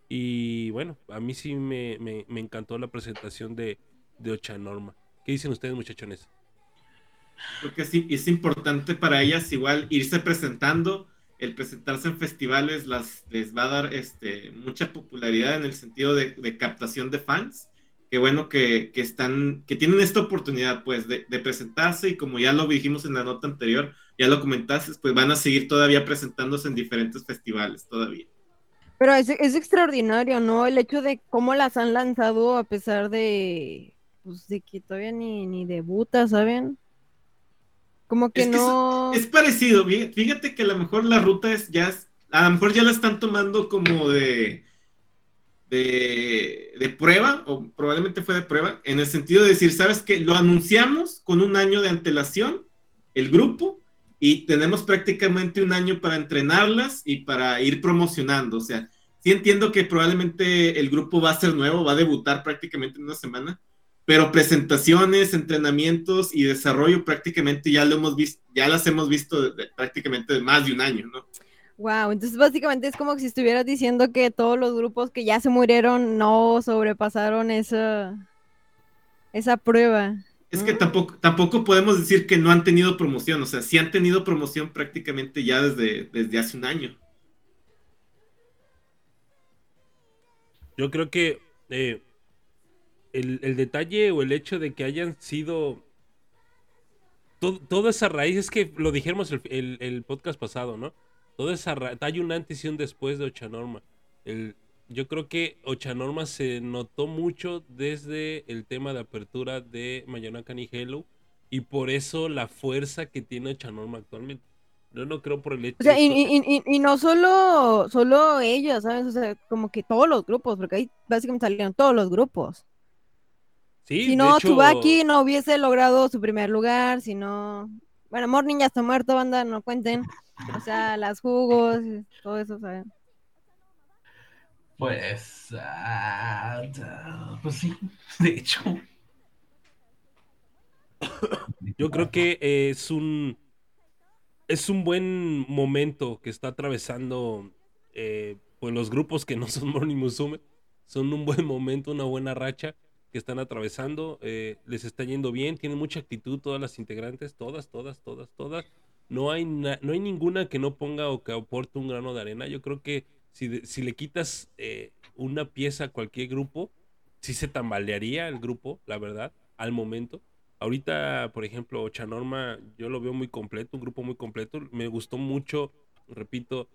y bueno, a mí sí me, me- encantó la presentación de, de Ocha Norma. ¿Qué dicen ustedes, muchachones? Creo que sí, es importante para ellas igual irse presentando, el presentarse en festivales las, les va a dar este, mucha popularidad en el sentido de, de captación de fans. Qué bueno que, que están, que tienen esta oportunidad pues de, de presentarse y como ya lo dijimos en la nota anterior, ya lo comentaste, pues van a seguir todavía presentándose en diferentes festivales todavía. Pero es, es extraordinario, ¿no? El hecho de cómo las han lanzado a pesar de, pues, de que todavía ni, ni debuta, ¿saben? Como que Es que no... Es parecido, fí- fíjate que a lo mejor la ruta es ya, a lo mejor ya la están tomando como de, de, de prueba, o probablemente fue de prueba, en el sentido de decir, ¿sabes qué? Lo anunciamos con un año de antelación, el grupo, y tenemos prácticamente un año para entrenarlas y para ir promocionando. O sea, sí entiendo que probablemente el grupo va a ser nuevo, va a debutar prácticamente en una semana, pero presentaciones, entrenamientos y desarrollo prácticamente ya lo hemos visto, ya las hemos visto de- de- prácticamente de más de un año, ¿no? Wow, entonces básicamente es como si estuvieras diciendo que todos los grupos que ya se murieron no sobrepasaron esa, esa prueba. Es que Mm. tampoco, tampoco podemos decir que no han tenido promoción, o sea, sí han tenido promoción prácticamente ya desde, desde hace un año. Yo creo que eh, el, el detalle o el hecho de que hayan sido to- toda esa raíz, es que lo dijimos el, el- el podcast pasado, ¿no? Toda esa raíz, hay un antes y un después de Ochanorma. El, yo creo que Ochanorma se notó mucho desde el tema de apertura de Mayanakan y Hello y por eso la fuerza que tiene Ochanorma actualmente. Yo no creo por el hecho O sea, y, y- y- y no solo, solo ellos, ¿sabes? O sea, como que todos los grupos, porque ahí básicamente salieron todos los grupos. Sí, si no, hecho- no hubiese logrado su primer lugar, si no... Bueno, Morning ya está muerto, banda, no cuenten. O sea, las jugos, todo eso, ¿saben? Pues, ah, ah, pues sí, de hecho. Yo creo que eh, es un es un buen momento que está atravesando eh, pues los grupos que no son Morning Musume. Son un buen momento, una buena racha que están atravesando. eh, les está yendo bien, tienen mucha actitud todas las integrantes, todas, todas, todas, todas. No hay, no hay ninguna que no ponga o que aporte un grano de arena. Yo creo que si, si le quitas eh, una pieza a cualquier grupo, sí se tambalearía el grupo, la verdad, al momento. Ahorita, por ejemplo, Ochanorma, yo lo veo muy completo, un grupo muy completo. Me gustó mucho, repito,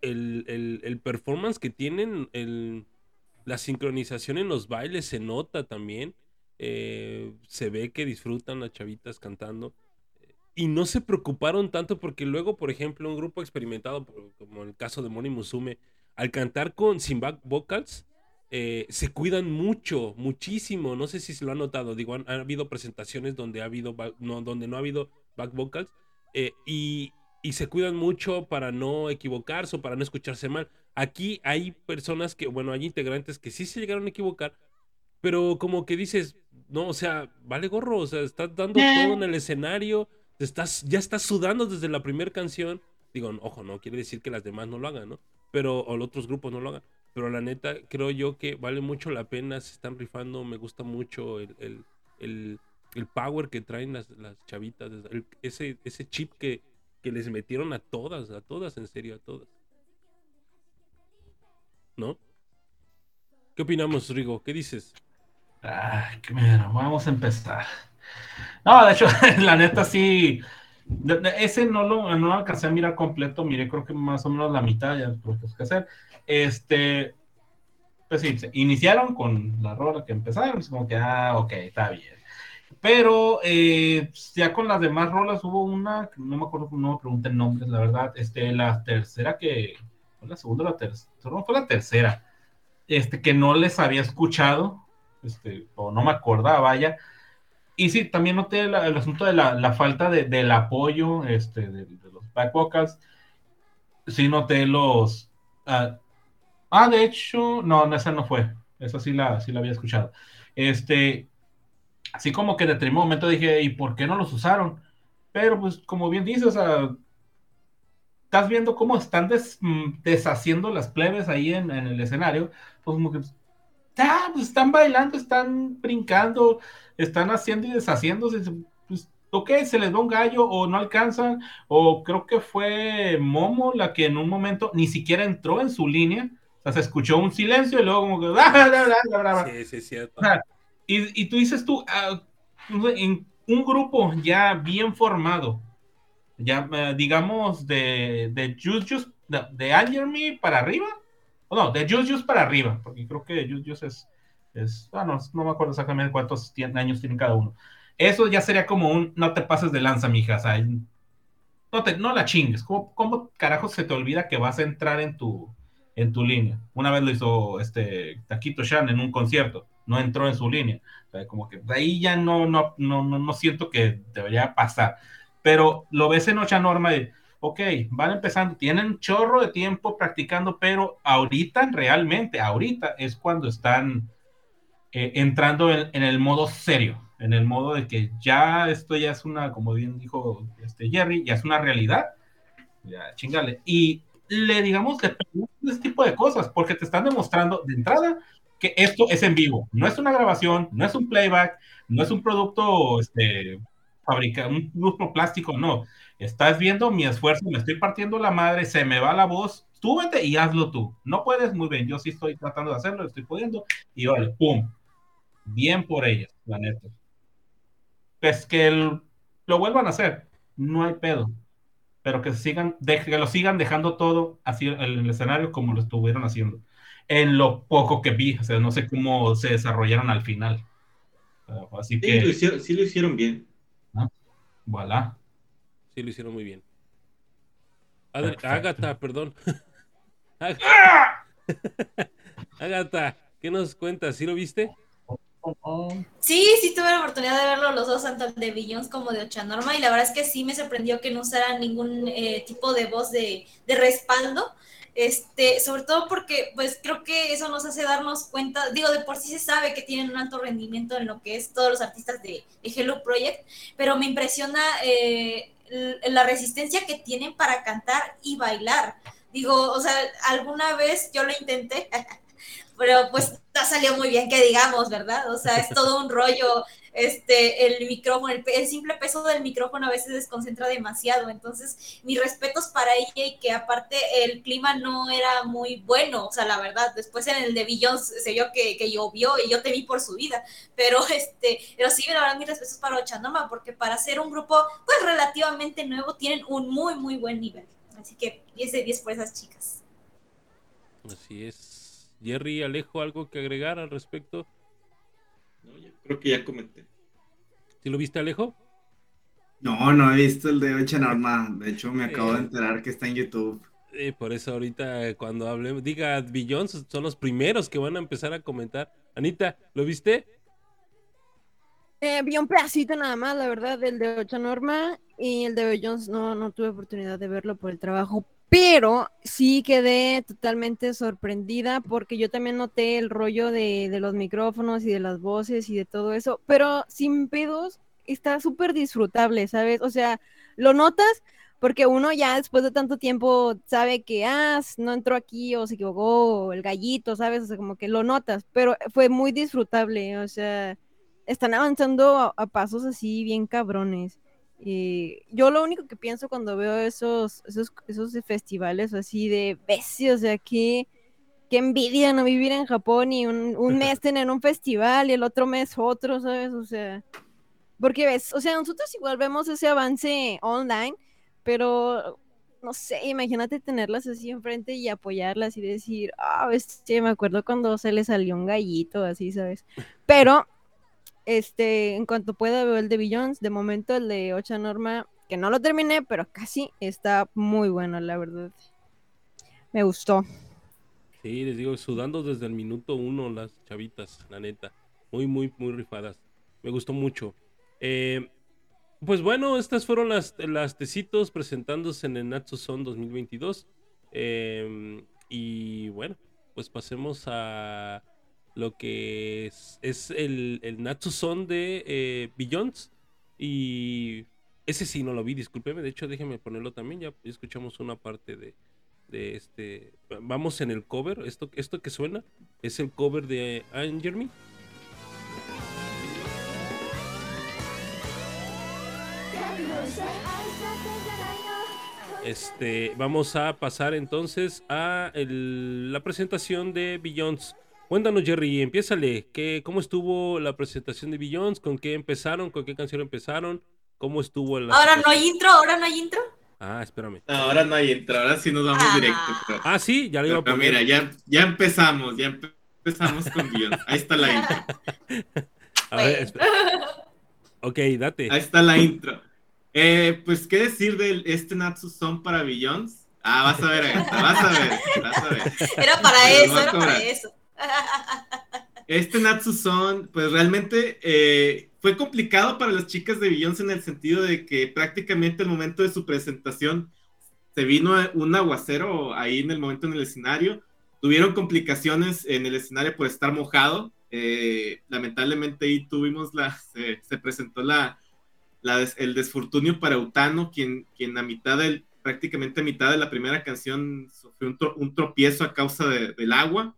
el, el- el performance que tienen, el, la sincronización en los bailes se nota también. eh, se ve que disfrutan las chavitas cantando. Y no se preocuparon tanto porque luego, por ejemplo, un grupo experimentado, como el caso de Moni Musume, al cantar con sin back vocals, eh, se cuidan mucho, muchísimo. No sé si se lo han notado. Digo, han, han habido presentaciones donde ha habido ba- no, donde no ha habido back vocals eh, y, y se cuidan mucho para no equivocarse o para no escucharse mal. Aquí hay personas que, bueno, hay integrantes que sí se llegaron a equivocar, pero como que dices, no, o sea, vale gorro, o sea, estás dando todo en el escenario, estás, ya estás sudando desde la primera canción. Digo, ojo, no quiere decir que las demás no lo hagan, ¿no? Pero, o los otros grupos no lo hagan. Pero la neta, creo yo que vale mucho la pena, se están rifando, me gusta mucho el, el, el, el power que traen las, las chavitas, ese, ese chip que, que les metieron a todas, a todas, en serio, a todas. ¿No? ¿Qué opinamos, Rigo? ¿Qué dices? Ay, qué miedo, vamos a empezar. No, de hecho, la neta sí. de- de- ese no lo, no lo alcancé a mirar completo, miré creo que más o menos la mitad, ya creo que hacer. Este, pues sí, iniciaron con la rola que empezaron, es como que, ah, ok, está bien. Pero eh, ya con las demás rolas hubo una, no me acuerdo, no me pregunten nombres, la verdad, este, la tercera que, fue la segunda la tercera, no, fue la tercera, este, que no les había escuchado, este, o no me acordaba, vaya. Y sí, también noté el asunto de la, la falta de- del apoyo este, de, los back vocals. Sí noté los... ah, Ah, de hecho, no, esa no fue. Esa sí la, sí la había escuchado. Este, así como que de determinado momento dije, ¿y por qué no los usaron? Pero pues como bien dices, estás viendo cómo están des- mm, deshaciendo las plebes ahí en, en el escenario, pues como que ah, pues, están bailando, están brincando, están haciendo y deshaciéndose. Pues, ok, se les va un gallo o no alcanzan, o creo que fue Momo la que en un momento ni siquiera entró en su línea, o sea, se escuchó un silencio y luego como que... Sí, sí, es cierto. Y, y tú dices tú, ah, en un grupo ya bien formado, ya eh, digamos de, de Juice, de, de Anger Me para arriba, no, de Juice Juice para arriba, porque creo que Juice Juice es, es ah, no, no me acuerdo exactamente cuántos años tienen cada uno. Eso ya sería como un, no te pases de lanza, mija, o sea, no, te, no la chingues, ¿Cómo, ¿cómo carajo se te olvida que vas a entrar en tu, en tu línea? Una vez lo hizo este Taquito Shan en un concierto, no entró en su línea. O sea, como que de ahí ya no, no, no, no, no siento que debería pasar. Pero lo ves en Ocha Norma de, ok, van empezando, tienen chorro de tiempo practicando, pero ahorita, realmente, ahorita es cuando están eh, entrando en, en el modo serio, en el modo de que ya esto ya es una, como bien dijo este Jerry, ya es una realidad. Ya, chingale. Y le digamos, le preguntas este tipo de cosas, porque te están demostrando de entrada que esto es en vivo, no es una grabación, no es un playback, no es un producto este, fabricado, un producto plástico, no. Estás viendo mi esfuerzo, me estoy partiendo la madre, se me va la voz, tú vete y hazlo tú. No puedes, muy bien, yo sí estoy tratando de hacerlo, estoy pudiendo, y vale, pum. Bien por ellas, la neta. Pues que el- lo vuelvan a hacer, no hay pedo pero que sigan, de- que lo sigan dejando todo así en el escenario como lo estuvieron haciendo. En lo poco que vi, o sea, no sé cómo se desarrollaron al final. Uh, así Sí, que, lo hicieron, sí lo hicieron bien. voilà. Sí, lo hicieron muy bien. Adri-. Ágata, perdón. Ag- Ágata, ¿qué nos cuentas? ¿Sí lo viste? Sí, sí tuve la oportunidad de verlo los dos, tanto el de Billions como de Ochanorma, y la verdad es que sí me sorprendió que no usara ningún eh, tipo de voz de, de respaldo. Este, sobre todo porque pues creo que eso nos hace darnos cuenta, digo, de por sí se sabe que tienen un alto rendimiento en lo que es todos los artistas de, de Hello Project, pero me impresiona eh, la resistencia que tienen para cantar y bailar. Digo, o sea, alguna vez yo lo intenté, pero pues no salió muy bien, que digamos, ¿verdad? O sea, es todo un rollo, este, el micrófono, el, el simple peso del micrófono a veces desconcentra demasiado, entonces mis respetos para ella y que aparte el clima no era muy bueno, o sea, la verdad, después en el de Billions se vio que, que llovió y yo temí por su vida, pero este, pero sí, la verdad, mis respetos para Ochanoma, porque para ser un grupo, pues relativamente nuevo, tienen un muy, muy buen nivel, así que 10 de 10 por esas chicas. Así es. Jerry, Alejo, ¿algo que agregar al respecto? Creo que ya comenté. ¿Sí lo viste, Alejo? No, no he visto el de Ocha Norma. De hecho, me acabo de Eh. enterar que está en YouTube. Eh, por eso ahorita cuando hablemos, diga Billions, son los primeros que van a empezar a comentar. Anita, ¿lo viste? Eh, vi un pedacito nada más, la verdad, del de Ocha Norma y el de Jones no, no tuve oportunidad de verlo por el trabajo, pero sí quedé totalmente sorprendida porque yo también noté el rollo de, los micrófonos y de las voces y de todo eso, pero sin pedos está súper disfrutable, ¿sabes? O sea, lo notas porque uno ya después de tanto tiempo sabe que, ah, no entró aquí o se equivocó, el gallito, ¿sabes? O sea, como que lo notas, pero fue muy disfrutable, o sea están avanzando a pasos así bien cabrones. Eh, yo lo único que pienso cuando veo esos, esos, esos festivales así de bestias, o sea, qué, envidia no vivir en Japón y un, un mes tener un festival y el otro mes otro, ¿sabes? O sea, porque ves, o sea, nosotros igual vemos ese avance online, pero no sé, imagínate tenerlas así enfrente y apoyarlas y decir, ah, este, me acuerdo cuando se le salió un gallito, así, ¿sabes? Pero este, en cuanto pueda veo el de Billions, de momento el de Ocha Norma, que no lo terminé, pero casi está muy bueno, la verdad. Me gustó. Sí, les digo, sudando desde el minuto uno las chavitas, la neta. Muy, muy, muy rifadas. Me gustó mucho. Eh, pues bueno, estas fueron las, las tecitos presentándose en el Natsu Son 2022. Eh, y bueno, pues pasemos a lo que es, el, el Natsu Son de eh, Billions. Y ese sí no lo vi, discúlpeme. De hecho, déjeme ponerlo también. Ya escuchamos una parte de, de este. Vamos en el cover. Esto, esto que suena es el cover de Iron Jeremy. Este, vamos a pasar entonces a el- la presentación de Billions. Cuéntanos, Jerry, empiézale. ¿Qué, ¿Cómo estuvo la presentación de Billions? ¿Con qué empezaron? ¿Con qué canción empezaron? ¿Cómo estuvo la Ahora no hay intro, ahora no hay intro. Ah, espérame. No, ahora no hay intro, ahora sí nos vamos Ah. directo. Pero, Ah, sí, ya le iba a poner. mira, ya, ya empezamos, ya empe- empezamos con guion. Ahí está la intro. A ver, espera. Ok, date. Ahí está la intro. Eh, pues, ¿qué decir de este Natsu Son para Billions? Ah, vas a ver, Agatha, vas a ver, vas a ver. Era para lo eso, era para eso. Este Natsu Son, pues realmente eh, fue complicado para las chicas de Beyoncé en el sentido de que prácticamente al momento de su presentación se vino un aguacero ahí en el momento en el escenario. Tuvieron complicaciones en el escenario por estar mojado. Eh, lamentablemente ahí tuvimos la, se, se presentó la, el desfortunio para Utano, quien, quien a mitad del, prácticamente a mitad de la primera canción sufrió un, tro- un tropiezo a causa de- del agua.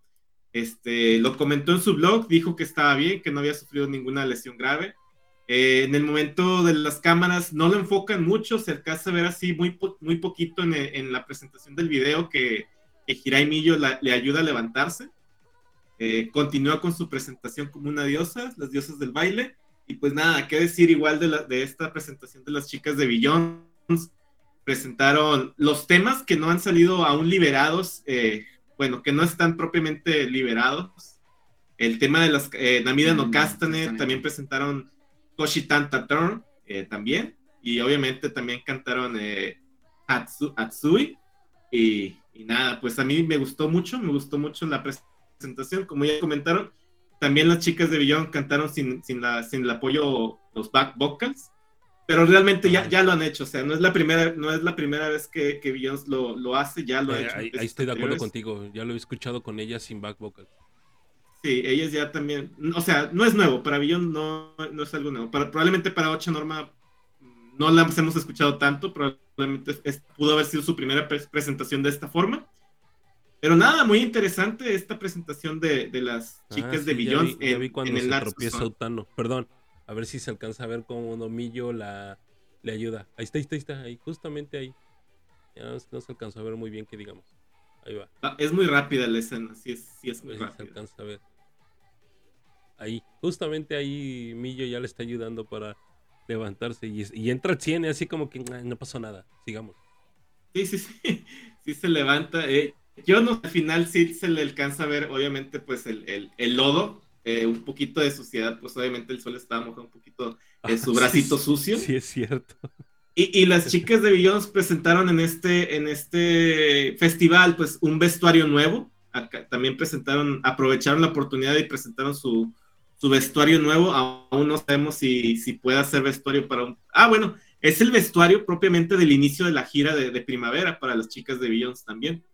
Este, lo comentó en su blog, dijo que estaba bien, que no había sufrido ninguna lesión grave. Eh, en el momento de las cámaras no lo enfocan mucho, se alcanza a ver así muy, po- muy poquito en, en la presentación del video que, que Hirai Millo la- le ayuda a levantarse. Eh, continúa con su presentación como una diosa, las diosas del baile. Y pues nada, qué decir igual de, la- de esta presentación de las chicas de Billions. Presentaron los temas que no han salido aún liberados, eh, bueno, que no están propiamente liberados. El tema de las eh, Namida no Mm, Kastane, están también presentaron Koshitan Taturn, eh, también. Y obviamente también cantaron eh, Atsu- Atsui. Y, y nada, pues a mí me gustó mucho, me gustó mucho la presentación. Como ya comentaron, también las chicas de Billon cantaron sin, sin, la, sin el apoyo, los back vocals. Pero realmente ya, ya lo han hecho, o sea, no es la primera, no es la primera vez que, que Beyoncé lo, lo hace, ya lo ha Eh, hecho. ahí, estoy de acuerdo contigo. Ya lo he escuchado con ella sin back vocal. Sí, ellas ya también, o sea, no es nuevo, para Billon no, no es algo nuevo. Para, probablemente para Ocha Norma mm, no la hemos escuchado tanto, probablemente es- pudo haber sido su primera pres- presentación de esta forma. Pero nada, muy interesante esta presentación de, de las chicas Ah, de sí, Billon vi- ya en, vi cuando en el se tropieza. Perdón, a ver si se alcanza a ver cómo Domillo la, le ayuda. Ahí está, ahí está, ahí está, ahí, justamente ahí. Ya no, no se alcanzó a ver muy bien que digamos. Ahí va, Ah, Es muy rápida la escena, sí es, sí es muy si se rápida. alcanza a ver. Ahí, justamente ahí Millo ya le está ayudando para levantarse y, y entra al 100 y así como que "Ay, no pasó nada, sigamos. Sí, sí, sí, sí se levanta. eh. Yo no, al final sí se le alcanza a ver, obviamente, pues el, el, el lodo, eh, un poquito de suciedad, pues obviamente el sol estaba mojando un poquito eh, su bracito sí, sucio. Sí, es cierto. Y, y las chicas de Billions presentaron en este, en este festival, pues, un vestuario nuevo. Acá también presentaron, aprovecharon la oportunidad y presentaron su, su vestuario nuevo. Aún no sabemos si, si puede ser vestuario para un... Ah, bueno, es el vestuario propiamente del inicio de la gira de, de primavera para las chicas de Billions también.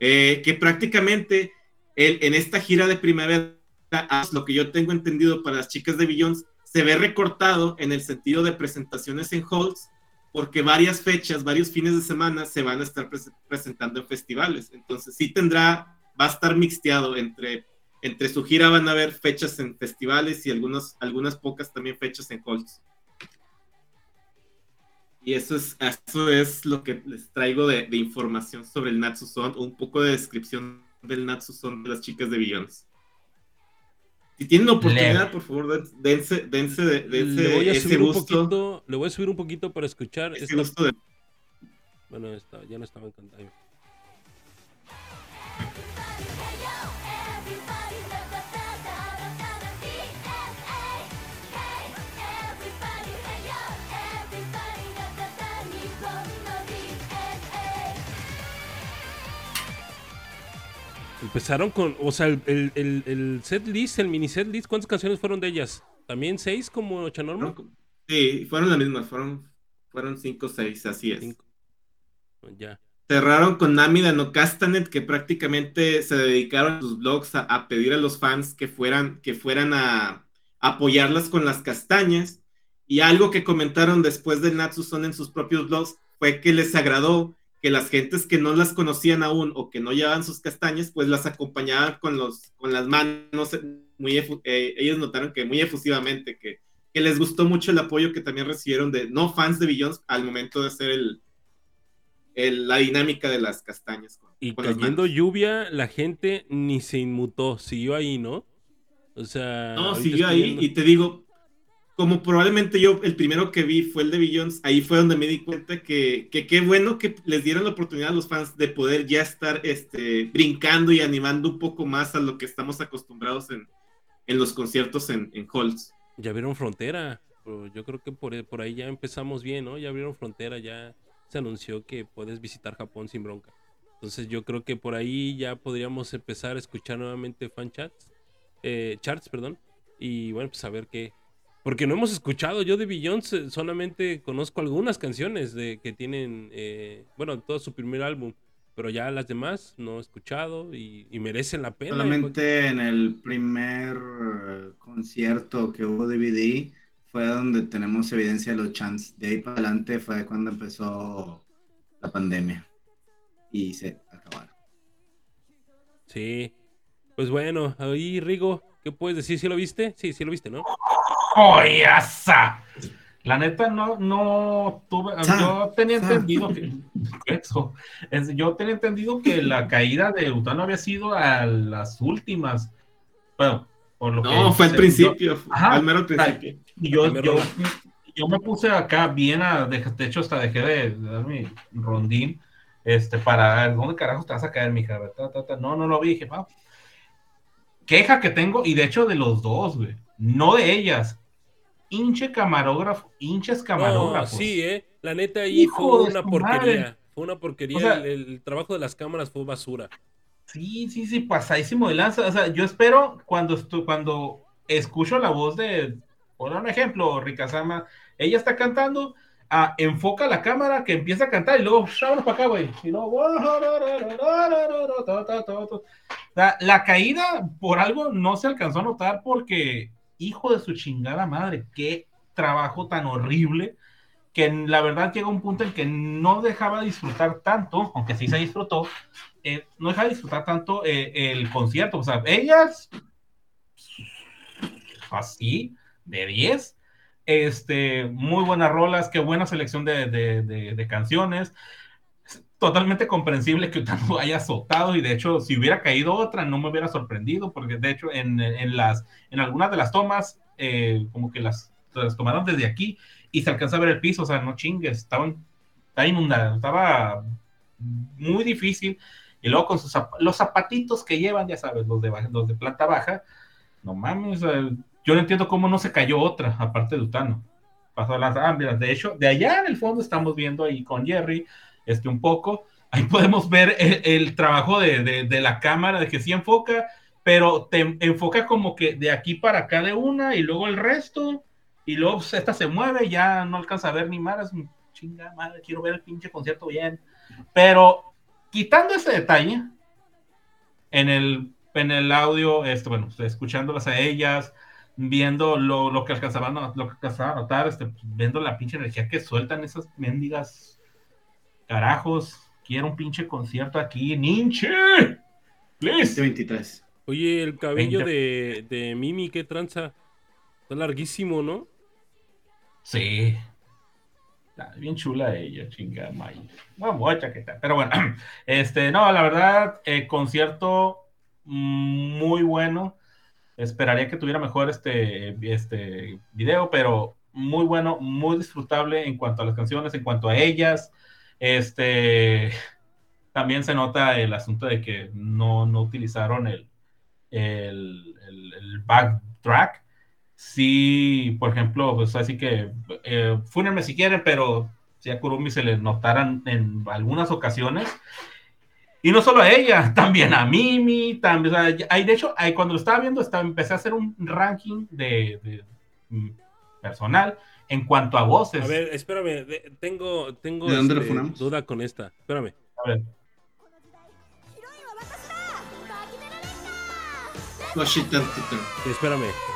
Eh, que prácticamente el- en esta gira de primavera, lo que yo tengo entendido para las chicas de Billions, se ve recortado en el sentido de presentaciones en halls porque varias fechas, varios fines de semana se van a estar pres- presentando en festivales. Entonces sí tendrá, va a estar mixteado entre, entre su gira van a haber fechas en festivales y algunos, algunas pocas también fechas en halls. Y eso es, eso es lo que les traigo de, de información sobre el Natsu Son, un poco de descripción del Natsu Son de las chicas de Billions. Si tienen oportunidad, Leve. por favor, den- dense, dense, de- dense le voy a ese subir un gusto. poquito, le voy a subir un poquito para escuchar ese esta- gusto de Bueno, está, ya no estaba encantado. Empezaron con, o sea, el, el, el, el set list, el mini set list, ¿cuántas canciones fueron de ellas? ¿También seis como Chanorma? Sí, fueron las mismas, fueron, fueron cinco o seis, así es. Cinco. Ya. cerraron con Namida no Castanet, que prácticamente se dedicaron sus blogs a, a, pedir a los fans que fueran, que fueran a, apoyarlas con las castañas. Y algo que comentaron después de Natsu-son en sus propios blogs fue que les agradó que las gentes que no las conocían aún o que no llevaban sus castañas, pues las acompañaban con, los, con las manos, muy eh, ellos notaron que muy efusivamente, que, que, les gustó mucho el apoyo que también recibieron de no fans de Billions al momento de hacer el, el la dinámica de las castañas. Con, y con cayendo lluvia, la gente ni se inmutó, siguió ahí, ¿no? O sea... No, siguió ahí viendo... y te digo, como probablemente yo el primero que vi fue el de Billions, ahí fue donde me di cuenta que qué bueno que les dieron la oportunidad a los fans de poder ya estar este, brincando y animando un poco más a lo que estamos acostumbrados en, en los conciertos en, en halls. Ya vieron frontera, yo creo que por, por ahí ya empezamos bien, ¿no? Ya abrieron frontera, ya se anunció que puedes visitar Japón sin bronca. Entonces yo creo que por ahí ya podríamos empezar a escuchar nuevamente fan chats, eh, charts, perdón, y bueno, pues a ver qué, porque no hemos escuchado, yo de Beyoncé solamente conozco algunas canciones de que tienen, eh, bueno, todo su primer álbum, pero ya las demás no he escuchado y, y merecen la pena. Solamente en el primer concierto que hubo DVD fue donde tenemos evidencia de los chants. De ahí para adelante fue cuando empezó la pandemia y se acabaron. Sí, pues bueno, ahí Rigo, ¿qué puedes decir? ¿Sí lo viste? Sí, sí lo viste, ¿no? ¡Joyaza! La neta no, no tuve, yo tenía entendido que eso, yo tenía entendido que la caída de Utano había sido a las últimas, bueno, por lo no, que No, fue al principio, yo, ajá, al mero principio. Yo, yo, yo, me puse acá bien a, de, de hecho hasta dejé de, de, dar mi rondín, este, para, ¿dónde carajo te vas a caer, mija? Ta, ta, ta. No, no lo vi, dije, va. Queja que tengo, y de hecho de los dos, güey, no de ellas, hinche camarógrafo, hinches camarógrafos. No, sí, eh. La neta ahí Hijo fue una porquería. Madre. Fue una porquería. O sea, el, el, trabajo de las cámaras fue basura. Sí, sí, sí, pasadísimo de lanza. O sea, yo espero cuando, cuando escucho la voz de, por un ejemplo, Rikazama, ella está cantando, ah, enfoca la cámara que empieza a cantar y luego, vámonos para acá, güey. Y luego, la, la caída por algo no se alcanzó a notar porque hijo de su chingada madre, qué trabajo tan horrible, que la verdad llega un punto en que no dejaba disfrutar tanto, aunque sí se disfrutó, eh, no dejaba disfrutar tanto eh, el concierto, o sea, ellas, así, de 10, este, muy buenas rolas, qué buena selección de, canciones, totalmente comprensible que Utano haya azotado y de hecho si hubiera caído otra no me hubiera sorprendido porque de hecho en, en las en algunas de las tomas eh, como que las, las, tomaron desde aquí y se alcanza a ver el piso, o sea, no chingues, estaban estaba inundada, estaba muy difícil y luego con sus los zapatitos que llevan, ya sabes, los de, los de planta baja, no mames, yo no entiendo cómo no se cayó otra aparte de Utano. Pasó a las ámbilas. De hecho, de allá en el fondo estamos viendo ahí con Jerry este, un poco. Ahí podemos ver el, trabajo de, de, la cámara, de que sí enfoca, pero te enfoca como que de aquí para acá de una y luego el resto, y luego pues, esta se mueve, ya no alcanza a ver ni más, chinga madre, quiero ver el pinche concierto bien. Pero quitando ese detalle, en el, en el audio, este, bueno, escuchándolas a ellas, viendo lo, lo que alcanzaban lo que alcanzaba a notar, este, viendo la pinche energía que sueltan esas mendigas Carajos, quiero un pinche concierto aquí. ¡Ninche! Please. 23. Oye, el cabello de, de, Mimi, qué tranza. Está larguísimo, ¿no? Sí. Está bien chula ella, chinga, May. Bueno, mucha que está. Pero bueno, este, no, la verdad, eh, concierto muy bueno. Esperaría que tuviera mejor este, este video, pero muy bueno, muy disfrutable en cuanto a las canciones, en cuanto a ellas. Este, también se nota el asunto de que no, no utilizaron el, el, el, el, backtrack. Sí, por ejemplo, pues así que eh, fúnenme si quieren, pero si a Kurumi se le notaran en algunas ocasiones. Y no solo a ella, también a Mimi, también, o sea, hay, de hecho, hay, cuando lo estaba viendo, estaba, empecé a hacer un ranking de, de, de personal en cuanto a voces. A ver, espérame, tengo, tengo ¿De dónde este, duda con esta. Espérame. A ver. Espérame.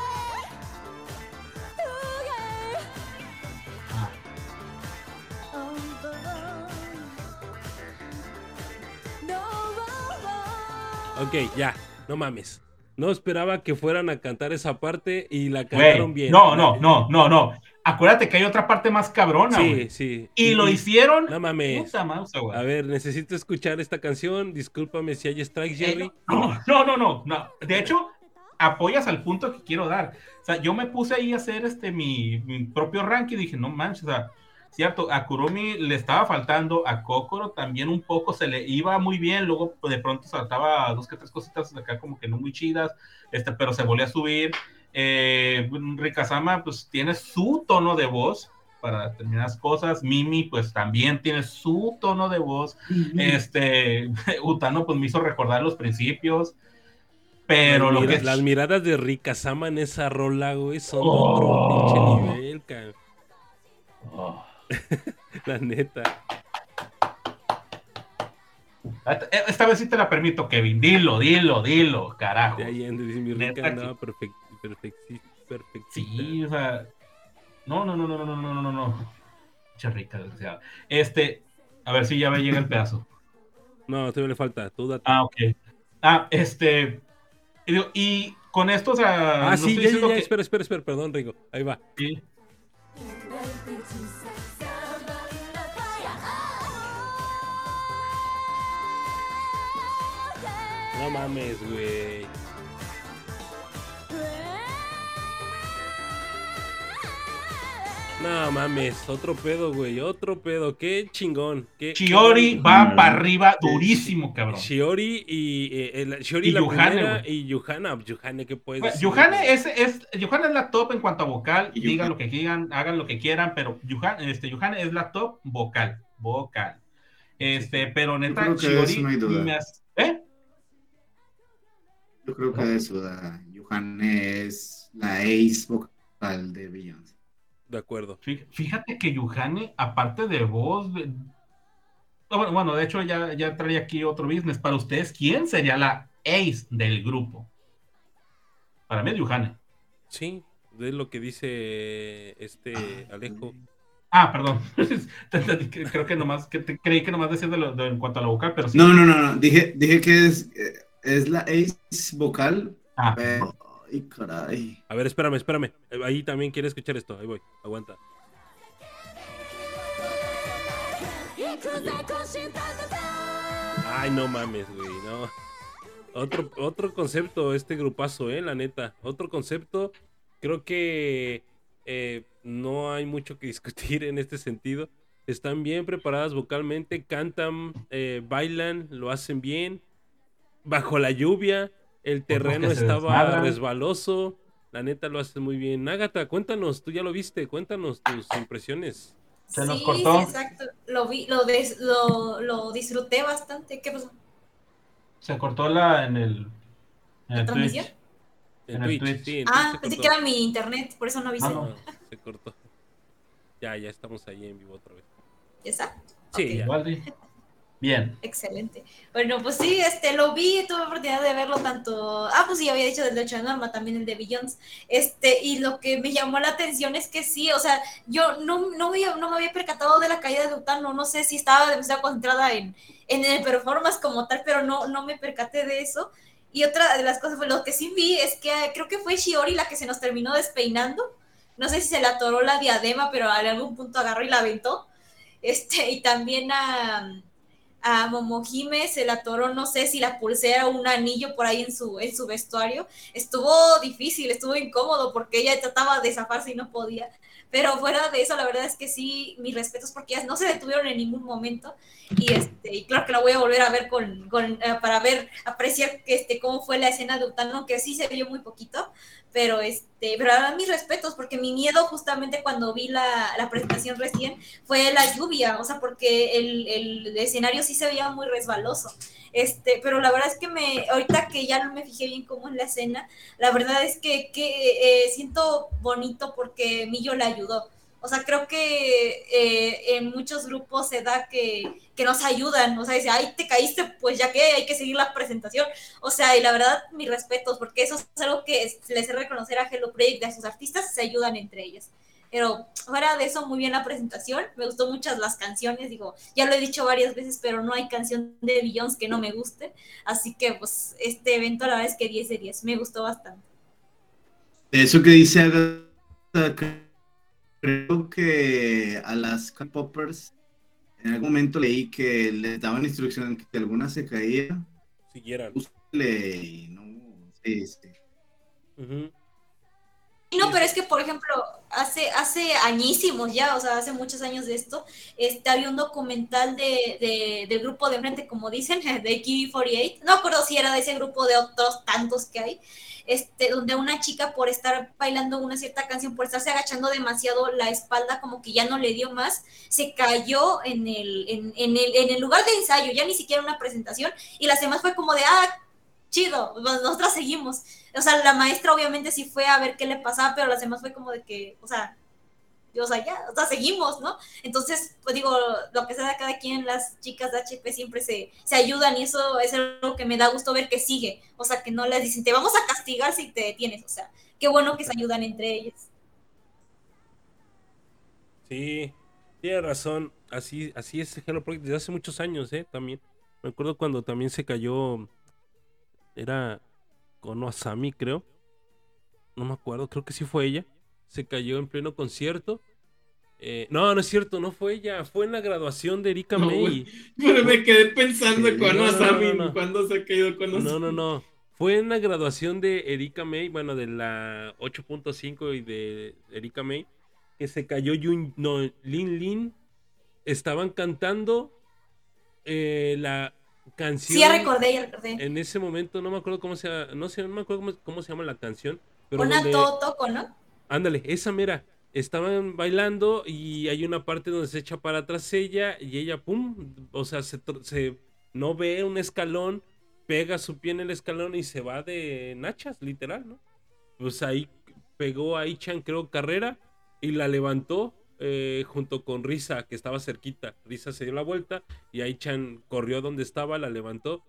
Ok, ya, no mames. No esperaba que fueran a cantar esa parte y la cantaron bien. No, no, no, no, no. Acuérdate que hay otra parte más cabrona, Sí, güey. sí. Y lo hicieron. No mames. Puta. A ver, necesito escuchar esta canción. Discúlpame si hay strikes, Eh, Jerry. no, no, no, no, no. De hecho, apoyas al punto que quiero dar. O sea, yo me puse ahí a hacer este mi, mi propio ranking y dije, no manches, o sea, cierto, a Kurumi le estaba faltando, a Kokoro también un poco se le iba muy bien, luego pues, de pronto saltaba dos que tres cositas acá como que no muy chidas, este, pero se volvió a subir. Eh, Rikazama pues tiene su tono de voz para determinadas cosas, Mimi pues también tiene su tono de voz, este, Utano pues me hizo recordar los principios, pero las, lo mira- que es... las miradas de Rika Sama en esa rola, güey, son Oh. otro pinche nivel, cabrón. Oh. La neta. Esta vez sí te la permito, Kevin, dilo, dilo, dilo, carajo. De ahí en mi Neta Rika que- andaba perfect, perfectista. Sí, o sea. No, no, no, no, no, no, no, no. no. Charrica, o sea. Este. A ver si ya me llega el pedazo. No, todavía le falta. Tú date. Ah, ok. Ah, este. Y, con esto, o sea. Ah, no sí, ya, ya. Que... espera, espera, espera, perdón, Rigo. Ahí va. Sí. No mames, güey. No mames, otro pedo, güey, otro pedo. Qué chingón. Qué, Chiori qué- va para arriba durísimo, cabrón. Shiori y eh, el- Shiori Y la Yuhane, primera güey. y Yuhana. Yuhane, ¿qué puedes Bueno, decir? Yuhane es, es, Yuhane es la top en cuanto a vocal, Y digan Yuhane. lo que quieran, hagan lo que quieran, pero Yuhane, este, Yuhane es la top vocal, vocal. Este, pero neta, creo que de Chiori eso no hay duda. me hace- ¿eh? Yo creo que de su edad, Yuhane es la ace vocal de Beyoncé. De acuerdo. Fí- Fíjate que Yuhane, aparte de voz, Ah, bueno, bueno, de hecho ya, ya traía aquí otro business. Para ustedes, ¿quién sería la ace del grupo? Para mí es Yuhane. Sí, es lo que dice este Alejo. Ah, perdón. Creo que nomás, que te- creí que nomás decías de lo- de- en cuanto a la vocal, pero sí. No, no, no, no. Dije, dije que es, eh, es la ace vocal. Ah, pero- Ay, caray. A ver, espérame, espérame. Ahí también quiere escuchar esto. Ahí voy. Aguanta. Ay, no mames, güey, no. Otro, otro concepto, este grupazo, eh, la neta. Otro concepto. Creo que eh, no hay mucho que discutir en este sentido. Están bien preparadas vocalmente, cantan, eh, bailan, lo hacen bien. Bajo la lluvia, el terreno que se estaba resbaloso. La neta lo hace muy bien. Ágata, cuéntanos, tú ya lo viste, cuéntanos tus impresiones. Se nos sí, cortó. sí, exacto. Lo vi, lo, des- lo, lo disfruté bastante. ¿Qué pasó? se cortó la en el, en ¿La el transmisión? Twitch. En En el Twitch, Twitch. sí, en Ah, Twitch pensé que era mi internet, por eso no avisé. Ah, no. No, se cortó. Ya, ya estamos ahí en vivo otra vez. ¿Ya está? Sí, ya. Igual de- Bien. Excelente. Bueno, pues sí, este, lo vi, tuve oportunidad de verlo tanto. Ah, pues sí, había dicho del de de Norma, también el de Billions. Este, y lo que me llamó la atención es que sí, o sea, yo no, no, había- no me había percatado de la caída de Utano, no sé si estaba demasiado concentrada en, en el performance como tal, pero no, no me percaté de eso. Y otra de las cosas, pues lo que sí vi es que eh, creo que fue Shiori la que se nos terminó despeinando. No sé si se le atoró la diadema, pero a algún punto agarró y la aventó. Este, y también a a Momohime se le atoró, no sé si la pulsera o un anillo por ahí en su, en su vestuario. Estuvo difícil, estuvo incómodo porque ella trataba de zafarse y no podía. Pero fuera de eso, la verdad es que sí, mis respetos porque ellas no se detuvieron en ningún momento. Y, este, claro que la voy a volver a ver con, con, eh, para ver, apreciar este, cómo fue la escena de Utano, que sí se vio muy poquito. Pero, este, pero ahora mis respetos, porque mi miedo justamente cuando vi la, la presentación recién fue la lluvia, o sea, porque el, el escenario sí se veía muy resbaloso. Este, pero la verdad es que me, ahorita que ya no me fijé bien cómo es la escena, la verdad es que, que eh, siento bonito porque Millo la ayudó. O sea, creo que eh, en muchos grupos se da que, que nos ayudan. O sea, dice, ay, te caíste, pues ya que hay que seguir la presentación. O sea, y la verdad, mis respetos, porque eso es algo que es- les he reconocer a Hello Project, a sus artistas, se ayudan entre ellos. Pero fuera de eso, muy bien la presentación. Me gustó muchas las canciones. Digo, ya lo he dicho varias veces, pero no hay canción de Beyoncé que no me guste. Así que, pues, este evento, la verdad es que 10 de 10. Me gustó bastante. Eso que dice Agatha, creo que a las K-Poppers en algún momento leí que les daban instrucción que alguna se caía, Siguieran. y no. Sí, sí. Y No, pero es que, por ejemplo, hace, hace añísimos ya, o sea, hace muchos años de esto, este, había un documental de, de- del grupo de frente, como dicen, de KB48, no me acuerdo si era de ese grupo de otros tantos que hay, este, donde una chica por estar bailando una cierta canción, por estarse agachando demasiado la espalda, como que ya no le dio más, se cayó en el, en, en el, en el lugar de ensayo, ya ni siquiera una presentación, y las demás fue como de, ah, chido, pues, nosotras seguimos. O sea, la maestra obviamente sí fue a ver qué le pasaba, pero las demás fue como de que, o sea, o sea, ya, o sea, seguimos, ¿no? Entonces, pues digo, lo que sea de cada quien, las chicas de HP siempre se, se ayudan y eso es algo que me da gusto ver que sigue. O sea, que no les dicen, te vamos a castigar si te detienes. O sea, qué bueno que se ayudan entre ellas. Sí, tiene razón. Así, así es Hello Project desde hace muchos años, ¿eh? También. Me acuerdo cuando también se cayó. Era Kono Asami, creo. No me acuerdo, creo que sí fue ella. Se cayó en pleno concierto. Eh, no, no es cierto, no fue ella. Fue en la graduación de Erika No, May. Pero me quedé pensando Sí. cuando No, no, Asami, no, no. cuando se ha caído con No, no, no. Fue en la graduación de Erika May, bueno, de la 8.5 y de Erika May, que se cayó Yun, no, Lin Lin. Estaban cantando eh, la canción. Sí, ya recordé, ya recordé. En ese momento no me acuerdo cómo se no sé, no me acuerdo cómo, cómo se llama la canción, pero Una donde- todo toco, ¿no? Ándale, esa mera. Estaban bailando y hay una parte donde se echa para atrás ella y ella, pum, o sea, se, se- no ve un escalón, pega su pie en el escalón y se va de nachas, literal, ¿no? Pues ahí pegó a Ichan, creo, carrera y la levantó eh, junto con Risa, que estaba cerquita. Risa se dio la vuelta y Aichan corrió donde estaba, la levantó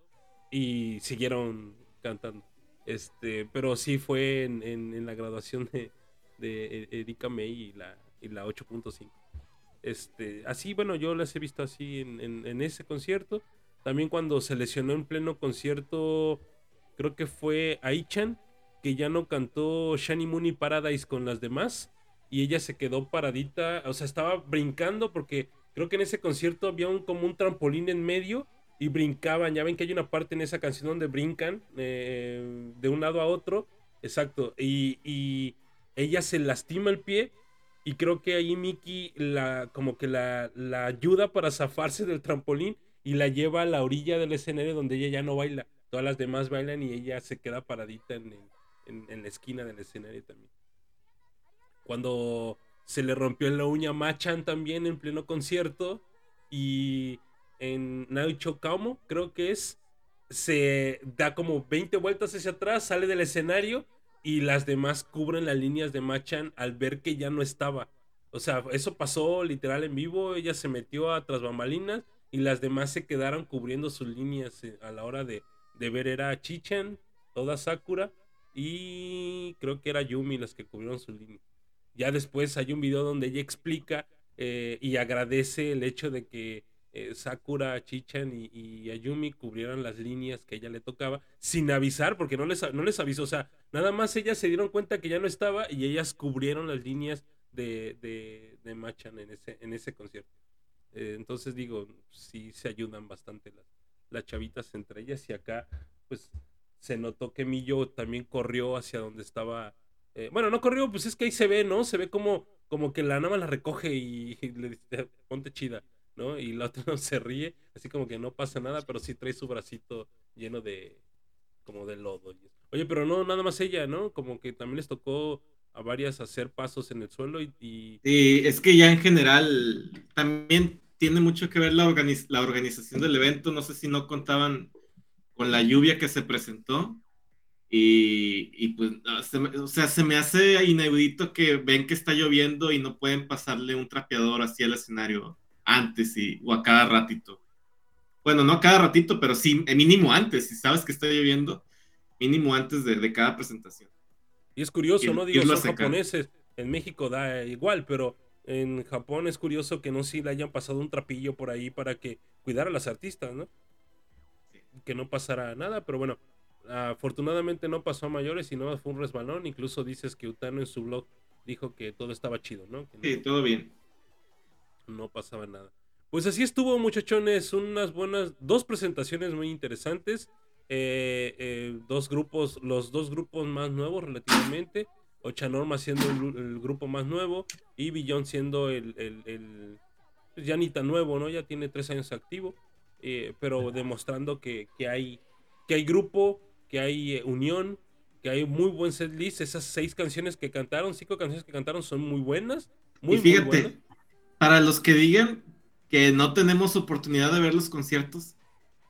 y siguieron cantando. Este, pero sí fue en, en- en la graduación de, de Erika May y la, y la 8.5. Este, así, bueno, yo las he visto así en, en- ese concierto. También cuando se lesionó en pleno concierto, creo que fue Aichan, que ya no cantó Shiny Moon y Paradise con las demás. Y ella se quedó paradita, o sea, estaba brincando porque creo que en ese concierto había un, como un trampolín en medio y brincaban. Ya ven que hay una parte en esa canción donde brincan eh, de un lado a otro. Exacto. Y ella se lastima el pie y creo que ahí Mickey la, como que la, la ayuda para zafarse del trampolín y la lleva a la orilla del escenario donde ella ya no baila. Todas las demás bailan y ella se queda paradita en, en- en la esquina del escenario también. Cuando se le rompió la uña Machan también en pleno concierto y en Naocho Kamo, creo que es, se da como 20 vueltas hacia atrás, sale del escenario y las demás cubren las líneas de Machan al ver que ya no estaba. O sea, eso pasó literal en vivo, ella se metió a tras bambalinas y las demás se quedaron cubriendo sus líneas eh, a la hora de, de ver era Chichan, toda Sakura y creo que era Yumi las que cubrieron sus líneas. Ya después hay un video donde ella explica eh, y agradece el hecho de que eh, Sakura, Chichan y, Ayumi cubrieran las líneas que ella le tocaba sin avisar, porque no les, no les avisó. O sea, nada más ellas se dieron cuenta que ya no estaba y ellas cubrieron las líneas de, de, de Machan en ese, en ese concierto. Eh, entonces digo, sí se ayudan bastante las, las chavitas entre ellas y acá pues se notó que Millo también corrió hacia donde estaba. eh, bueno, no corrió, pues es que ahí se ve, ¿no? Se ve como, como que la nada la recoge y, y le dice, ponte chida, ¿no? Y la otra no se ríe, así como que no pasa nada, pero sí trae su bracito lleno de, como de lodo. Oye, pero no, nada más ella, ¿no? Como que también les tocó a varias hacer pasos en el suelo y, y- Sí, es que ya en general también tiene mucho que ver la, organiz- la organización del evento. No sé si no contaban con la lluvia que se presentó. Y, y pues, ah, se me- o sea, se me hace inaudito que ven que está lloviendo y no pueden pasarle un trapeador así al escenario antes y, o a cada ratito. Bueno, no a cada ratito, pero sí, eh, mínimo antes, si sabes que está lloviendo, mínimo antes de, de cada presentación. Y es curioso, ¿no? Digo, son japoneses. En México da igual, pero en Japón es curioso que no si le hayan pasado un trapillo por ahí para que cuidara a las artistas, ¿no? Sí. Que no pasara nada, pero bueno, afortunadamente no pasó a mayores, sino fue un resbalón. Incluso dices que Utano en su blog dijo que todo estaba chido, ¿no? Que no- Sí, todo bien. No pasaba nada. Pues así estuvo, muchachones, unas buenas, dos presentaciones muy interesantes, eh, eh, dos grupos, los dos grupos más nuevos relativamente, Ochanorma siendo el, gru- el grupo más nuevo y Billon siendo el, el- el- pues ya ni tan nuevo, ¿no? Ya tiene tres años activo, eh, pero demostrando que, que hay, que hay grupo, que hay eh, unión, que hay muy buen set list, esas seis canciones que cantaron, cinco canciones que cantaron son muy buenas, muy, y muy buenas. Para los que digan que no tenemos oportunidad de ver los conciertos,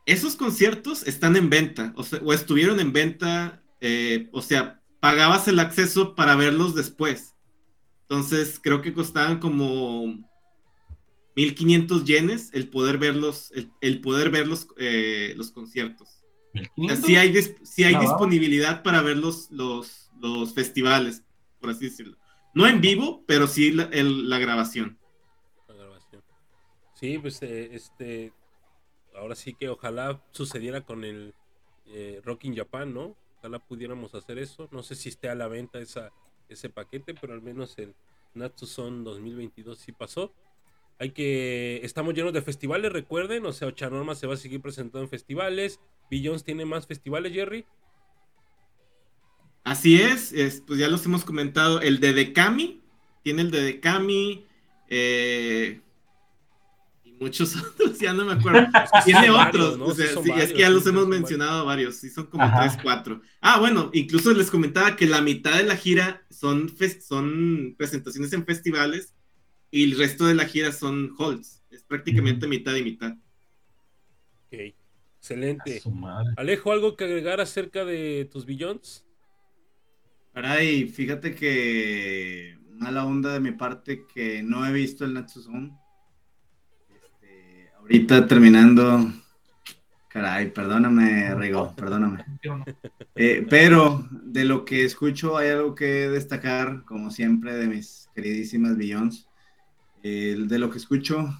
esos conciertos están en venta, o, sea, o estuvieron en venta, eh, o sea, pagabas el acceso para verlos después. Entonces, creo que costaban como 1500 yenes el poder verlos, el, el poder ver los, eh, los conciertos. O sea, 1500. sí hay, sí hay Ah, disponibilidad para ver los, los, los festivales, por así decirlo. No en vivo, pero sí la, el- la grabación. Sí, pues eh, este, ahora sí que ojalá sucediera con el eh, Rock in Japan, ¿no? Ojalá pudiéramos hacer eso. No sé si esté a la venta esa, ese paquete, pero al menos el Natsuson 2022 sí pasó. Hay que, estamos llenos de festivales, recuerden, o sea, Ochanorma se va a seguir presentando en festivales. Billions tiene más festivales, Jerry. Así es, es, pues ya los hemos comentado. El de Dekami, tiene el de Dekami, eh, muchos otros, ya no me acuerdo. Tiene otros, varios, ¿no? o sea, Sí es que ya los sí, hemos son mencionado varios, sí, son como Ajá. tres, cuatro. Ah, bueno, incluso les comentaba que la mitad de la gira son, son presentaciones en festivales y el resto de la gira son holds. Es prácticamente mitad y mitad. Ok, excelente. Alejo, ¿algo que agregar acerca de tus Billions? Caray, fíjate que mala onda de mi parte que no he visto el Natsuson. Este, ahorita terminando. Caray, perdóname, Rigo, perdóname. Eh, pero de lo que escucho hay algo que destacar, como siempre, de mis queridísimas Billions. El de lo que escucho,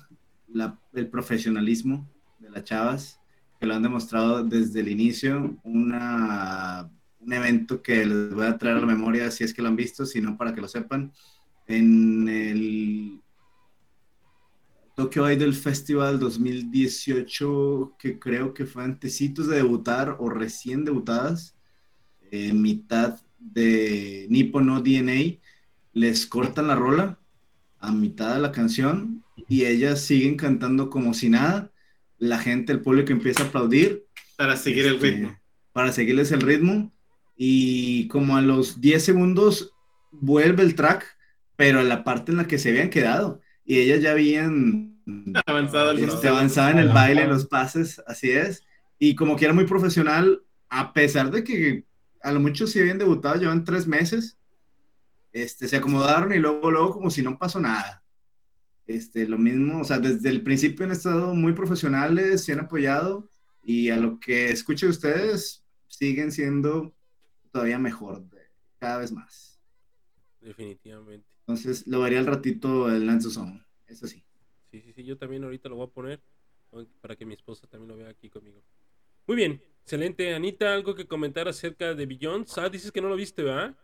la- el profesionalismo de las chavas, que lo han demostrado desde el inicio. Una, un evento que les voy a traer a la memoria si es que lo han visto, si no, para que lo sepan. En el Tokyo Idol Festival 2018, que creo que fue antecitos de debutar o recién debutadas, eh, mitad de Nippon no DNA, les cortan la rola a mitad de la canción y ellas siguen cantando como si nada. La gente, el público empieza a aplaudir Para seguir el este, ritmo. Para seguirles el ritmo. Y como a los 10 segundos vuelve el track, pero a la parte en la que se habían quedado. Y ellas ya habían Avanzado este, avanzado en el baile, en los pases, así es. Y como que era muy profesional, a pesar de que a lo mucho sí habían debutado, llevan tres meses, este, se acomodaron y luego, luego como si no pasó nada. Este, lo mismo, o sea, desde el principio han estado muy profesionales, se han apoyado y a lo que escucho de ustedes, siguen siendo todavía mejor, cada vez más. Definitivamente. Entonces, lo vería al ratito el Nancy Song, eso sí. Sí, sí, sí, yo también ahorita lo voy a poner para que mi esposa también lo vea aquí conmigo. Muy bien, excelente. Anita, ¿algo que comentar acerca de Billions? Ah, dices que no lo viste, ¿verdad?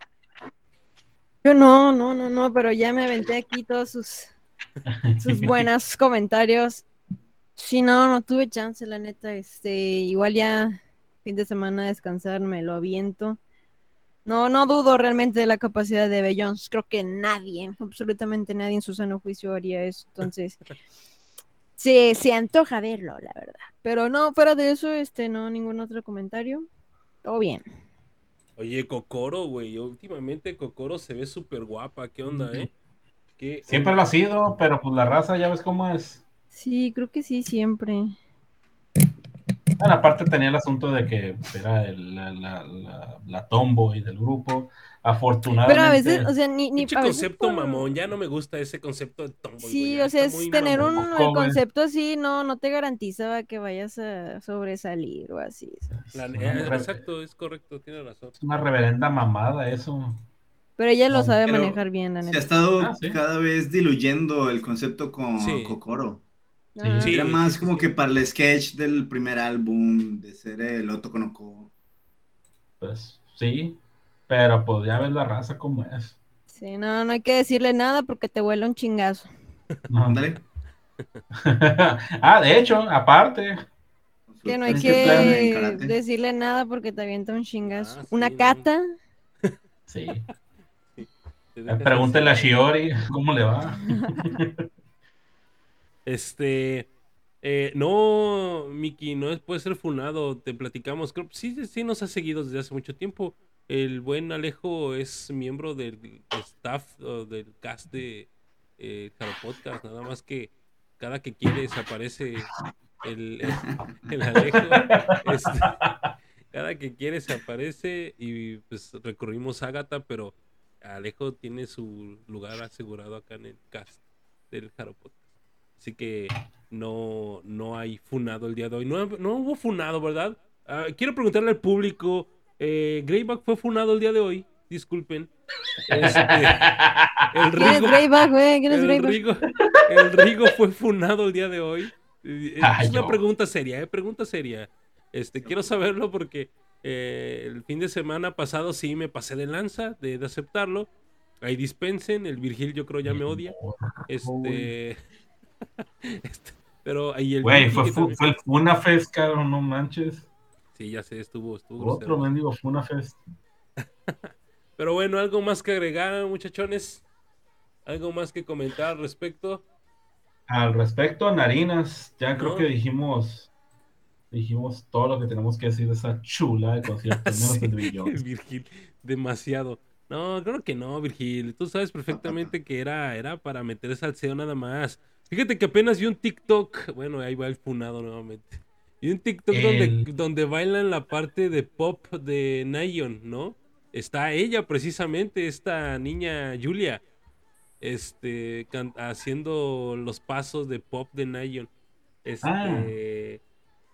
Yo no, no, no, no, pero ya me aventé aquí todos sus, sus buenos comentarios. Sí, no, no tuve chance, la neta. Este, igual ya fin de semana descansar, me lo aviento. No, no dudo realmente de la capacidad de Bellons. Creo que nadie, absolutamente nadie en su sano juicio haría eso. Entonces, se, se antoja verlo, la verdad. Pero no, fuera de eso, este, no, ningún otro comentario. Todo bien. Oye, Kokoro, güey. Últimamente Kokoro se ve súper guapa. ¿Qué onda, eh? ¿Qué Siempre lo ha sido, pero pues la raza ya ves cómo es. Sí, creo que sí, siempre. Bueno, aparte tenía el asunto de que era el- la, la, la, la tomboy del grupo. Afortunadamente. Pero a veces, o sea, ni, ni a veces concepto por- mamón, ya no me gusta ese concepto de tomboy. Sí, o sea, es tener un mamón. El concepto así, no, no te garantiza que vayas a sobresalir o así. exacto, es correcto, tiene razón. es una reverenda mamada eso. Pero ella lo No, sabe pero manejar bien, la Se ha estado Ah, sí. cada vez diluyendo el concepto con Sí. Kokoro. Ah, Sí. Era más como que para el sketch del primer álbum, de ser el Otto Konoko. Pues sí. Pero pues ya ves la raza como es. Sí, no, no hay que decirle nada porque te vuela un chingazo. No. Ah, de hecho, aparte. Que no hay en que decirle nada porque te avienta un chingazo. Ah, sí, Una no. cata. Sí. Pregúntale a. Shiori cómo le va. Este. eh, no, Miki, no es- puede ser funado, te platicamos. Creo sí, nos ha seguido desde hace mucho tiempo. El buen Alejo es miembro del staff o del cast de eh, Podcast, nada más que cada que quiere se aparece el, Alejo. este, cada que quiere se aparece y pues recurrimos a Agatha, pero Alejo tiene su lugar asegurado acá en el cast del Jaro Podcast. Así que no, no hay funado el día de hoy. No, no hubo funado, ¿verdad? Ah, quiero preguntarle al público. Eh, Greyback fue funado el día de hoy. Disculpen. Este, el ¿Quién es Rigo, Greyback, güey? ¿Quién es el Greyback? Rigo, el Rigo fue funado el día de hoy. Ay, Es una pregunta seria, ¿eh? Pregunta seria. Este, quiero saberlo porque eh, el fin de semana pasado sí me pasé de lanza de, de aceptarlo. Ahí dispensen, el Virgil yo creo ya me odia. Este. este, pero ahí el Güey, fue, que fu- también- fue el Funafest, cabrón, no manches. Sí, ya sé, estuvo, estuvo Otro mendigo Funafest. Pero bueno, algo más que agregar, muchachones. Algo más que comentar al respecto. Al respecto a Narinas, ya creo No. que dijimos dijimos todo lo que tenemos que decir de esa chula de concierto, Sí. Virgil, demasiado. No, creo que no, Virgil. Tú sabes perfectamente que era, era para meter salseo nada más. Fíjate que apenas vi un TikTok. Bueno, ahí va el funado nuevamente. Y un TikTok El- donde, donde bailan la parte de pop de Nayon, ¿no? Está ella precisamente, esta niña Julia, este, can- haciendo los pasos de pop de Nayon. Este, Ah.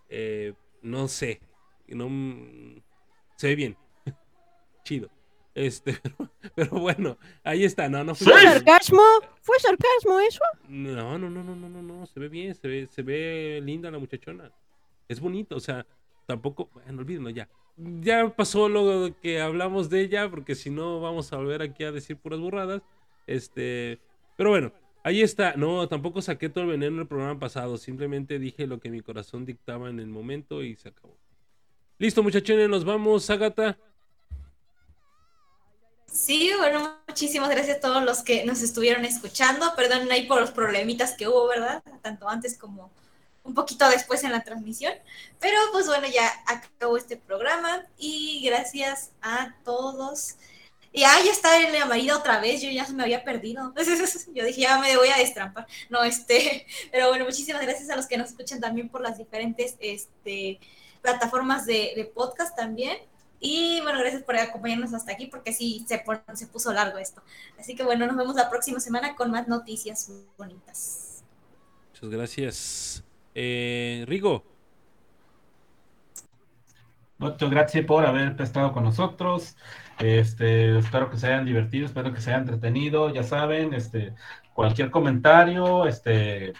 eh, no sé, no, mm, se ve bien, chido. Este, pero, pero bueno, ahí está, no, no fue Sí. ¿Sarcasmo? ¿Fue sarcasmo eso? no, no, no, no, no, no, no, se ve bien, se ve, se ve linda la muchachona. Es bonito, o sea, tampoco, bueno, olvídenlo ya. Ya pasó lo que hablamos de ella, porque si no vamos a volver aquí a decir puras burradas. Este, pero bueno, ahí está. No, tampoco saqué todo el veneno en el programa pasado, simplemente dije lo que mi corazón dictaba en el momento y se acabó. Listo, muchachones, nos vamos, Ágata. Sí, bueno, muchísimas gracias a todos los que nos estuvieron escuchando. Perdón ahí por los problemitas que hubo, ¿verdad? Tanto antes como un poquito después en la transmisión. Pero pues bueno, ya acabó este programa y gracias a todos. Y ah, ya está el amarillo otra vez, yo ya me había perdido. Yo dije, ya me voy a destrampar. No, este, pero bueno, muchísimas gracias a los que nos escuchan también por las diferentes este, plataformas de podcast también. Y bueno, gracias por acompañarnos hasta aquí, porque sí se, se puso largo esto. Así que bueno, nos vemos la próxima semana con más noticias bonitas. Muchas gracias. Eh, Rigo. Muchas gracias por haber estado con nosotros. Este, espero que se hayan divertido, espero que se hayan entretenido. Ya saben, este, cualquier comentario, este,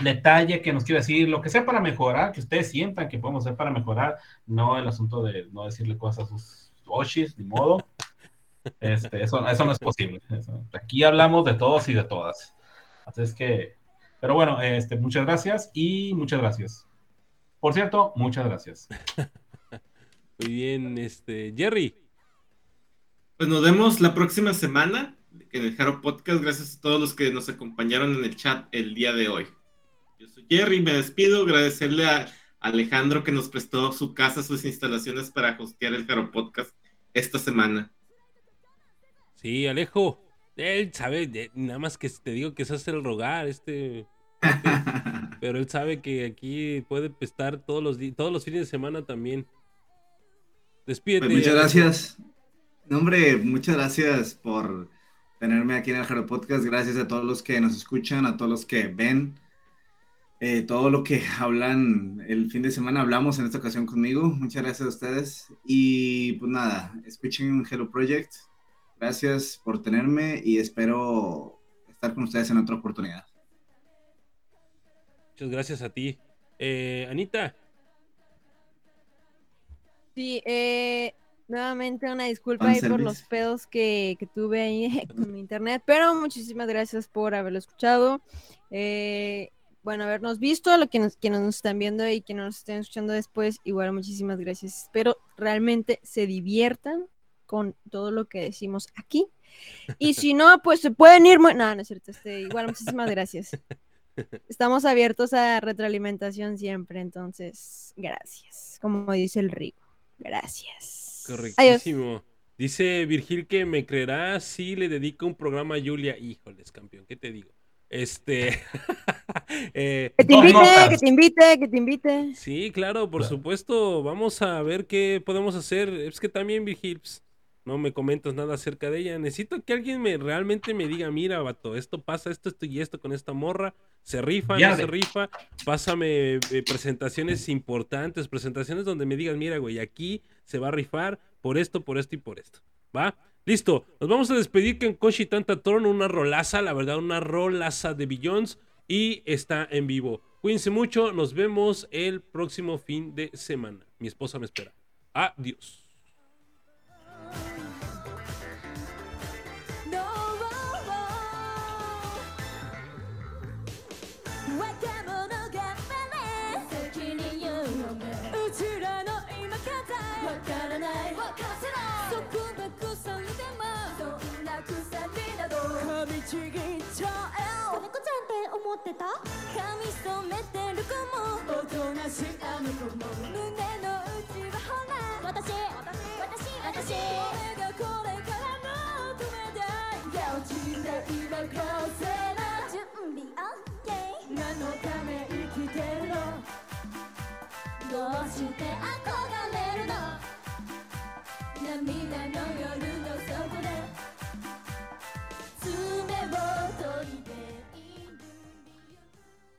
detalle que nos quiera decir, lo que sea para mejorar, que ustedes sientan que podemos hacer para mejorar, no el asunto de no decirle cosas a sus oshis, ni modo. Este, eso, eso no es posible. Eso- Aquí hablamos de todos y de todas. Así es que, pero bueno, este, muchas gracias y muchas gracias. Por cierto, muchas gracias. Muy bien, este, Jerry. Pues nos vemos la próxima semana en el Jaro Podcast. Gracias a todos los que nos acompañaron en el chat el día de hoy. Yo soy Jerry, me despido. Agradecerle a Alejandro que nos prestó su casa, sus instalaciones para hostear el Jaro Podcast esta semana. Sí, Alejo. Él sabe, nada más que te digo que se hace el rogar, este. pero él sabe que aquí puede estar todos los, di- todos los fines de semana también. Despídete. Pues muchas gracias. No, hombre, muchas gracias por tenerme aquí en el Jaro Podcast. Gracias a todos los que nos escuchan, a todos los que ven. Eh, todo lo que hablan el fin de semana hablamos en esta ocasión conmigo. Muchas gracias a ustedes. Y pues nada, escuchen Hello Project. Gracias por tenerme y espero estar con ustedes en otra oportunidad. Muchas gracias a ti. Eh, Anita, Sí, eh, nuevamente una disculpa ahí por los pedos que, que tuve ahí con mi internet, pero muchísimas gracias por haberlo escuchado. Eh, bueno, habernos visto, a lo que nos, quienes nos están viendo y quienes nos estén escuchando después, igual muchísimas gracias. Espero realmente se diviertan con todo lo que decimos aquí. Y si no, pues se pueden ir. mu- No, no es cierto. Este, igual, muchísimas gracias. Estamos abiertos a retroalimentación siempre, entonces, gracias. Como dice el Rigo. Gracias. Adiós. correctísimo. Dice Virgil que me creerá si le dedico un programa a Julia. Híjoles, campeón, ¿qué te digo? Este. eh, Que te invite, notas. que te invite, que te invite. sí, claro, por Claro. supuesto. Vamos a ver qué podemos hacer. Es que también, Virgil, no me comentas nada acerca de ella. Necesito que alguien me realmente me diga, mira, vato, esto pasa, esto, esto y esto con esta morra. Se rifa, no se rifa. Pásame eh, presentaciones importantes, presentaciones donde me digas, mira, güey, aquí se va a rifar por esto, por esto y por esto. ¿Va? Listo. Nos vamos a despedir con Koshi Tantatron, una rolaza, la verdad, una rolaza de Billions. Y está en vivo. Cuídense mucho. Nos vemos el próximo fin de semana. Mi esposa me espera. Adiós. 子猫ちゃんって思ってた？髪染めてる子も。おとなしいあの子も。胸の内はほら。私私私。これがこれからの止めだい落ちた今こせな。準備 OK 何のため生きてるの？どうして憧れるの？涙の夜